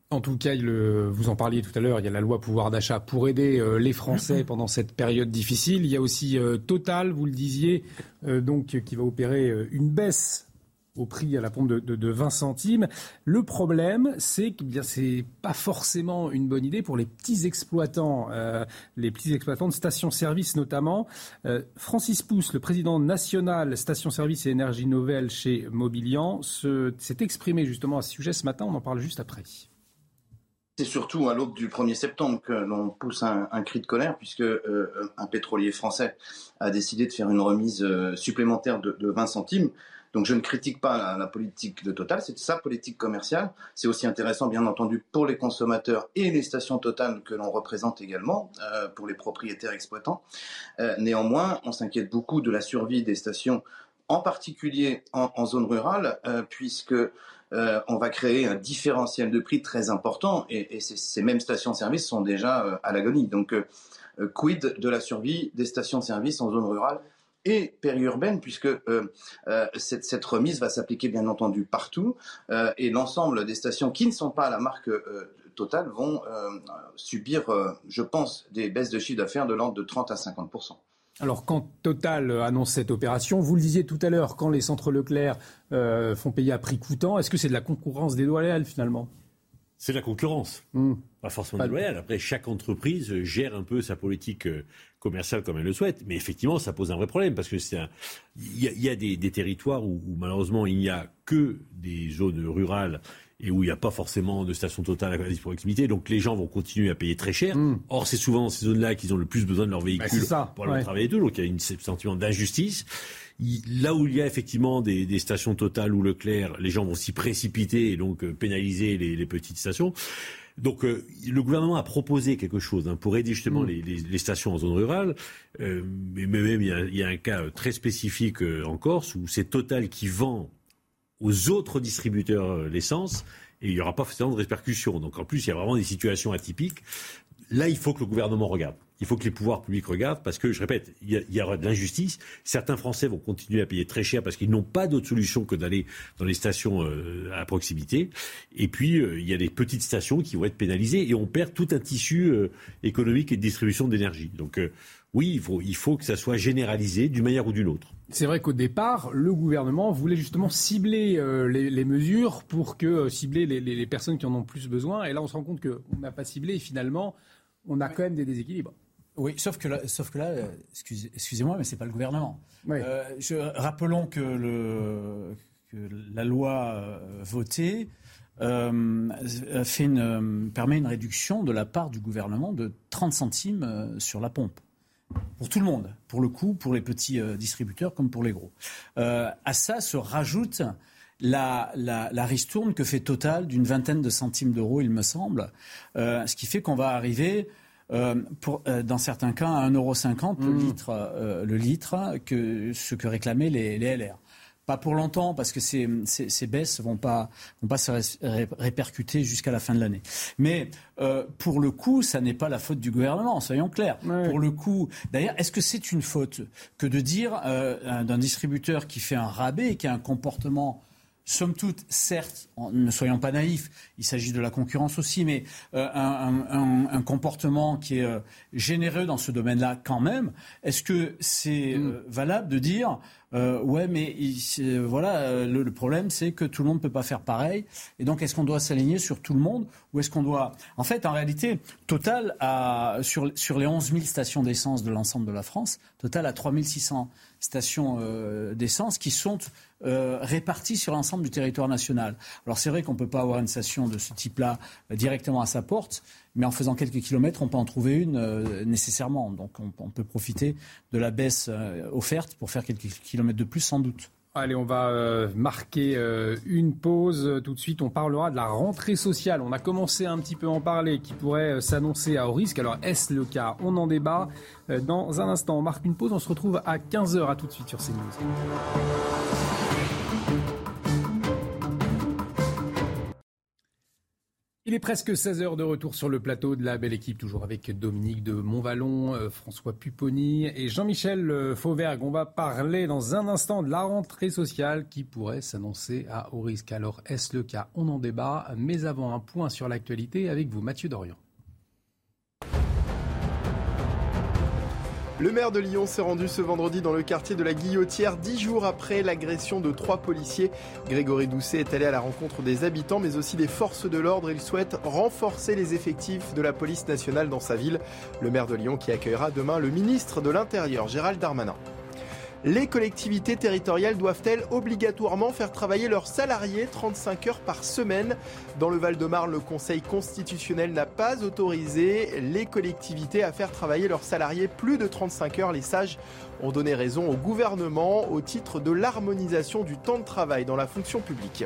En tout cas, vous en parliez tout à l'heure, il y a la loi pouvoir d'achat pour aider euh, les Français pendant cette période difficile. Il y a aussi euh, Total, vous le disiez, euh, donc qui va opérer une baisse au prix à la pompe de, 20 centimes. Le problème, c'est que bien c'est pas forcément une bonne idée pour les petits exploitants, euh, les petits exploitants de stations-service notamment. Euh, Francis Pousse, le président national station-service et énergie nouvelle chez Mobilian, s'est exprimé justement à ce sujet ce matin. On en parle juste après. C'est surtout à l'aube du 1er septembre que l'on pousse un, cri de colère puisque euh, un pétrolier français a décidé de faire une remise supplémentaire de 20 centimes. Donc je ne critique pas la, politique de Total, c'est sa politique commerciale. C'est aussi intéressant, bien entendu, pour les consommateurs et les stations Total que l'on représente également, euh, pour les propriétaires exploitants. Euh, néanmoins, on s'inquiète beaucoup de la survie des stations, en particulier en, zone rurale, euh, puisque on va créer un différentiel de prix très important et, ces, mêmes stations-service sont déjà à l'agonie. Donc, quid de la survie des stations-service en zone rurale et périurbaine, puisque euh, euh, cette, remise va s'appliquer bien entendu partout, euh, et l'ensemble des stations qui ne sont pas à la marque Total vont subir, je pense, des baisses de chiffre d'affaires de l'ordre de 30 à 50% alors quand Total annonce cette opération, vous le disiez tout à l'heure, quand les centres Leclerc font payer à prix coûtant, est-ce que c'est de la concurrence déloyale finalement? C'est la concurrence, hmm. Pas forcément déloyale. Après, chaque entreprise gère un peu sa politique commerciale comme elle le souhaite. Mais effectivement, ça pose un vrai problème parce que c'est il y a, des, territoires où, malheureusement il n'y a que des zones rurales et où il n'y a pas forcément de station totale à proximité. Donc les gens vont continuer à payer très cher. Hmm. Or, c'est souvent dans ces zones-là qu'ils ont le plus besoin de leur véhicule bah, pour aller travailler et tout. Donc il y a un sentiment d'injustice. Là où il y a effectivement des, stations totales ou Leclerc, les gens vont s'y précipiter et donc euh, pénaliser les petites stations. Donc euh, le gouvernement a proposé quelque chose hein, pour aider justement mm. les, stations en zone rurale. Euh, mais même il y, a, un cas très spécifique euh, en Corse où c'est Total qui vend aux autres distributeurs l'essence et il n'y aura pas forcément de répercussions. Donc en plus il y a vraiment des situations atypiques. Là il faut que le gouvernement regarde il faut que les pouvoirs publics regardent parce que, je répète, il y, aura de l'injustice. Certains Français vont continuer à payer très cher parce qu'ils n'ont pas d'autre solution que d'aller dans les stations euh, à proximité. Et puis, euh, il y a des petites stations qui vont être pénalisées et on perd tout un tissu euh, économique et de distribution d'énergie. Donc, oui, il faut, il faut que ça soit généralisé d'une manière ou d'une autre. C'est vrai qu'au départ, le gouvernement voulait justement cibler les, mesures pour que cibler les, les, personnes qui en ont plus besoin. Et là, on se rend compte qu'on n'a pas ciblé et finalement, on a quand même des déséquilibres. Oui, sauf que là, sauf que là euh, excusez-moi, mais c'est pas le gouvernement. Euh, je, rappelons que, le, que la loi euh, votée fait une, permet une réduction de la part du gouvernement de 30 centimes sur la pompe. Pour tout le monde, pour le coup, pour les petits distributeurs comme pour les gros. à ça se rajoute la, la, la, ristourne que fait Total d'une vingtaine de centimes d'euros, il me semble, ce qui fait qu'on va arriver euh, pour, euh, dans certains cas à 1,50€ le mmh. litre, euh, le litre que ce que réclamaient les, les LR. pas pour longtemps, parce que ces, ces, baisses vont pas, vont pas se répercuter jusqu'à la fin de l'année. Mais euh, pour le coup, ça n'est pas la faute du gouvernement, soyons clairs. Pour le coup, d'ailleurs, est-ce que c'est une faute que de dire euh, d'un distributeur qui fait un rabais et qui a un comportement somme toute, certes, ne soyons pas naïfs, il s'agit de la concurrence aussi, mais euh, un, comportement qui est euh, généreux dans ce domaine-là quand même, est-ce que c'est mm. euh, valable de dire ouais, mais voilà, le, problème c'est que tout le monde ne peut pas faire pareil, et donc est-ce qu'on doit s'aligner sur tout le monde ou est-ce qu'on doit... En fait, en réalité, Total, a, sur, sur les 11 000 stations d'essence de l'ensemble de la France, Total a 3 600 stations d'essence qui sont euh, répartis sur l'ensemble du territoire national. Alors c'est vrai qu'on ne peut pas avoir une station de ce type-là euh, directement à sa porte, mais en faisant quelques kilomètres, on peut en trouver une euh, nécessairement. Donc on, peut profiter de la baisse offerte pour faire quelques kilomètres de plus sans doute. Allez, on va marquer une pause. Tout de suite, on parlera de la rentrée sociale. On a commencé un petit peu à en parler, qui pourrait s'annoncer à haut risque. Alors, est-ce le cas? On en débat dans un instant. On marque une pause. On se retrouve à 15h. À tout de suite sur CNews. Il est presque 16 heures de retour sur le plateau de la belle équipe, toujours avec Dominique de Montvalon, euh, François Pupponi et Jean-Michel euh, Fauvergue. On va parler dans un instant de la rentrée sociale qui pourrait s'annoncer à haut risque. Alors, est-ce le cas? On en débat, mais avant un point sur l'actualité avec vous, Mathieu Dorian. Le maire de Lyon s'est rendu ce vendredi dans le quartier de la Guillotière, dix jours après l'agression de trois policiers. Grégory Doucet est allé à la rencontre des habitants, mais aussi des forces de l'ordre. Il souhaite renforcer les effectifs de la police nationale dans sa ville. Le maire de Lyon qui accueillera demain le ministre de l'Intérieur, Gérald Darmanin. Les collectivités territoriales doivent-elles obligatoirement faire travailler leurs salariés 35 heures par semaine? Dans le Val-de-Marne, le Conseil constitutionnel n'a pas autorisé les collectivités à faire travailler leurs salariés plus de 35 heures. Les sages ont donné raison au gouvernement au titre de l'harmonisation du temps de travail dans la fonction publique.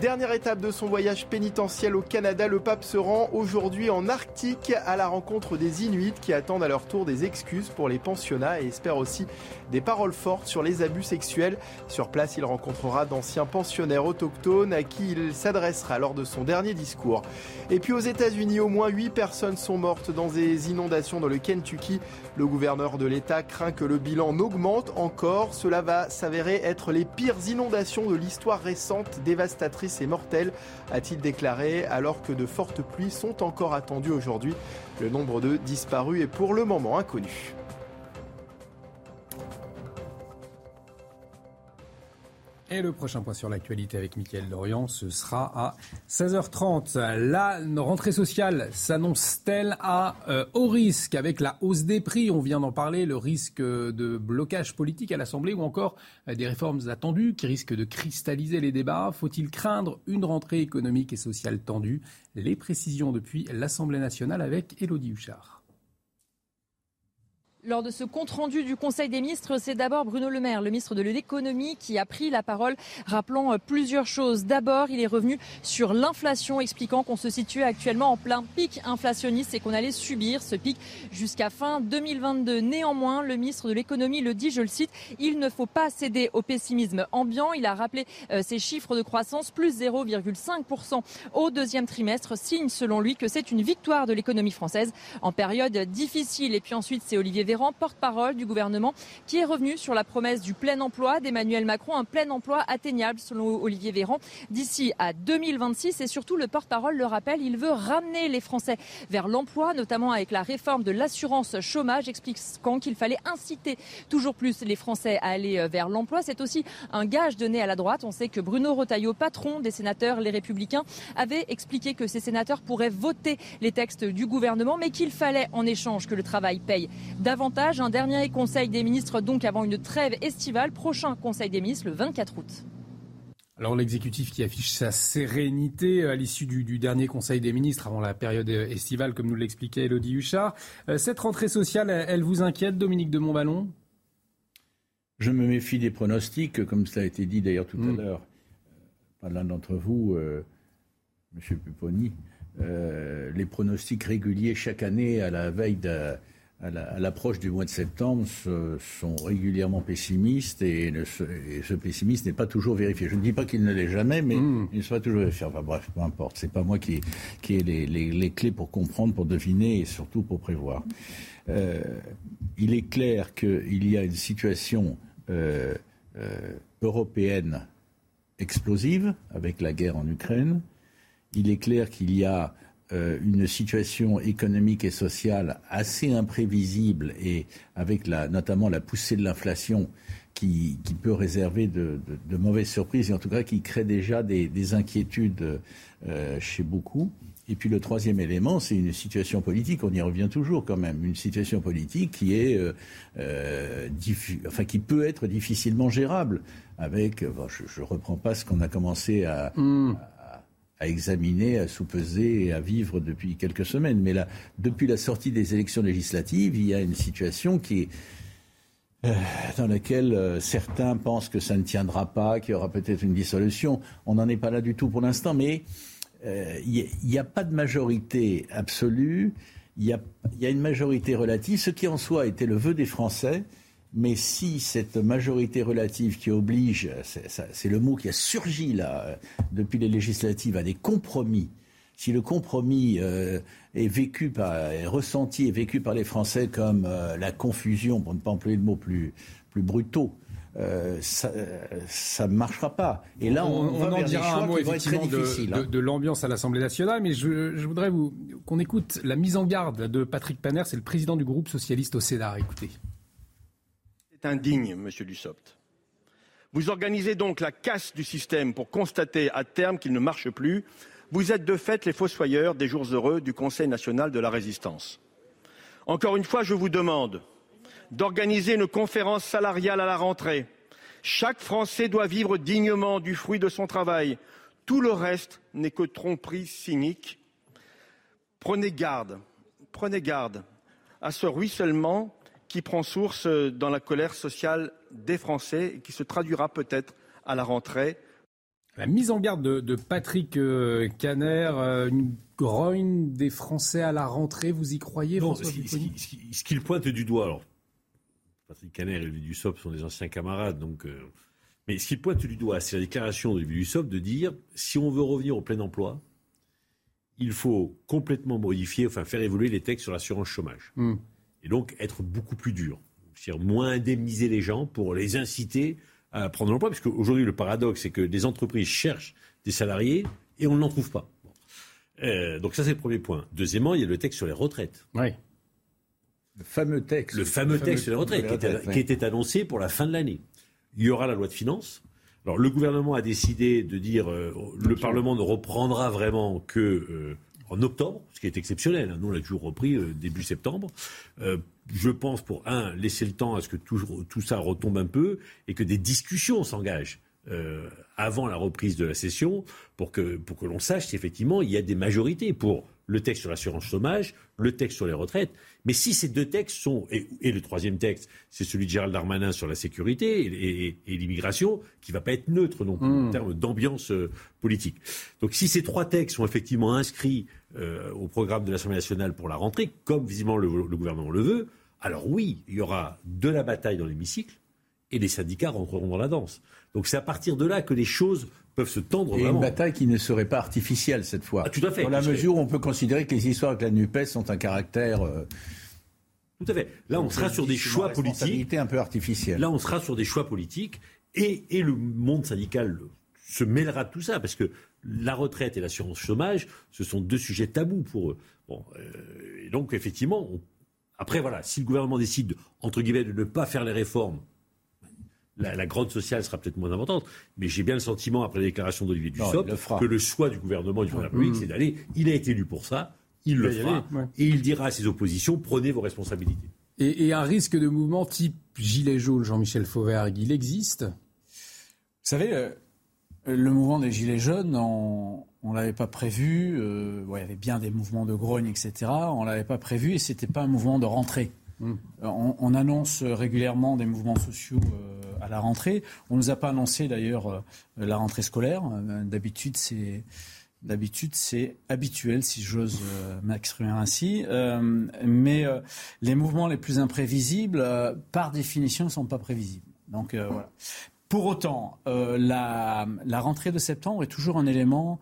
Dernière étape de son voyage pénitentiel au Canada, le pape se rend aujourd'hui en Arctique à la rencontre des Inuits qui attendent à leur tour des excuses pour les pensionnats et espèrent aussi des paroles fortes sur les abus sexuels. Sur place, il rencontrera d'anciens pensionnaires autochtones à qui il s'adressera lors de son dernier discours. Et puis aux États-Unis, au moins 8 personnes sont mortes dans des inondations dans le Kentucky. Le gouverneur de l'État craint que le bilan n'augmente encore. Cela va s'avérer être les pires inondations de l'histoire récente, dévastatrices et mortelles, a-t-il déclaré, alors que de fortes pluies sont encore attendues aujourd'hui. Le nombre de disparus est pour le moment inconnu. Et le prochain point sur l'actualité avec Mickaël Dorian, ce sera à 16h30. La rentrée sociale s'annonce-t-elle à euh, haut risque avec la hausse des prix? On vient d'en parler, le risque de blocage politique à l'Assemblée ou encore euh, des réformes attendues qui risquent de cristalliser les débats. Faut-il craindre une rentrée économique et sociale tendue? Les précisions depuis l'Assemblée nationale avec Elodie Huchard. Lors de ce compte-rendu du Conseil des ministres, c'est d'abord Bruno Le Maire, le ministre de l'économie, qui a pris la parole, rappelant euh, plusieurs choses. D'abord, il est revenu sur l'inflation, expliquant qu'on se situait actuellement en plein pic inflationniste et qu'on allait subir ce pic jusqu'à fin 2022. Néanmoins, le ministre de l'économie le dit, je le cite, il ne faut pas céder au pessimisme ambiant. Il a rappelé euh, ces chiffres de croissance, plus 0,5% au deuxième trimestre, signe selon lui que c'est une victoire de l'économie française en période difficile. Et puis ensuite, c'est Olivier porte-parole du gouvernement, qui est revenu sur la promesse du plein emploi d'Emmanuel Macron, un plein emploi atteignable selon Olivier Véran d'ici à 2026. Et surtout, le porte-parole le rappelle, il veut ramener les Français vers l'emploi, notamment avec la réforme de l'assurance chômage, expliquant qu'il fallait inciter toujours plus les Français à aller euh, vers l'emploi. C'est aussi un gage donné à la droite. On sait que Bruno Retailleau, patron des sénateurs Les Républicains, avait expliqué que ces sénateurs pourraient voter les textes du gouvernement, mais qu'il fallait en échange que le travail paye davantage un dernier conseil des ministres donc avant une trêve estivale. Prochain conseil des ministres le 24 août. Alors l'exécutif qui affiche sa sérénité à l'issue du, dernier Conseil des ministres avant la période estivale, comme nous l'expliquait Elodie Huchard. Euh, cette rentrée sociale, elle vous inquiète, Dominique de Montballon? Je me méfie des pronostics, comme cela a été dit d'ailleurs tout à hmm. l'heure par l'un d'entre vous, euh, M. Pupponi. Euh, les pronostics réguliers chaque année à la veille de à l'approche du mois de septembre, sont régulièrement pessimistes et, ce pessimiste n'est pas toujours vérifié. Je ne dis pas qu'il ne l'est jamais, mais hmm. il ne sera toujours vérifié. Enfin bref, peu importe. C'est pas moi qui, qui ai les, clés pour comprendre, pour deviner et surtout pour prévoir. Euh, il est clair qu'il y a une situation euh, euh, européenne explosive avec la guerre en Ukraine. Il est clair qu'il y a euh, une situation économique et sociale assez imprévisible et avec la, notamment la poussée de l'inflation qui, peut réserver de, mauvaises surprises et en tout cas qui crée déjà des, inquiétudes euh, chez beaucoup. Et puis le troisième élément, c'est une situation politique. On y revient toujours quand même. Une situation politique qui est, euh, enfin, qui peut être difficilement gérable. Avec, je, ne reprends pas ce qu'on a commencé à, hmm à examiner, à sous-peser et à vivre depuis quelques semaines. Mais là, depuis la sortie des élections législatives, il y a une situation qui est euh, dans laquelle euh, certains pensent que ça ne tiendra pas, qu'il y aura peut-être une dissolution. On n'en est pas là du tout pour l'instant, mais euh, il n'y a, pas de majorité absolue. Il y a une majorité relative, ce qui en soi était le vœu des Français. Mais si cette majorité relative qui oblige, c'est le mot qui a surgi là depuis les législatives, à des compromis, si le compromis euh, est vécu par, est ressenti et vécu par les Français comme euh, la confusion, pour ne pas employer le mot plus, plus brutaux, euh, ça ne marchera pas. Et là, on, va en dira un mot effectivement de, hein. de, l'ambiance à l'Assemblée nationale, mais je, je voudrais qu'on écoute la mise en garde de Patrick Paner, c'est le président du groupe socialiste au Sénat. Écoutez indigne, monsieur Dussopt. Vous organisez donc la casse du système pour constater à terme qu'il ne marche plus. Vous êtes de fait les fossoyeurs des jours heureux du Conseil national de la résistance. Encore une fois, je vous demande d'organiser une conférence salariale à la rentrée. Chaque Français doit vivre dignement du fruit de son travail. Tout le reste n'est que tromperie cynique. Prenez garde, prenez garde à ce ruissellement qui prend source dans la colère sociale des Français et qui se traduira peut-être à la rentrée. La mise en garde de, Patrick euh, Caner, euh, une grogne des Français à la rentrée, vous y croyez Non, ce qu'il pointe du doigt, alors, Patrick Caner et Louis Dussopt sont des anciens camarades, donc, euh, mais ce qu'il pointe du doigt, c'est la déclaration de Louis Dussopt de dire si on veut revenir au plein emploi, il faut complètement modifier, enfin faire évoluer les textes sur l'assurance chômage. Hmm et donc être beaucoup plus dur. C'est-à-dire moins indemniser les gens pour les inciter à prendre l'emploi, parce qu'aujourd'hui le paradoxe c'est que des entreprises cherchent des salariés et on n'en trouve pas. Euh, donc ça c'est le premier point. Deuxièmement, il y a le texte sur les retraites. Oui. Le fameux texte. Le fameux, texte sur les retraites, qui, était, annoncé pour la fin de l'année. Il y aura la loi de finances. Alors le gouvernement a décidé de dire euh, le Parlement ne reprendra vraiment que euh, en octobre, ce qui est exceptionnel. Hein. Nous, on l'a toujours repris euh, début septembre. Euh, je pense, pour un, laisser le temps à ce que tout, ça retombe un peu et que des discussions s'engagent. Euh, avant la reprise de la session, pour que, pour que l'on sache si effectivement il y a des majorités pour le texte sur l'assurance chômage, le texte sur les retraites. Mais si ces deux textes sont, et, le troisième texte, c'est celui de Gérald Darmanin sur la sécurité et, l'immigration, qui ne va pas être neutre non plus en hmm. termes d'ambiance euh, politique. Donc si ces trois textes sont effectivement inscrits euh, au programme de l'Assemblée nationale pour la rentrée, comme visiblement le, le gouvernement le veut, alors oui, il y aura de la bataille dans l'hémicycle et les syndicats rentreront dans la danse. Donc c'est à partir de là que les choses peuvent se tendre et vraiment. une bataille qui ne serait pas artificielle cette fois. Ah, tout à fait. Dans la mesure où on peut considérer que les histoires avec la NUPES ont un caractère... Euh, tout à fait. Là, on sera sur des choix politiques. un peu artificielle. Là, on sera sur des choix politiques et, et le monde syndical se mêlera de tout ça parce que la retraite et l'assurance chômage, ce sont deux sujets tabous pour eux. Bon, euh, et donc effectivement, après voilà, si le gouvernement décide entre guillemets de ne pas faire les réformes la, la grotte sociale sera peut-être moins importante, mais j'ai bien le sentiment, après la déclaration d'Olivier Dussopt, que le choix du gouvernement du président de la République, c'est d'aller. Il a été élu pour ça, il le fera, et il dira à ses oppositions prenez vos responsabilités. Et, un risque de mouvement type gilet jaune, Jean-Michel Fauvergue, il existe? Vous savez, euh, le mouvement des gilets jaunes, on ne l'avait pas prévu. Euh, il y avait bien des mouvements de grogne, etc. On ne l'avait pas prévu et ce n'était pas un mouvement de rentrée. Euh, on, annonce régulièrement des mouvements sociaux euh, à la rentrée. On ne nous a pas annoncé d'ailleurs euh, la rentrée scolaire. D'habitude, c'est D'habitude, c'est habituel, si j'ose euh, m'exprimer ainsi. Euh, mais euh, les mouvements les plus imprévisibles, par définition, ne sont pas prévisibles. Donc voilà. Pour autant, la, la, rentrée de septembre est toujours un élément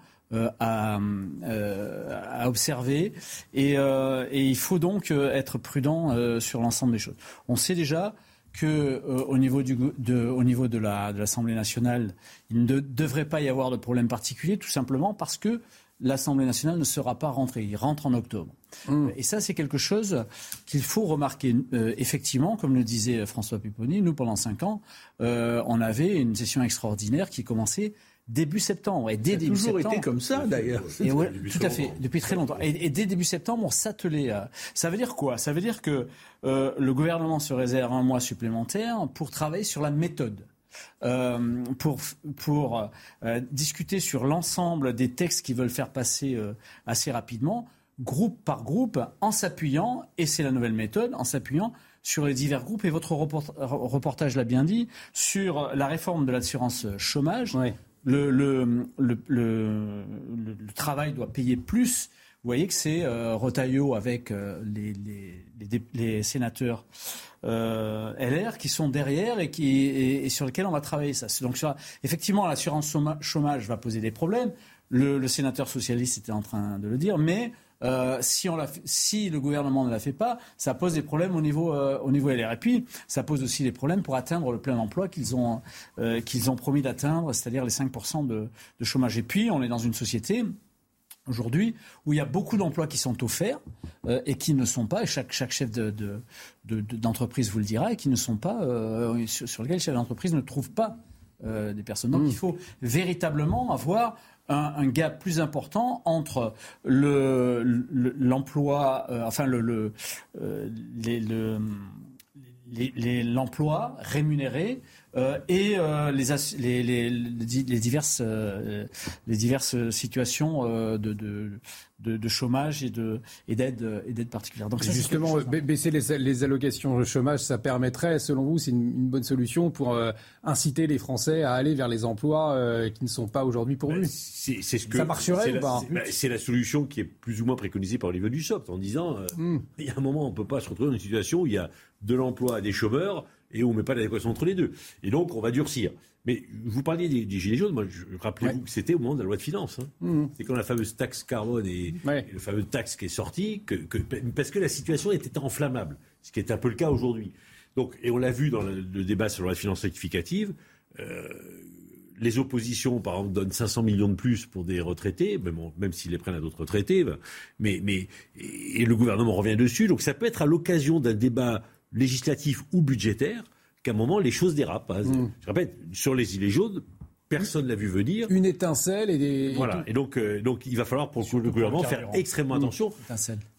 à, à, observer et, et, il faut donc être prudent sur l'ensemble des choses. On sait déjà que euh, au niveau, du, de, au niveau de, la, de l'Assemblée nationale, il ne devrait pas y avoir de problème particulier, tout simplement parce que l'Assemblée nationale ne sera pas rentrée. Il rentre en octobre. Mmh. Et ça, c'est quelque chose qu'il faut remarquer. Euh, effectivement, comme le disait François Pupponi, nous, pendant cinq ans, euh, on avait une session extraordinaire qui commençait début septembre. Et dès ça a début toujours été comme ça, d'ailleurs. tout à fait, depuis très longtemps. Et, dès début septembre, on s'attelait à... Ça veut dire quoi? Ça veut dire que euh, le gouvernement se réserve un mois supplémentaire pour travailler sur la méthode. Euh, pour, pour euh, discuter sur l'ensemble des textes qu'ils veulent faire passer assez rapidement, groupe par groupe, en s'appuyant, et c'est la nouvelle méthode, en s'appuyant sur les divers groupes. Et votre reportage l'a bien dit, sur la réforme de l'assurance chômage le, le, le, le, travail doit payer plus. Vous voyez que c'est euh, Rotaillot avec euh, les, les, les, sénateurs euh, LR qui sont derrière et, qui, et, sur lesquels on va travailler ça. Donc effectivement, l'assurance chômage va poser des problèmes. Le, sénateur socialiste était en train de le dire, mais euh, si, on si, le gouvernement ne la fait pas, ça pose des problèmes au niveau, euh, au niveau LR. Et puis, ça pose aussi des problèmes pour atteindre le plein emploi qu'ils ont, euh, qu'ils ont promis d'atteindre, c'est-à-dire les 5% de, de, chômage. Et puis, on est dans une société aujourd'hui où il y a beaucoup d'emplois qui sont offerts et qui ne sont pas, et chaque, chaque chef d'entreprise de, vous le dira, et qui ne sont pas, sur, sur, lesquels le chef d'entreprise ne trouve pas des personnes. Donc, mmh. il faut véritablement avoir un, gap plus important entre l'emploi, le, euh, enfin le, le, euh, l'emploi rémunéré euh, et les, les, les, les, diverses, les diverses situations de, de, de, chômage et de et d'aide et d'aide particulière. Donc justement baisser les, les, allocations de chômage, ça permettrait, selon vous, c'est une, bonne solution pour euh, inciter les Français à aller vers les emplois euh, qui ne sont pas aujourd'hui pourvus. Ben, c'est ce que ça marcherait ou pas? ben, C'est la solution qui est plus ou moins préconisée par Olivier Dussopt en disant euh, hmm. il y a un moment on peut pas se retrouver dans une situation où il y a de l'emploi à des chômeurs et où on met pas l'adéquation entre les deux. Et donc on va durcir. Mais vous parliez des, Gilets jaunes, moi, rappelez-vous que c'était au moment de la loi de finances. Hein. Mmh. C'est quand la fameuse taxe carbone et, le fameux taxe qui est sorti, que, parce que la situation était enflammable, ce qui est un peu le cas aujourd'hui. Donc, et on l'a vu dans le, débat sur la loi de finances rectificative, euh, les oppositions, par exemple, donnent 500 millions de plus pour des retraités, même, même s'ils les prennent à d'autres retraités, mais, mais, et le gouvernement revient dessus. Donc ça peut être à l'occasion d'un débat législatif ou budgétaire qu'à un moment, les choses dérapent. Hein. Mm. Je répète, sur les Gilets jaunes, personne l'a vu venir. Une étincelle et des. Voilà. Et, donc, euh, donc, il va falloir pour le gouvernement faire extrêmement mm. attention.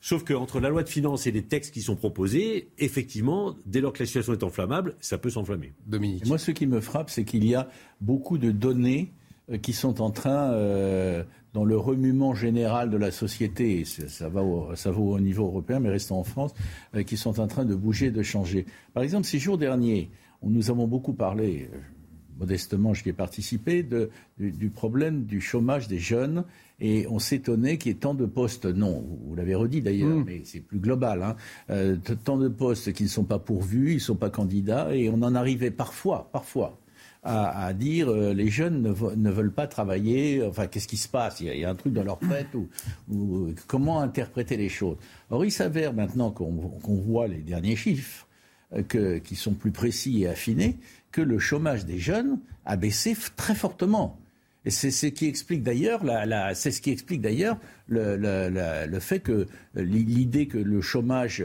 Sauf qu'entre la loi de finances et les textes qui sont proposés, effectivement, dès lors que la situation est enflammable, ça peut s'enflammer. Dominique. moi, ce qui me frappe, c'est qu'il y a beaucoup de données euh, qui sont en train, euh, dans le remuement général de la société, et ça, va au, ça vaut au niveau européen, mais restons en France, euh, qui sont en train de bouger, de changer. Par exemple, ces jours derniers, nous avons beaucoup parlé, modestement j'y ai participé, de, du, problème du chômage des jeunes, et on s'étonnait qu'il y ait tant de postes, non, vous, l'avez redit d'ailleurs, mmh. mais c'est plus global, hein, tant de postes qui ne sont pas pourvus, ils ne sont pas candidats, et on en arrivait parfois, parfois, à, dire euh, les jeunes ne, veulent pas travailler, enfin qu'est-ce qui se passe? Il y, a, un truc dans leur tête ou, comment interpréter les choses? Or il s'avère maintenant qu'on voit les derniers chiffres euh, qui sont plus précis et affinés que le chômage des jeunes a baissé très fortement. Et c'est ce qui explique d'ailleurs, c'est ce qui explique d'ailleurs le, le, fait que l'idée que le chômage,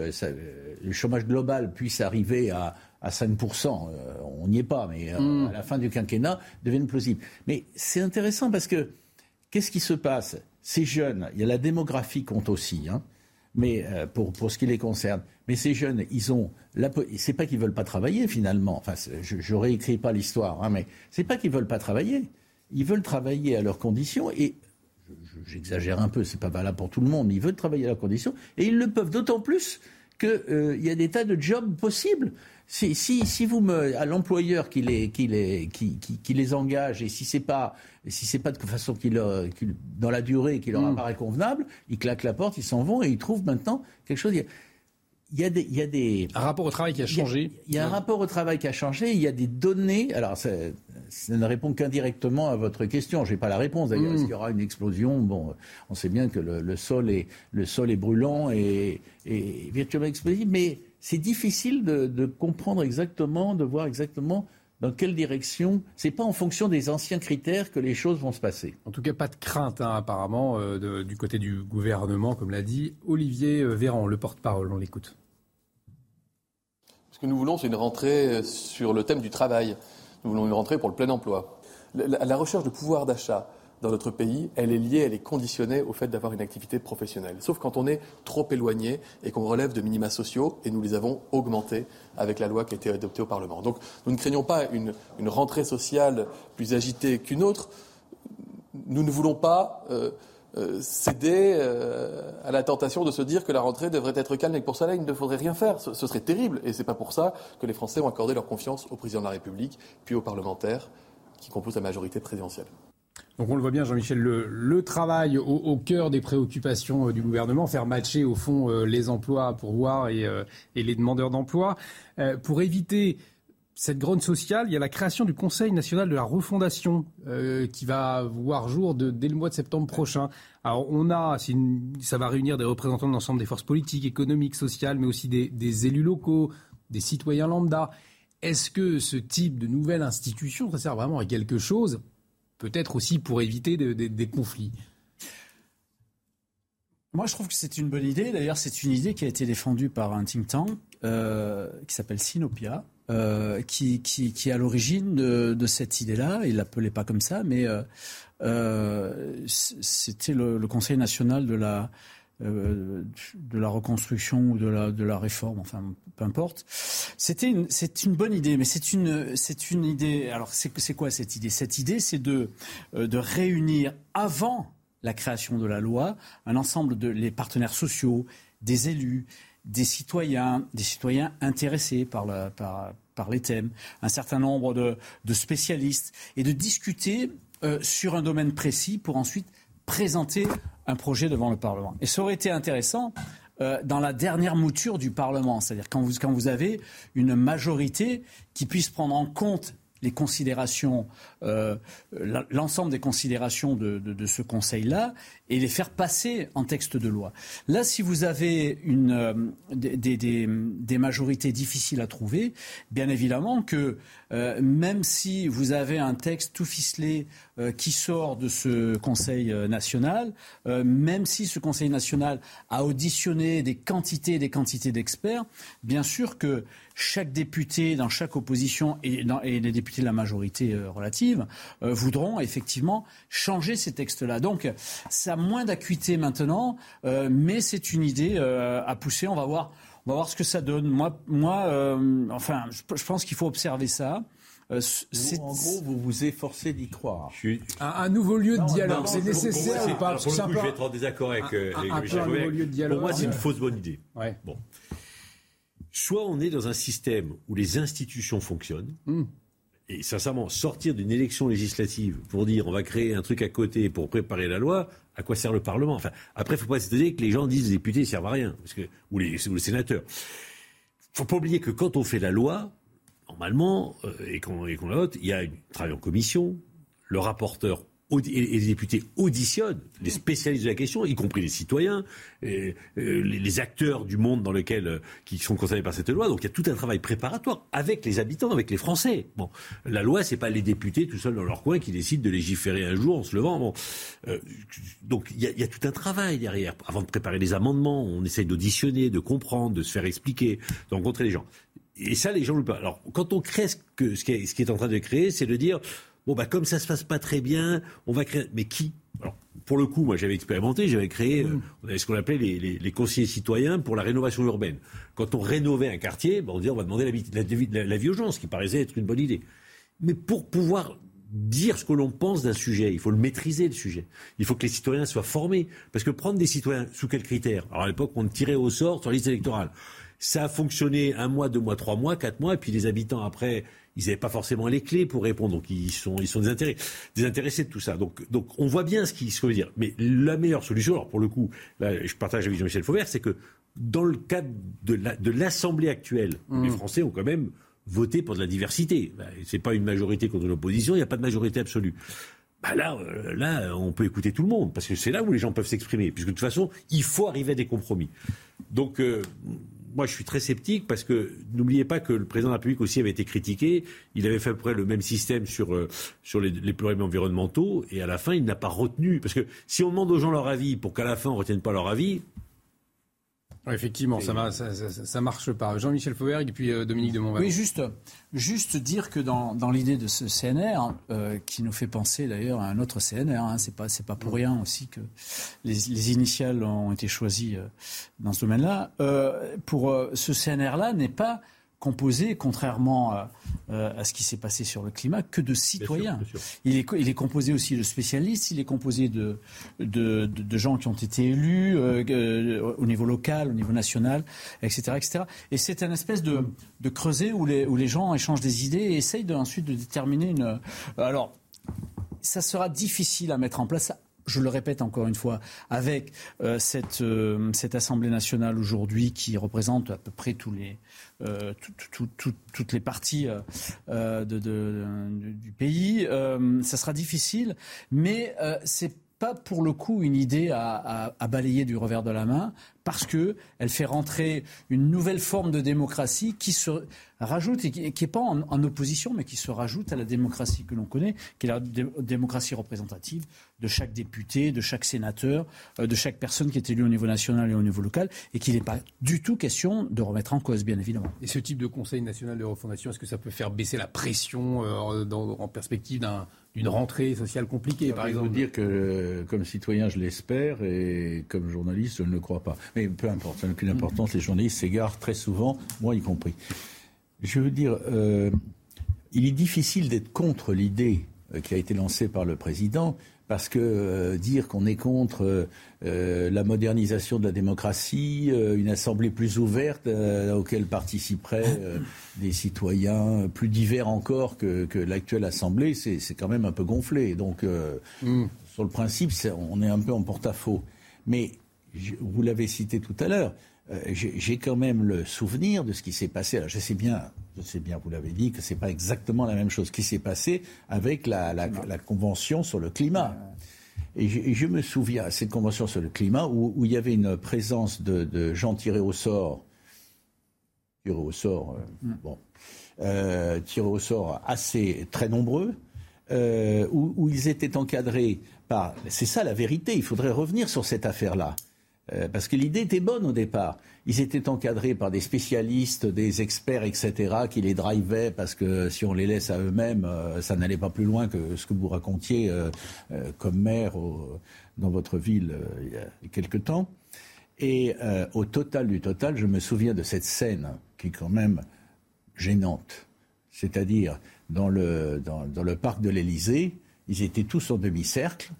le chômage global puisse arriver à, à 5%, euh, on n'y est pas, mais euh, mm. à la fin du quinquennat, deviennent plausibles. Mais c'est intéressant parce que qu'est-ce qui se passe? Ces jeunes, il y a la démographie compte aussi, hein, mais euh, pour, pour ce qui les concerne. Mais ces jeunes, ils ont, c'est pas qu'ils veulent pas travailler finalement. Enfin, je, réécris pas l'histoire, hein, mais c'est pas qu'ils veulent pas travailler. Ils veulent travailler à leurs conditions et j'exagère un peu, c'est pas valable pour tout le monde. Ils veulent travailler à leurs conditions et ils le peuvent d'autant plus qu'il y a des tas de jobs possibles. Si, si, si vous me, à l'employeur qui les, qui, les, qui, qui, qui les engage, et si c'est pas, si c'est pas de façon qui leur, qui, dans la durée qui leur Mm. apparaît convenable, ils claquent la porte, ils s'en vont et ils trouvent maintenant quelque chose. Il y a, des, il y a des Un rapport au travail qui a changé. il y a un rapport au travail qui a changé. Il y a des données. Alors, ça, ça ne répond qu'indirectement à votre question. Je n'ai pas la réponse d'ailleurs. Mm. Est-ce qu'il y aura une explosion? Bon, on sait bien que le, le sol est le sol est brûlant et, et virtuellement explosif, mais c'est difficile de, de comprendre exactement, de voir exactement dans quelle direction. C'est pas en fonction des anciens critères que les choses vont se passer. En tout cas, pas de crainte hein, apparemment euh, de- du côté du gouvernement, comme l'a dit Olivier euh, Véran, le porte-parole. On l'écoute. Ce que nous voulons, c'est une rentrée sur le thème du travail. Nous voulons une rentrée pour le plein emploi. La, la recherche de pouvoir d'achat dans notre pays, elle est liée, elle est conditionnée au fait d'avoir une activité professionnelle. Sauf quand on est trop éloigné et qu'on relève de minima sociaux, et nous les avons augmentés avec la loi qui a été adoptée au Parlement. Donc nous ne craignons pas une, rentrée sociale plus agitée qu'une autre. Nous ne voulons pas euh, euh, céder euh, à la tentation de se dire que la rentrée devrait être calme et que pour cela il ne faudrait rien faire. Ce, ce serait terrible et c'est pas pour ça que les Français ont accordé leur confiance au président de la République puis aux parlementaires qui composent la majorité présidentielle. Donc on le voit bien, Jean-Michel, le, travail au, cœur des préoccupations euh, du gouvernement, faire matcher au fond euh, les emplois à pourvoir et, euh, et les demandeurs d'emploi. Pour éviter cette grogne sociale, il y a la création du Conseil national de la refondation qui va voir jour dès le mois de septembre prochain. Alors on a, ça va réunir des représentants de l'ensemble des forces politiques, économiques, sociales, mais aussi des, des élus locaux, des citoyens lambda. Est-ce que ce type de nouvelle institution, ça sert vraiment à quelque chose? Peut-être aussi pour éviter de- de- des conflits. Moi, je trouve que c'est une bonne idée. D'ailleurs, c'est une idée qui a été défendue par un think tank euh, qui s'appelle Sinopia, euh, qui, est à l'origine de, cette idée-là. Il l'appelait pas comme ça, mais euh, c'était le Conseil national de la euh, de la reconstruction ou de la de la réforme, enfin peu importe. C'était une une bonne idée, mais c'est une une idée. Alors c'est quoi cette idée? Cette idée, c'est de euh, de réunir avant la création de la loi un ensemble de les partenaires sociaux, des élus, des citoyens, des citoyens intéressés par, par les thèmes, un certain nombre de, de spécialistes, et de discuter euh, sur un domaine précis pour ensuite présenter un projet devant le Parlement. Et ça aurait été intéressant euh, dans la dernière mouture du Parlement, c'est-à-dire quand vous, quand vous avez une majorité qui puisse prendre en compte les considérations, euh, l'ensemble des considérations de, de- de ce Conseil-là et les faire passer en texte de loi. Là, si vous avez une, euh, des, des- des- majorités difficiles à trouver, bien évidemment que euh, même si vous avez un texte tout ficelé euh, qui sort de ce Conseil euh, national, même si ce Conseil national a auditionné des quantités et des quantités d'experts, bien sûr que chaque député dans chaque opposition et, dans- et les députés de la majorité euh, relative euh, voudront effectivement changer ces textes-là. Donc ça a moins d'acuité maintenant, euh, mais c'est une idée euh, à pousser. On va voir. On va voir ce que ça donne. Moi, moi euh, enfin, je, je pense qu'il faut observer ça. Euh, c'est- en gros, vous vous efforcez d'y croire. Un, un nouveau lieu de dialogue, c'est pour- pour nécessaire ou pas? Pour le coup, je vais être en désaccord avec, euh, un- avec un un nouveau lieu de dialogue. Pour moi, c'est une fausse bonne idée. Ouais. Bon. Soit on est dans un système où les institutions fonctionnent, Hmm. et sincèrement, sortir d'une élection législative pour dire on va créer un truc à côté pour préparer la loi, à quoi sert le Parlement? Enfin, après, il ne faut pas s'étonner que les gens disent les députés ne servent à rien, parce que, ou, les, ou les sénateurs. Il ne faut pas oublier que quand on fait la loi, normalement, euh, et qu'on la vote, il y a un travail en commission, le rapporteur et les députés auditionnent les spécialistes de la question, y compris les citoyens, euh, les, acteurs du monde dans lequel euh, qui sont concernés par cette loi. Donc il y a tout un travail préparatoire avec les habitants, avec les Français. Bon, la loi, c'est pas les députés tout seuls dans leur coin qui décident de légiférer un jour en se levant. Bon, Euh, donc il y, a, tout un travail derrière. Avant de préparer les amendements, on essaye d'auditionner, de comprendre, de se faire expliquer, de rencontrer les gens. Et ça, les gens ne le pas. Alors, quand on crée ce qui est en train de créer, c'est de dire bon, bah, comme ça se passe pas très bien, on va créer. Mais qui? Alors, pour le coup, moi, j'avais expérimenté, j'avais créé euh, on avait ce qu'on appelait les, les- les conseillers citoyens pour la rénovation urbaine. Quand on rénovait un quartier, bah, on disait on va demander l'avis la, la, la vie aux gens, ce qui paraissait être une bonne idée. Mais pour pouvoir dire ce que l'on pense d'un sujet, il faut le maîtriser le sujet. Il faut que les citoyens soient formés. Parce que prendre des citoyens, sous quels critères Alors à l'époque, on tirait au sort sur la liste électorale. Ça a fonctionné un mois, deux mois, trois mois, quatre mois, et puis les habitants après, ils n'avaient pas forcément les clés pour répondre, donc ils sont, ils sont désintéressés, de tout ça. Donc, donc on voit bien ce qu'il veut dire. Mais la meilleure solution, alors pour le coup, là, je partage la vision de Michel Fauvert, c'est que dans le cadre de l'Assemblée actuelle, mmh. les Français ont quand même voter pour de la diversité. Ben, c'est pas une majorité contre l'opposition, il n'y a pas de majorité absolue. Là, euh, là, on peut écouter tout le monde, parce que c'est là où les gens peuvent s'exprimer, puisque de toute façon, il faut arriver à des compromis. Donc, euh, moi, je suis très sceptique, parce que n'oubliez pas que le président de la République aussi avait été critiqué, il avait fait à peu près le même système sur, euh, les, problèmes environnementaux, et à la fin, il n'a pas retenu, parce que si on demande aux gens leur avis pour qu'à la fin, on ne retienne pas leur avis, effectivement, ça, ne ça, marche pas. Jean-Michel Fauberg et puis euh, Dominique de Montvalon. Oui, juste, juste dire que dans, l'idée de ce CNR, euh, qui nous fait penser d'ailleurs à un autre CNR, hein, c'est pas c'est pas pour rien aussi que les, initiales ont été choisies euh, dans ce domaine-là. pour ce CNR-là n'est pas composé, contrairement à, à ce qui s'est passé sur le climat, que de citoyens. Il, est, il est composé aussi de spécialistes, il est composé de, de, de, gens qui ont été élus euh, euh, au niveau local, au niveau national, etc. etc. Et c'est un espèce de, de creuset où les, où les gens échangent des idées et essayent de, ensuite de déterminer une... Alors, ça sera difficile à mettre en place je le répète encore une fois, avec euh, cette, euh, cette Assemblée nationale aujourd'hui qui représente à peu près tous les, euh, toutes les parties du pays, ça sera difficile, mais c'est pas pour le coup une idée à, balayer du revers de la main, parce qu'elle fait rentrer une nouvelle forme de démocratie qui se rajoute et qui n'est pas en, opposition, mais qui se rajoute à la démocratie que l'on connaît, qui est la démocratie représentative de chaque député, de chaque sénateur, euh, de chaque personne qui est élue au niveau national et au niveau local, et qu'il n'est pas du tout question de remettre en cause, bien évidemment. Et ce type de Conseil national de refondation, est-ce que ça peut faire baisser la pression euh, en perspective d'un d'une rentrée sociale compliquée, par exemple. Je veux dire que, comme citoyen, je l'espère, et comme journaliste, je ne le crois pas. Mais peu importe, ça n'a aucune importance. Les journalistes s'égarent très souvent, moi y compris. Je veux dire, euh, il est difficile d'être contre l'idée euh, qui a été lancée par le président, parce que euh, dire qu'on est contre euh, la modernisation de la démocratie, euh, une assemblée plus ouverte auquel participeraient des citoyens plus divers encore que, que l'actuelle assemblée, c'est quand même un peu gonflé. Donc, mm. sur le principe, on est un peu en porte-à-faux. Mais vous l'avez cité tout à l'heure, j'ai quand même le souvenir de ce qui s'est passé. Alors, je sais bien je sais bien, vous l'avez dit, que ce n'est pas exactement la même chose qui s'est passé avec la, Convention sur le climat. Et je, me souviens, cette Convention sur le climat, où, il y avait une présence de, gens tirés au sort, tirés au sort, euh, mm. bon, euh, tirés au sort assez très nombreux, euh, où, où, ils étaient encadrés par... C'est ça la vérité, il faudrait revenir sur cette affaire-là. Euh, parce que l'idée était bonne au départ. Ils étaient encadrés par des spécialistes, des experts, etc., qui les drivaient parce que si on les laisse à eux-mêmes, euh, ça n'allait pas plus loin que ce que vous racontiez euh, comme maire dans votre ville il y a quelque temps. Et au total du total, je me souviens de cette scène qui est quand même gênante. C'est-à-dire, dans le, dans, le parc de l'Élysée, ils étaient tous en demi-cercle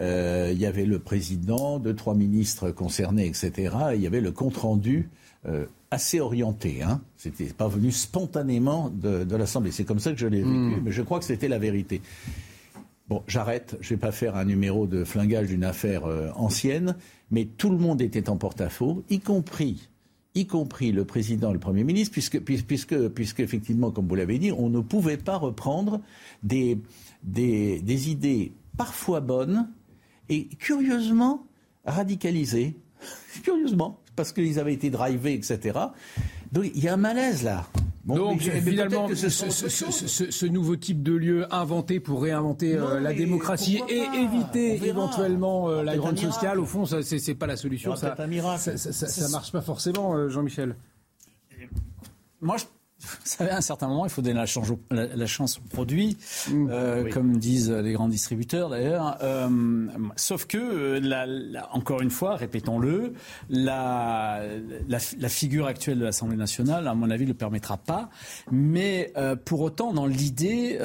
il y avait le président, deux, trois ministres concernés, etc. Et il y avait le compte-rendu euh, assez orienté. Hein. C'était pas venu spontanément de, l'Assemblée. C'est comme ça que je l'ai vécu, hmm. mais je crois que c'était la vérité. Bon, j'arrête. Je vais pas faire un numéro de flingage d'une affaire euh, ancienne, mais tout le monde était en porte-à-faux, y compris y compris le président et le Premier ministre, puisque, puisque, puisque effectivement, comme vous l'avez dit, on ne pouvait pas reprendre des, des, des idées parfois bonnes, et curieusement radicalisés. curieusement, parce qu'ils avaient été drivés, etc. Donc il y a un malaise là. Donc finalement, ce, nouveau type de lieu inventé pour réinventer euh, la démocratie et éviter éventuellement euh, la grande sociale, au fond, ça c'est pas la solution. Ça, ça, ça, marche pas forcément, euh, Jean-Michel. Moi, je vous savez, à un certain moment, il faut donner la chance au, la, chance au produit, mmh. euh, comme disent les grands distributeurs d'ailleurs. Euh, sauf que, euh, encore une fois, répétons-le, la, la, figure actuelle de l'Assemblée nationale, à mon avis, ne le permettra pas. Mais pour autant, dans l'idée,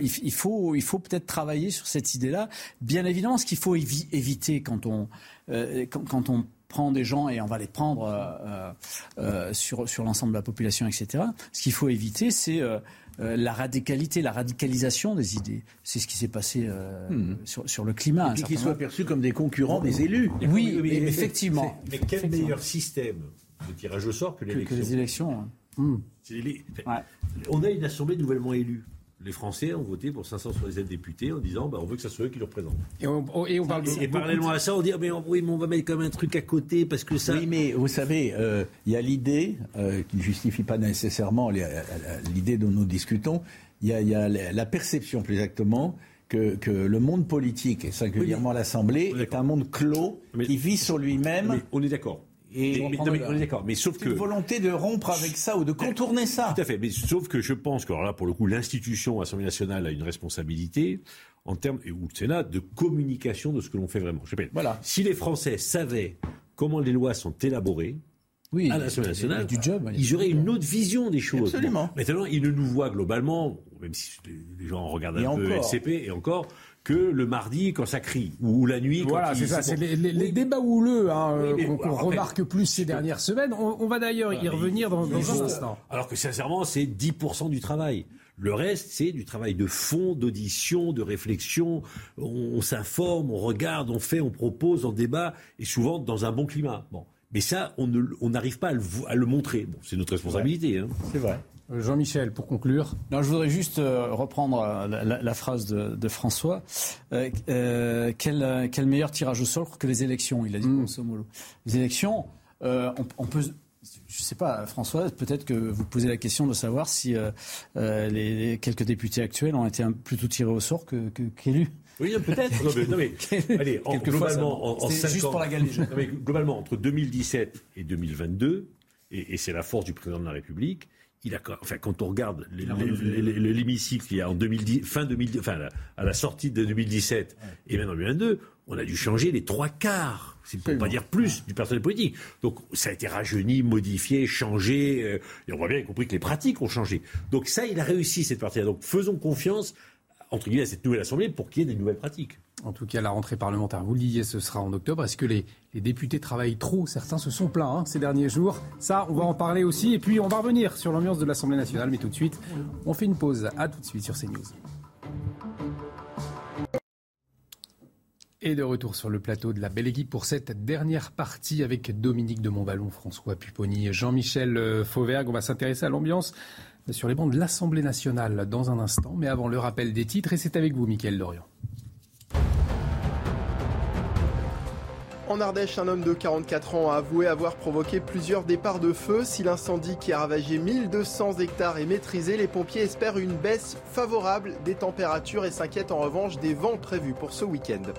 il, faut, il faut peut-être travailler sur cette idée-là. Bien évidemment, ce qu'il faut éviter quand on, quand, quand on prend des gens et on va les prendre euh, euh, sur, sur l'ensemble de la population, etc. Ce qu'il faut éviter, c'est la radicalité, la radicalisation des idées. C'est ce qui s'est passé hmm. sur, sur, le climat. Et qu'ils soient perçus comme des concurrents des élus. Oui, mais, effectivement. Mais quel meilleur système de tirage au sort que l'élection que, les élections. Hein. On a une assemblée nouvellement élue les Français ont voté pour 567 députés en disant bah, on veut que ça soit eux qui le représentent. Et, on, et, on parle et, parallèlement à ça, on dit ah, mais, oui, mais on va mettre comme un truc à côté parce que ça. Oui, mais vous savez, euh, il y a l'idée euh, qui ne justifie pas nécessairement l'idée dont nous discutons. Il y a, la perception, plus exactement, que, que, le monde politique, et singulièrement l'Assemblée, est un monde clos qui vit sur lui-même. On est d'accord. Et mais, on est d'accord. Mais sauf que une volonté de rompre avec ça ou de contourner ça. Tout à fait. Mais sauf que je pense que alors là, pour le coup, l'institution Assemblée nationale a une responsabilité en termes ou le Sénat de communication de ce que l'on fait vraiment. Je voilà. Si les Français savaient comment les lois sont élaborées, oui, à l'Assemblée nationale, du job, ils auraient une autre vision des choses. Absolument. maintenant, ils ne nous voient globalement, même si les gens regardent un peu LCP et encore, que le mardi quand ça crie ou la nuit. Quand voilà, c'est ça. C'est les, débats houleux hein, euh, qu'on remarque plus ces dernières semaines. On, va d'ailleurs y revenir dans, un instant. Alors que sincèrement, c'est 10% du travail. Le reste, c'est du travail de fond, d'audition, de réflexion. On, s'informe, on regarde, on fait, on propose, on débat, et souvent dans un bon climat. Bon. Mais ça, on n'arrive pas à le, à le, montrer. Bon, c'est notre responsabilité. Hein. C'est vrai. Euh, Jean-Michel, pour conclure. Non, je voudrais juste euh, reprendre euh, la, phrase de, François. quel, meilleur tirage au sort que les élections Il a dit mm. Les élections, on, peut. Je ne sais pas, François, peut-être que vous posez la question de savoir si les, quelques députés actuels ont été plutôt tirés au sort qu'élus. oui, peut-être. allez, globalement, en, juste pour la globalement, entre 2017 et 2022, et c'est la force du président de la République, il a, enfin, quand on regarde l'hémicycle il y a en 2010, fin 2010, enfin, à la sortie de 2017 et même en 2022, on a dû changer les trois quarts, c'est pour pas dire plus, du personnel politique. Donc ça a été rajeuni, modifié, changé, euh, et on voit bien, y compris que les pratiques ont changé. Donc ça, il a réussi cette partie-là. Donc faisons confiance, entre guillemets, à cette nouvelle Assemblée pour qu'il y ait des nouvelles pratiques. En tout cas, la rentrée parlementaire, vous le disiez, ce sera en octobre. Est-ce que les, députés travaillent trop? Certains se sont plaints hein, ces derniers jours. Ça, on va en parler aussi. Et puis, on va revenir sur l'ambiance de l'Assemblée nationale. Mais tout de suite, on fait une pause. À tout de suite sur CNews. Et de retour sur le plateau de la belle équipe pour cette dernière partie avec Dominique de Montballon, François Pupponi, Jean-Michel euh, Fauvergue. On va s'intéresser à l'ambiance sur les bancs de l'Assemblée nationale dans un instant. Mais avant le rappel des titres, et c'est avec vous, Mickaël Dorian. En Ardèche, un homme de 44 ans a avoué avoir provoqué plusieurs départs de feu. Si l'incendie qui a ravagé 1200 hectares est maîtrisé, les pompiers espèrent une baisse favorable des températures et s'inquiètent en revanche des vents prévus pour ce week-end.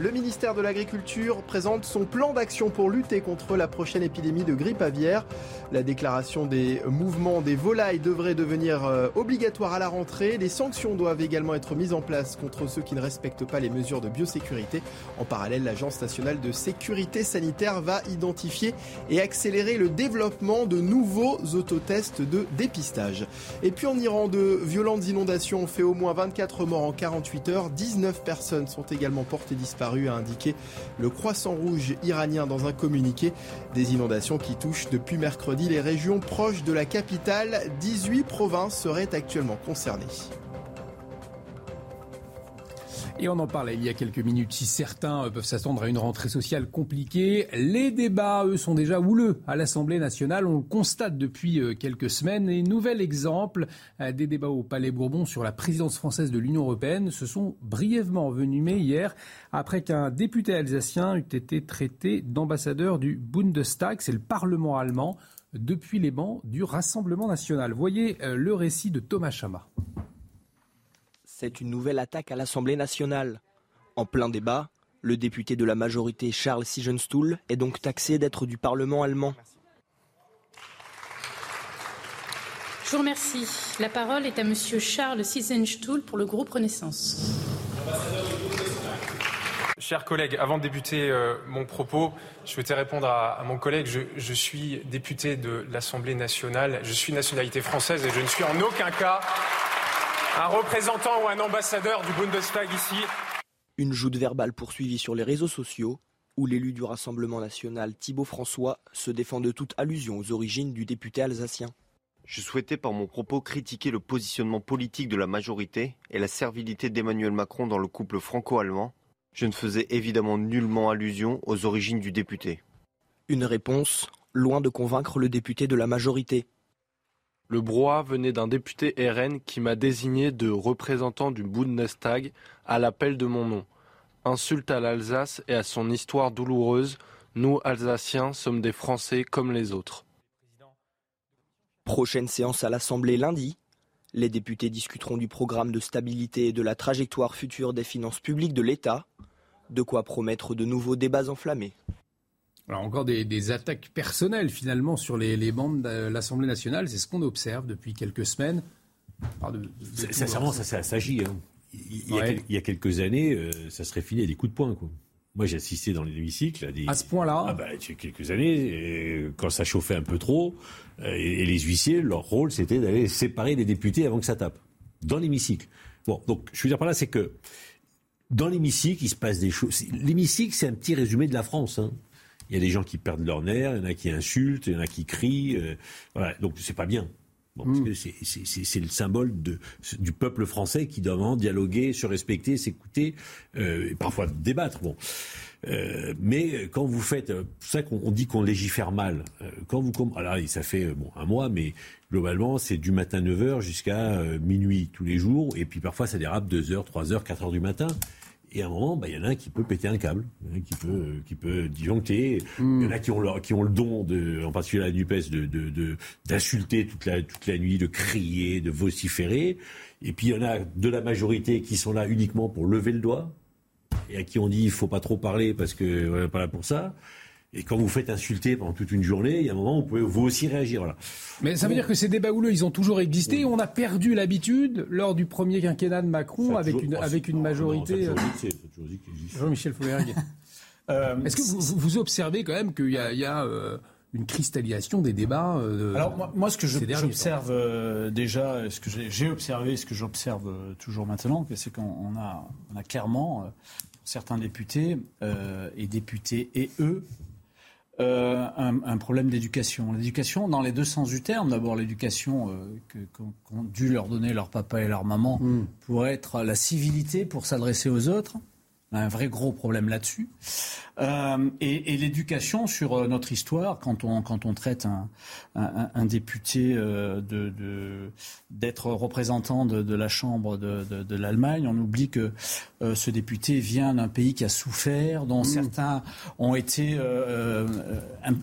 Le ministère de l'Agriculture présente son plan d'action pour lutter contre la prochaine épidémie de grippe aviaire. La déclaration des mouvements des volailles devrait devenir euh, obligatoire à la rentrée. Les sanctions doivent également être mises en place contre ceux qui ne respectent pas les mesures de biosécurité. En parallèle, l'Agence nationale de sécurité sanitaire va identifier et accélérer le développement de nouveaux autotests de dépistage. Et puis en Iran, de violentes inondations ont fait au moins 24 morts en 48 heures. 19 personnes sont également portées disparues a indiqué le Croissant Rouge iranien dans un communiqué. Des inondations qui touchent depuis mercredi les régions proches de la capitale. 18 provinces seraient actuellement concernées. Et on en parlait il y a quelques minutes. Si certains peuvent s'attendre à une rentrée sociale compliquée, les débats, eux, sont déjà houleux à l'Assemblée nationale. On le constate depuis euh, quelques semaines. Et nouvel exemple, euh, des débats au Palais Bourbon sur la présidence française de l'Union européenne se sont brièvement envenimés hier après qu'un député alsacien eût été traité d'ambassadeur du Bundestag, c'est le Parlement allemand, depuis les bancs du Rassemblement national. Voyez euh, le récit de Thomas Chama. C'est une nouvelle attaque à l'Assemblée nationale. En plein débat, le député de la majorité Charles Sigenstuhl est donc taxé d'être du Parlement allemand. Je vous remercie. La parole est à Monsieur Charles Sigenstuhl pour le groupe Renaissance. Chers collègues, avant de débuter euh, mon propos, je souhaitais répondre à, mon collègue. Je, je, suis député de l'Assemblée nationale, je suis nationalité française et je ne suis en aucun cas un représentant ou un ambassadeur du Bundestag ici. Une joute verbale poursuivie sur les réseaux sociaux. où l'élu du Rassemblement national Thibault François se défend de toute allusion aux origines du député alsacien. Je souhaitais par mon propos critiquer le positionnement politique de la majorité et la servilité d'Emmanuel Macron dans le couple franco-allemand. Je ne faisais évidemment nullement allusion aux origines du député. Une réponse loin de convaincre le député de la majorité. Le brouhaha venait d'un député RN qui m'a désigné de représentant du Bundestag à l'appel de mon nom. Insulte à l'Alsace et à son histoire douloureuse, nous, Alsaciens, sommes des Français comme les autres. Prochaine séance à l'Assemblée lundi. Les députés discuteront du programme de stabilité et de la trajectoire future des finances publiques de l'État. De quoi promettre de nouveaux débats enflammés. Alors encore des, attaques personnelles finalement sur les, bandes de l'Assemblée nationale, c'est ce qu'on observe depuis quelques semaines. Sincèrement, ça, s'agit. Hein. Il, y a quelques années, euh, ça serait fini à des coups de poing. Quoi. Moi, j'ai assisté dans l'hémicycle à des. À ce point-là Ah, bah, il y a quelques années, quand ça chauffait un peu trop, euh, et, les huissiers, leur rôle, c'était d'aller séparer les députés avant que ça tape. Dans l'hémicycle. Bon, donc, je veux dire par là, c'est que dans l'hémicycle, il se passe des choses. L'hémicycle, c'est un petit résumé de la France. Hein. Il y a des gens qui perdent leur nerf, il y en a qui insultent, il y en a qui crient. Euh, voilà, donc c'est pas bien. Bon, parce que c'est le symbole de, du peuple français qui doit dialoguer, se respecter, s'écouter, euh, et parfois débattre. Bon. Euh, mais quand vous faites, euh, c'est ça qu'on dit qu'on légifère mal. Quand vous, alors ça fait bon un mois, mais globalement c'est du matin 9h jusqu'à minuit tous les jours, et puis parfois ça dérape 2h, 3h, 4h du matin. Et à un moment, bah, il y en a un qui peut péter un câble, qui peut, qui peut disjoncter. Il y en a qui ont, le, qui ont le don, de, en particulier la NUPES, de, de, d'insulter toute la, toute la nuit, de crier, de vociférer. Et puis il y en a de la majorité qui sont là uniquement pour lever le doigt, et à qui on dit il faut pas trop parler parce que n'est pas là pour ça. Et quand vous faites insulter pendant toute une journée, il y a un moment où vous pouvez vous aussi réagir. Voilà. Mais ça veut dire que ces débats houleux, ils ont toujours existé. On a perdu l'habitude lors du premier quinquennat de Macron avec, une, avec une majorité. Jean-Michel Foulergue. euh, Est-ce que vous, vous, observez quand même qu'il y a, il y a euh, une cristallisation des débats euh, Alors moi, ce que j'observe euh, déjà, ce que j'ai observé, ce que j'observe toujours maintenant, c'est qu'on a, on a clairement certains députés et députés et eux euh, un, problème d'éducation. L'éducation dans les deux sens du terme. D'abord, l'éducation euh, qu'ont dû leur donner leur papa et leur maman mm. pour être la civilité, pour s'adresser aux autres. On a un vrai gros problème là-dessus. Euh, et, l'éducation sur euh, notre histoire, quand on, quand on traite un, un, député euh, de, d'être représentant de, la Chambre de, de, l'Allemagne, on oublie que ce député vient d'un pays qui a souffert, dont mmh. certains ont été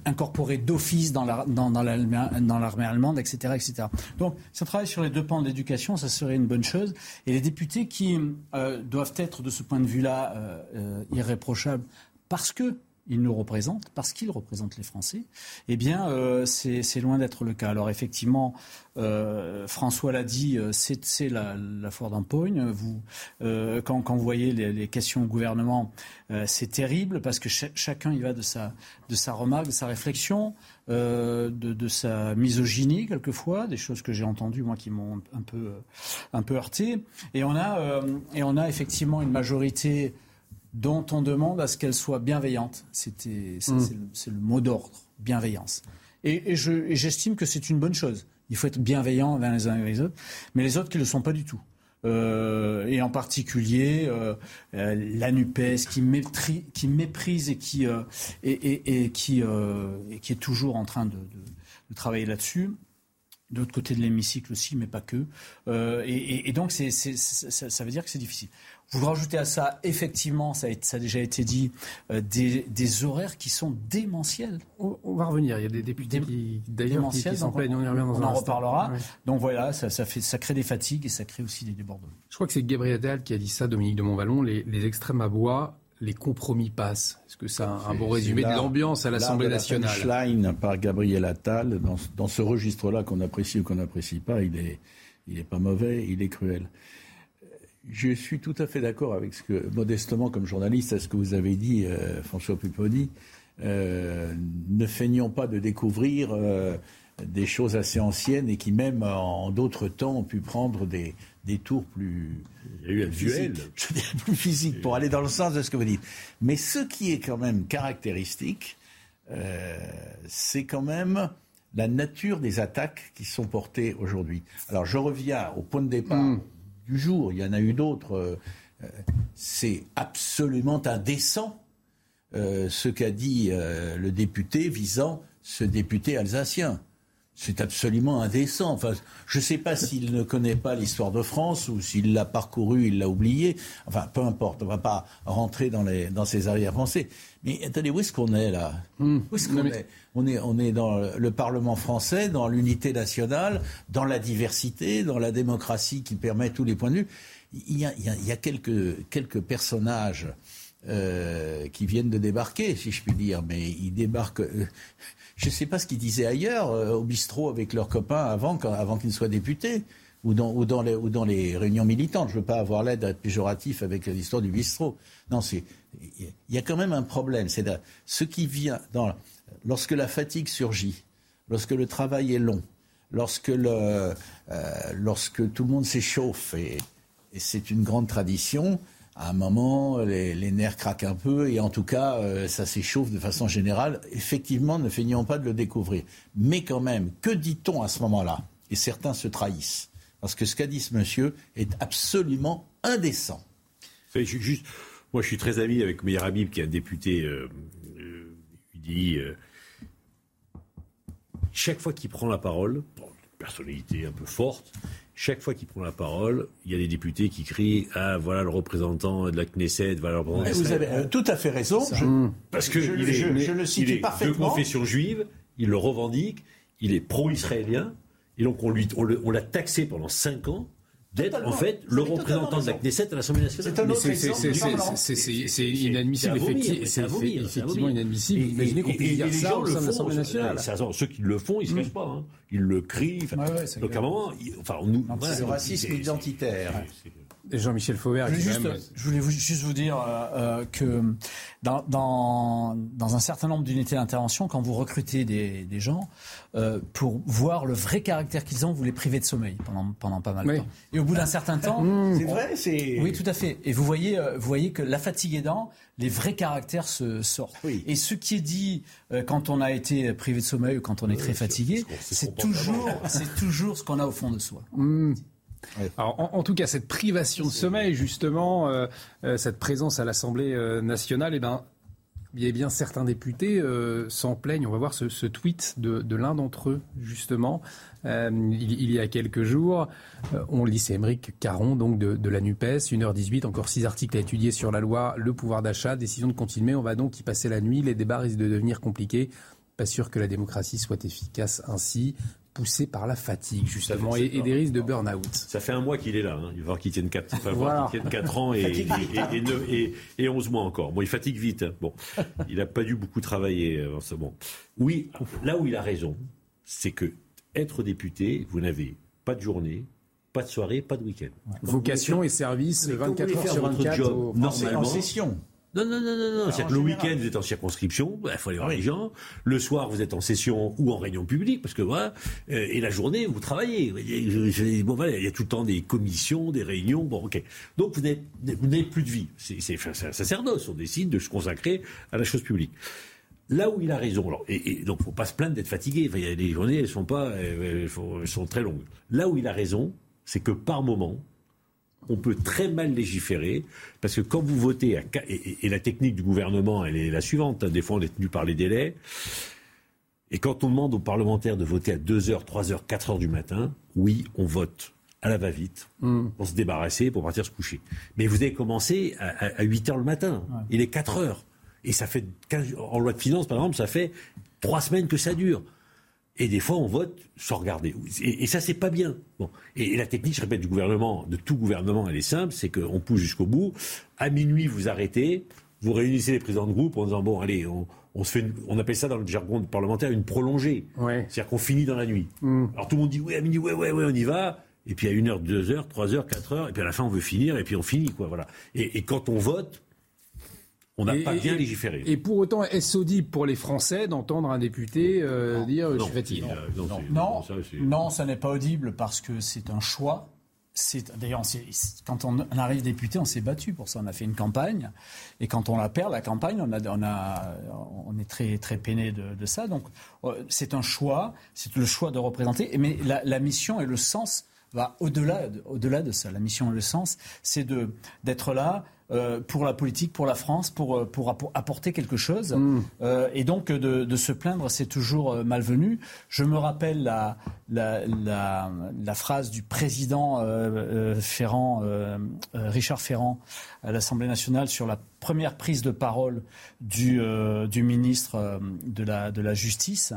incorporés d'office dans, la, dans, dans, l'armée allemande, etc., etc. Donc, on travaille sur les deux pans de l'éducation, ça serait une bonne chose. Et les députés qui doivent être, de ce point de vue-là, irréprochables parce que nous représentent, parce qu'ils représentent les Français, eh bien, euh, c'est loin d'être le cas. Alors, effectivement, euh, François l'a dit, euh, c'est la, la foire d'empoigne. Vous, quand, vous voyez les, questions au gouvernement, c'est terrible parce que chacun y va de sa, de sa remarque, de sa réflexion, de, de, sa misogynie quelquefois, des choses que j'ai entendues moi qui m'ont un peu, un peu heurté. Et on a, et on a effectivement une majorité dont on demande à ce qu'elle soit bienveillante. C'était, mm. c'est, le, mot d'ordre, bienveillance. Et, j'estime que c'est une bonne chose. Il faut être bienveillant envers les uns et les autres, mais les autres qui ne le sont pas du tout. Euh, et en particulier euh, euh, la NUPES qui, qui méprise et qui, et, qui, et qui est toujours en train de, travailler là-dessus. D'autre côté de l'hémicycle aussi, mais pas que. et, donc, ça, veut dire que c'est difficile. Vous rajoutez à ça, effectivement, ça a, déjà été dit, euh, des, horaires qui sont démentiels. On, va revenir. Il y a des députés qui, d'ailleurs, qui, s'en plaignent. On, en reparlera. Donc voilà, ça, fait, ça crée des fatigues et ça crée aussi des débordements. Je crois que c'est Gabriel Attal qui a dit ça, Dominique de Montvalon. Les, extrêmes aboient, les compromis passent. Est-ce que c'est un, bon résumé de l'ambiance à l'Assemblée nationale Line par Gabriel Attal, dans, dans ce registre-là qu'on apprécie ou qu'on n'apprécie pas, il est, il est pas mauvais, il est cruel. Je suis tout à fait d'accord avec ce que, modestement comme journaliste, à ce que vous avez dit, euh, François Pupponi. Euh, ne feignons pas de découvrir euh, des choses assez anciennes et qui même en d'autres temps ont pu prendre des, des tours plus, Il y a eu un duel. Je dirais plus physiques pour aller dans le sens de ce que vous dites. Mais ce qui est quand même caractéristique, euh, c'est quand même la nature des attaques qui sont portées aujourd'hui. Alors je reviens au point de départ du jour. Il y en a eu d'autres. euh, c'est absolument indécent euh, ce qu'a dit euh, le député visant ce député alsacien. C'est absolument indécent. Enfin, je ne sais pas s'il ne connaît pas l'histoire de France ou s'il l'a parcouru, il l'a oublié. Enfin, peu importe. On ne va pas rentrer dans, les, dans ses arrière-pensées. Mais attendez, où est-ce qu'on est là? Où est-ce qu'on est? On est, on est dans le Parlement français, dans l'unité nationale, dans la diversité, dans la démocratie qui permet tous les points de vue. Il y a, il y a- il y a quelques, quelques personnages euh, qui viennent de débarquer, si je puis dire, mais ils débarquent. euh, je ne sais pas ce qu'ils disaient ailleurs, euh, au bistrot avec leurs copains avant, qu'ils ne soient députés, ou dans, les, réunions militantes. Je ne veux pas avoir l'aide d'être péjoratif avec l'histoire du bistrot. Non, il y a quand même un problème. Ce qui vient lorsque la fatigue surgit, lorsque le travail est long, lorsque euh, tout le monde s'échauffe et c'est une grande tradition. À un moment, les, nerfs craquent un peu et en tout cas, euh, ça s'échauffe de façon générale. Effectivement, ne feignons pas de le découvrir. Mais quand même, que dit-on à ce moment-là? Et certains se trahissent. Parce que ce qu'a dit ce monsieur est absolument indécent. Moi, je suis très ami avec Meir Habib, qui est un député euh, euh, euh, chaque fois qu'il prend la parole, bon, une personnalité un peu forte, chaque fois qu'il prend la parole, il y a des députés qui crient Ah, voilà le représentant de la Knesset, voilà le représentant. Vous avez euh, tout à fait raison. Je- Parce que je, il est, je- je le il est de parfaitement. confession juive, il le revendique, il est pro-israélien, et donc on lui, on le- on l'a taxé pendant cinq ans d'être en fait le représentant de la. Knesset à l'Assemblée nationale. C'est inadmissible, effectivement inadmissible. Imaginez qu'on puisse dire les ça gens au sein de l'Assemblée nationale. Ceux qui le font, ils ne se cachent pas. hein. Ils le crient. donc à un moment, enfin, on nous. C'est le racisme identitaire. Jean-Michel Fauvert, Je juste, même- je voulais vous- juste vous dire euh, euh, que dans, dans, dans un certain nombre d'unités d'intervention, quand vous recrutez des, des gens, euh, pour voir le vrai caractère qu'ils ont, vous les privez de sommeil pendant, pendant pas mal de Oui. temps. Et au bout d'un certain temps... C'est vrai, c'est. Oui, tout à fait. Et vous voyez, euh, vous voyez que la fatigue aidant, les vrais caractères se sortent. Et ce qui est dit euh, quand on a été privé de sommeil ou quand on est très fatigué, c'est toujours, c'est toujours ce qu'on a au fond de soi. Alors, en, en tout cas, cette privation de sommeil, justement, euh, euh, cette présence à l'Assemblée euh, nationale, eh ben, a bien certains députés euh, s'en plaignent. On va voir ce, ce tweet de, de l'un d'entre eux, justement. Euh, il, il y a quelques jours, euh, on lit, c'est Émeric Caron, donc de, de la NUPES, 1h18, encore six articles à étudier sur la loi, le pouvoir d'achat, décision de continuer. On va donc y passer la nuit. Les débats risquent de devenir compliqués. Pas sûr que la démocratie soit efficace ainsi, poussée par la fatigue, justement, et, et des risques de burn-out. Ça fait un mois qu'il est là. hein. Il va falloir qu'il tienne 4, Voilà. ans et, et, Fatigue vite, hein. et, et neuf- et- et 11 mois encore. Bon, il fatigue vite. hein. Bon, il n'a pas dû beaucoup travailler. euh, en ce moment. Oui, là où il a raison, c'est que être député, vous n'avez pas de journée, pas de soirée, pas de week-end. Vocation et service Mais quand vous 24 voulez heures sur votre 24 job au- normalement- en session. Non, non, non, non, non. C'est-à-dire le week-end, vous êtes en circonscription, il faut aller voir les gens. Le soir, vous êtes en session ou en réunion publique, parce que voilà. euh, et la journée, vous travaillez. Je- je- bon, voilà, il y a tout le temps des commissions, des réunions. Bon, ok. Donc, vous n'avez plus de vie. C'est un sacerdoce. On décide de se consacrer à la chose publique. Là où il a raison, alors, et, et donc faut pas se plaindre d'être fatigué. Enfin, il des journées, elles sont pas, sont- elles sont très longues. Là où il a raison, c'est que par moment, on peut très mal légiférer, parce que quand vous votez, à, et, la technique du gouvernement, elle est la suivante, hein, des fois on est tenu par les délais, et quand on demande aux parlementaires de voter à 2h, 3h, 4h du matin, oui, on vote à la va-vite, pour se débarrasser, pour partir se coucher. Mais vous avez commencé à, 8h le matin, il est 4h, et ça fait, 15 en loi de finances par exemple, ça fait 3 semaines que ça dure. Et des fois, on vote sans regarder. Et, et ça, c'est pas bien. Bon. Et, et la technique, je répète, du gouvernement, de tout gouvernement, elle est simple, c'est qu'on pousse jusqu'au bout. À minuit, vous arrêtez, vous réunissez les présidents de groupe en disant bon, allez, on, on se fait, une- on appelle ça dans le jargon parlementaire une prolongée. C'est-à-dire qu'on finit dans la nuit. Alors tout le monde dit oui, à minuit, ouais, ouais, ouais, on y va. Et puis à une heure, deux heures, trois heures, quatre heures, et puis à la fin, on veut finir, et puis on finit, quoi. Voilà. Et, et quand on vote, On n'a Et- pas et- bien légiféré. Et pour autant, est-ce audible pour les Français d'entendre un député euh, dire je non, suis fatigué c'est- non, ça, c'est- non, ça n'est pas audible parce que c'est un choix. C'est d'ailleurs, quand on on arrive député, on s'est battu pour ça. On a fait une campagne, et quand on la perd, la campagne, on a, on a, on est très très peiné de, de ça. Donc, euh, c'est un choix, c'est le choix de représenter. Mais la, la mission et le sens va au-delà, de- au-delà de ça. La mission et le sens, c'est de d'être là. Euh, pour la politique, pour la France, pour, euh, pour apporter quelque chose. Euh, et donc de, de se plaindre, c'est toujours malvenu. Je me rappelle la, la, la, la phrase du président Ferrand, Richard Ferrand, à l'Assemblée nationale sur la première prise de parole du, du ministre de, la, de la Justice,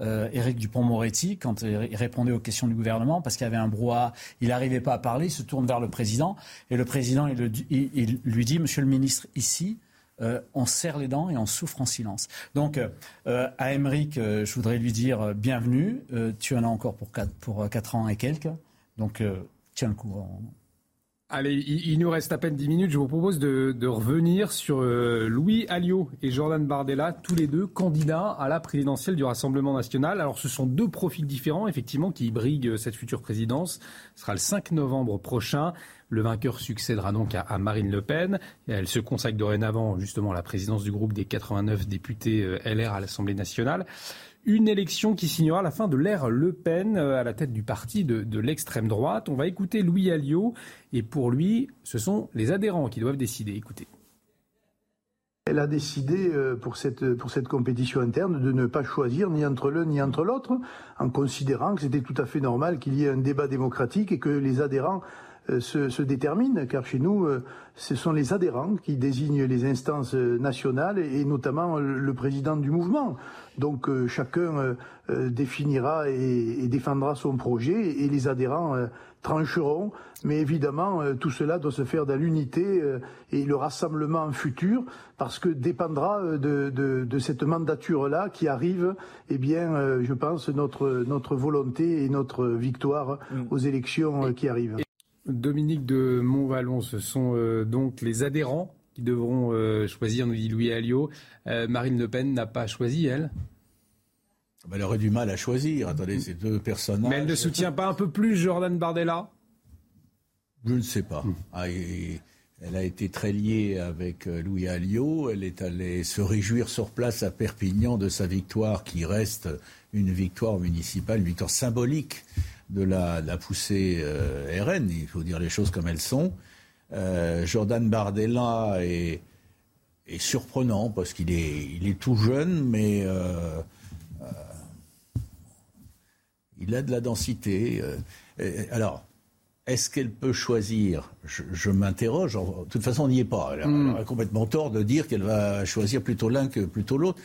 euh, Éric Dupont-Moretti, quand il répondait aux questions du gouvernement, parce qu'il y avait un brouhaha, il n'arrivait pas à parler, il se tourne vers le président, et le président il, lui dit, Monsieur le ministre, ici, euh, on serre les dents et on souffre en silence. Donc, euh, euh, à Emmerich, euh, je voudrais lui dire bienvenue. Tu en as encore pour 4, pour euh, quatre ans et quelques. Donc, tiens le coup. Allez, il, nous reste à peine 10 minutes. Je vous propose de, revenir sur euh, Louis Alliot et Jordan Bardella, tous les deux candidats à la présidentielle du Rassemblement national. Alors, ce sont deux profils différents, effectivement, qui briguent cette future présidence. Ce sera le 5 novembre prochain. Le vainqueur succédera donc à, Marine Le Pen. Elle se consacre dorénavant, justement, à la présidence du groupe des 89 députés euh, LR à l'Assemblée nationale. Une élection qui signera la fin de l'ère Le Pen euh, à la tête du parti de, l'extrême droite. On va écouter Louis Alliot et pour lui, ce sont les adhérents qui doivent décider. Écoutez. Elle a décidé euh, pour cette, pour cette compétition interne de ne pas choisir ni entre l'un ni entre l'autre, en considérant que c'était tout à fait normal qu'il y ait un débat démocratique et que les adhérents se, se déterminent, car chez nous, euh, ce sont les adhérents qui désignent les instances euh, nationales et, notamment le, président du mouvement. Donc euh, chacun euh, euh, définira et, et défendra son projet et les adhérents euh, trancheront. Mais évidemment, euh, tout cela doit se faire dans l'unité euh, et le rassemblement futur, parce que dépendra euh, de, de, de cette mandature-là qui arrive, eh bien, euh, je pense, notre, notre volonté et notre victoire aux élections euh, qui arrivent. Dominique de Montvalon, ce sont euh, donc les adhérents qui devront euh, choisir, nous dit Louis Alliot. Euh, Marine Le Pen n'a pas choisi, elle. Elle aurait du mal à choisir. Attendez, ces deux personnages. Mais elle ne soutient pas un peu plus Jordan Bardella? Je ne sais pas. Ah, et- elle a été très liée avec Louis Alliot. Elle est allée se réjouir sur place à Perpignan de sa victoire, qui reste une victoire municipale, une victoire symbolique de la, de la poussée euh, RN. Il faut dire les choses comme elles sont. Euh, Jordan Bardella est, est surprenant parce qu'il est, il est tout jeune, mais euh, il a de la densité. et- alors, est-ce qu'elle peut choisir? Je, je m'interroge. De toute façon, on n'y est pas. Elle a, Hmm. elle a complètement tort de dire qu'elle va choisir plutôt l'un que plutôt l'autre.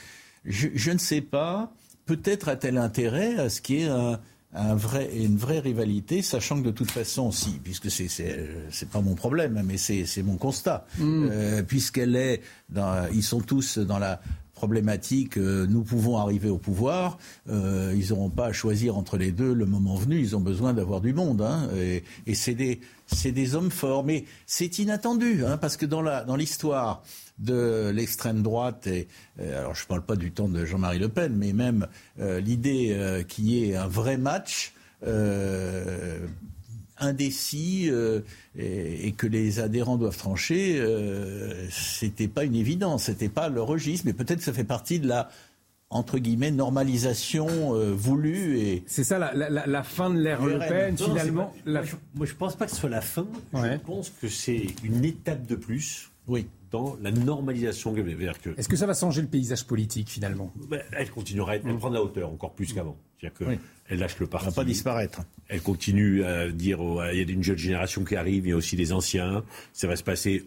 Je, je ne sais pas. Peut-être a-t-elle intérêt à ce qu'il y ait un, un vrai, une vraie rivalité, sachant que de toute façon, si, puisque c'est c'est pas mon problème, hein, mais c'est mon constat. Euh, puisqu'elle est, dans, ils sont tous dans la problématique, euh, nous pouvons arriver au pouvoir, euh, ils n'auront pas à choisir entre les deux le moment venu, ils ont besoin d'avoir du monde. hein, et et c'est des, des hommes forts. Mais c'est inattendu, hein, parce que dans l'histoire de l'extrême droite, et, euh, alors je ne parle pas du temps de Jean-Marie Le Pen, mais même euh, l'idée euh, qu'il y ait un vrai match, euh, indécis euh, et, et que les adhérents doivent trancher, euh, c'était pas une évidence, c'était pas le registre, mais peut-être ça fait partie de la entre guillemets normalisation euh, voulue et c'est ça la, la- la- la fin de l'ère Le Pen Non, finalement. moi, je, moi, je pense pas que ce soit la fin. Je pense que c'est une étape de plus. Oui. Dans la normalisation. Que Est-ce que ça va changer le paysage politique finalement? Ben, elle continuera, à être- elle prend de la hauteur encore plus qu'avant. C'est-à-dire que Oui. elle lâche le parti. va pas disparaître. Elle continue à dire oh, il y a une jeune génération qui arrive, il y a aussi des anciens. Ça va se passer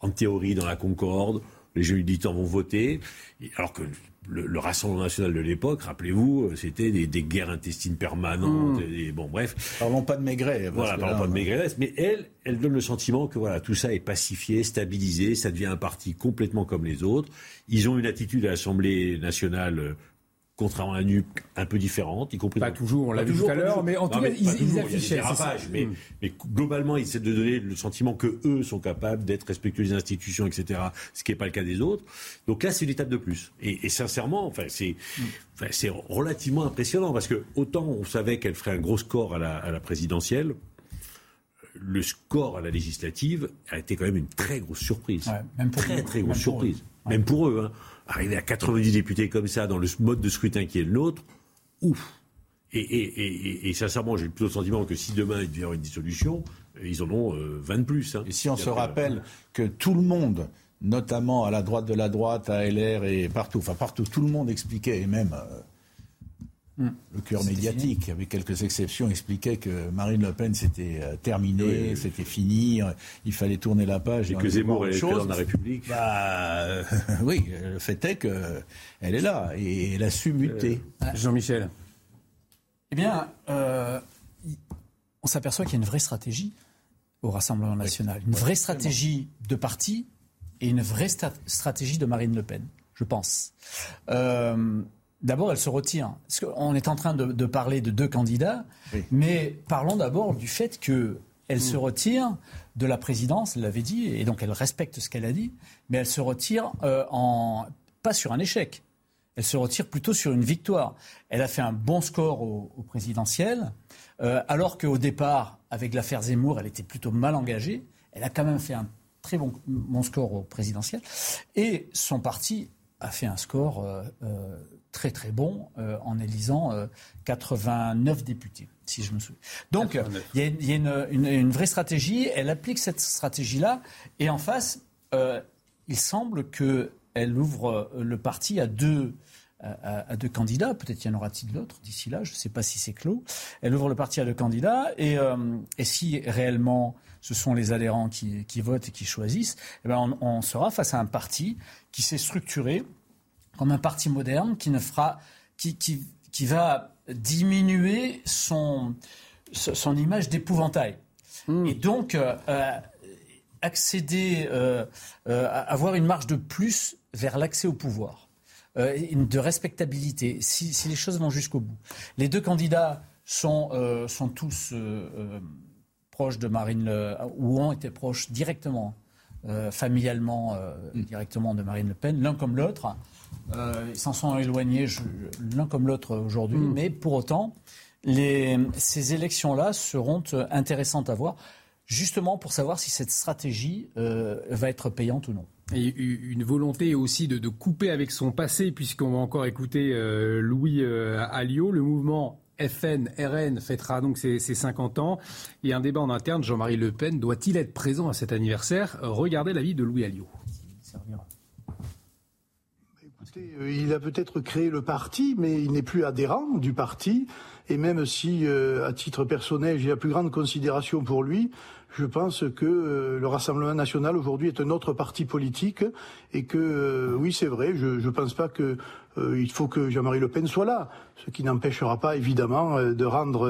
en théorie dans la concorde. Les jeunes militants vont voter. Alors que le, le Rassemblement national de l'époque, rappelez-vous, c'était des, des guerres intestines permanentes. Mmh. Et, bon, bref. Parlons pas de Maigret. Voilà, parlons là, pas de Maigret. Mais elle, elle donne le sentiment que voilà, tout ça est pacifié, stabilisé, ça devient un parti complètement comme les autres. Ils ont une attitude à l'Assemblée nationale euh, contrairement à la NUP, un peu différente, y compris... Pas toujours, on l'a vu tout à l'heure, mais en tout cas, ils, affichaient. mais, mm. mais, globalement, ils essaient de donner le sentiment que eux sont capables d'être respectueux des institutions, etc., ce qui n'est pas le cas des autres. Donc là, c'est une étape de plus. Et, sincèrement, enfin, c'est mm. c'est relativement impressionnant, parce que autant on savait qu'elle ferait un gros score à la, à la présidentielle, le score à la législative a été quand même une très grosse surprise. même pour très, très grosse surprise. Même pour eux. Hein. Arriver à 90 députés comme ça dans le mode de scrutin qui est le nôtre, ouf. Et, et, et, sincèrement, j'ai plutôt le sentiment que si demain il avoir une dissolution, ils en ont 20 euh, de plus. Hein. Et si on se rappelle que tout le monde, notamment à la droite de la droite, à LR et partout, enfin partout, tout le monde expliquait, et même euh, Mm. Le cœur médiatique, avec quelques exceptions, expliquait que Marine Le Pen c'était euh, terminé, c'était fini, euh, il fallait tourner la page. Et, que Zemmour est dans la République. Bah, euh, oui, le fait est qu'elle est là et elle a su muter. Jean-Michel. Eh bien, on s'aperçoit qu'il y a une vraie stratégie au Rassemblement national, une vraie stratégie de parti et une vraie stratégie de Marine Le Pen, je pense. D'abord, elle se retire. Parce qu'on est en train de, parler de deux candidats, mais parlons d'abord du fait qu'elle se mm. retire de la présidence, elle l'avait dit, et donc elle respecte ce qu'elle a dit, mais elle se retire euh, en, pas sur un échec. Elle se retire plutôt sur une victoire. Elle a fait un bon score au, présidentiel, euh, alors qu'au départ, avec l'affaire Zemmour, elle était plutôt mal engagée. Elle a quand même fait un très bon, bon score au présidentiel. Et son parti a fait un score euh, très très bon euh, en élisant 89 euh, députés, si je me souviens. Donc il y a, une, vraie stratégie, elle applique cette stratégie-là, et en face, euh, il semble qu'elle ouvre le parti à deux, à, deux candidats, peut-être y en aura-t-il d'autres d'ici là, je ne sais pas si c'est clos. Elle ouvre le parti à deux candidats, et, et si réellement ce sont les adhérents qui, votent et qui choisissent, eh ben on, on sera face à un parti qui s'est structuré comme un parti moderne qui ne fera, qui, qui, qui va diminuer son, son image d'épouvantail. Hmm. Et donc, euh, euh, accéder, euh, avoir une marge de plus vers l'accès au pouvoir, de respectabilité, si, si, les choses vont jusqu'au bout. Les deux candidats sont, sont tous proches de Marine Le, ou ont été proches directement, familialement, hmm. directement de Marine Le Pen, l'un comme l'autre. Euh, ils s'en sont éloignés l'un comme l'autre aujourd'hui, hmm. mais pour autant, ces élections-là seront euh, intéressantes à voir, justement pour savoir si cette stratégie euh, va être payante ou non. Et une volonté aussi de, couper avec son passé, puisqu'on va encore écouter Louis Alliot, le mouvement FN, RN fêtera donc ses, ses, 50 ans. Et un débat en interne, Jean-Marie Le Pen doit-il être présent à cet anniversaire? Regardez l'avis de Louis Alliot. Euh, il a peut-être créé le parti, mais il n'est plus adhérent du parti. Et même si, euh, à titre personnel, j'ai la plus grande considération pour lui, je pense que euh, le Rassemblement national aujourd'hui est un autre parti politique et que, oui, c'est vrai, je ne pense pas que euh, il faut que Jean-Marie Le Pen soit là, ce qui n'empêchera pas évidemment euh, de rendre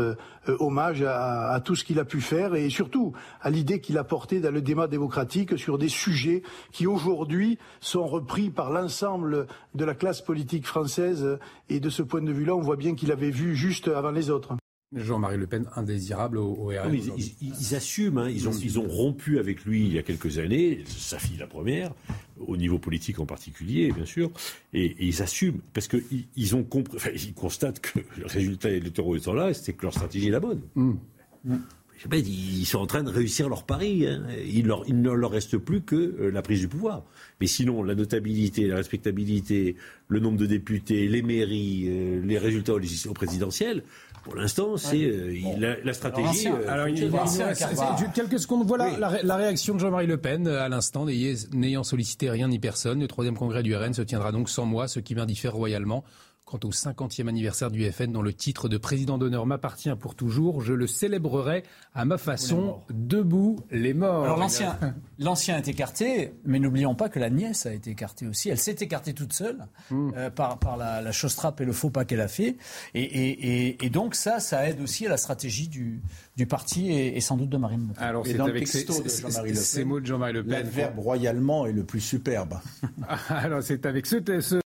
euh, hommage à, tout ce qu'il a pu faire et surtout à l'idée qu'il a portée dans le débat démocratique sur des sujets qui aujourd'hui sont repris par l'ensemble de la classe politique française et de ce point de vue-là, on voit bien qu'il avait vu juste avant les autres. Jean-Marie Le Pen indésirable au, au RN. ils, assument, hein. ils, ont, ils ont rompu avec lui il y a quelques années, sa fille la première, au niveau politique en particulier, bien sûr, et, ils assument, parce qu'ils ils ont compris, enfin, ils constatent que le résultat électoral étant là, c'est que leur stratégie est la bonne. Mm. Ils sont en train de réussir leur pari. Hein. Il, leur, il, ne leur reste plus que euh, la prise du pouvoir. Mais sinon, la notabilité, la respectabilité, le nombre de députés, les mairies, euh, les résultats au, au présidentiel, pour l'instant, c'est euh, la, stratégie. Euh, alors, il, quelques secondes. Voilà la, réaction de Jean-Marie Le Pen euh, à l'instant, n'ayant sollicité rien ni personne. Le troisième congrès du RN se tiendra donc sans moi, ce qui m'indiffère royalement. Quant au 50e anniversaire du FN, dont le titre de président d'honneur m'appartient pour toujours, je le célébrerai à ma façon, debout les morts. Alors l'ancien, est écarté, mais n'oublions pas que la nièce a été écartée aussi. Elle s'est écartée toute seule hmm. euh, par, par la, la et le faux pas qu'elle a fait. Et, et, et, donc ça, ça aide aussi à la stratégie du, du parti et, sans doute de Marine Le Pen. Alors c'est avec ces, ces mots de Jean-Marie Le Pen. L'adverbe royalement est le plus superbe. Alors c'est avec ce, ce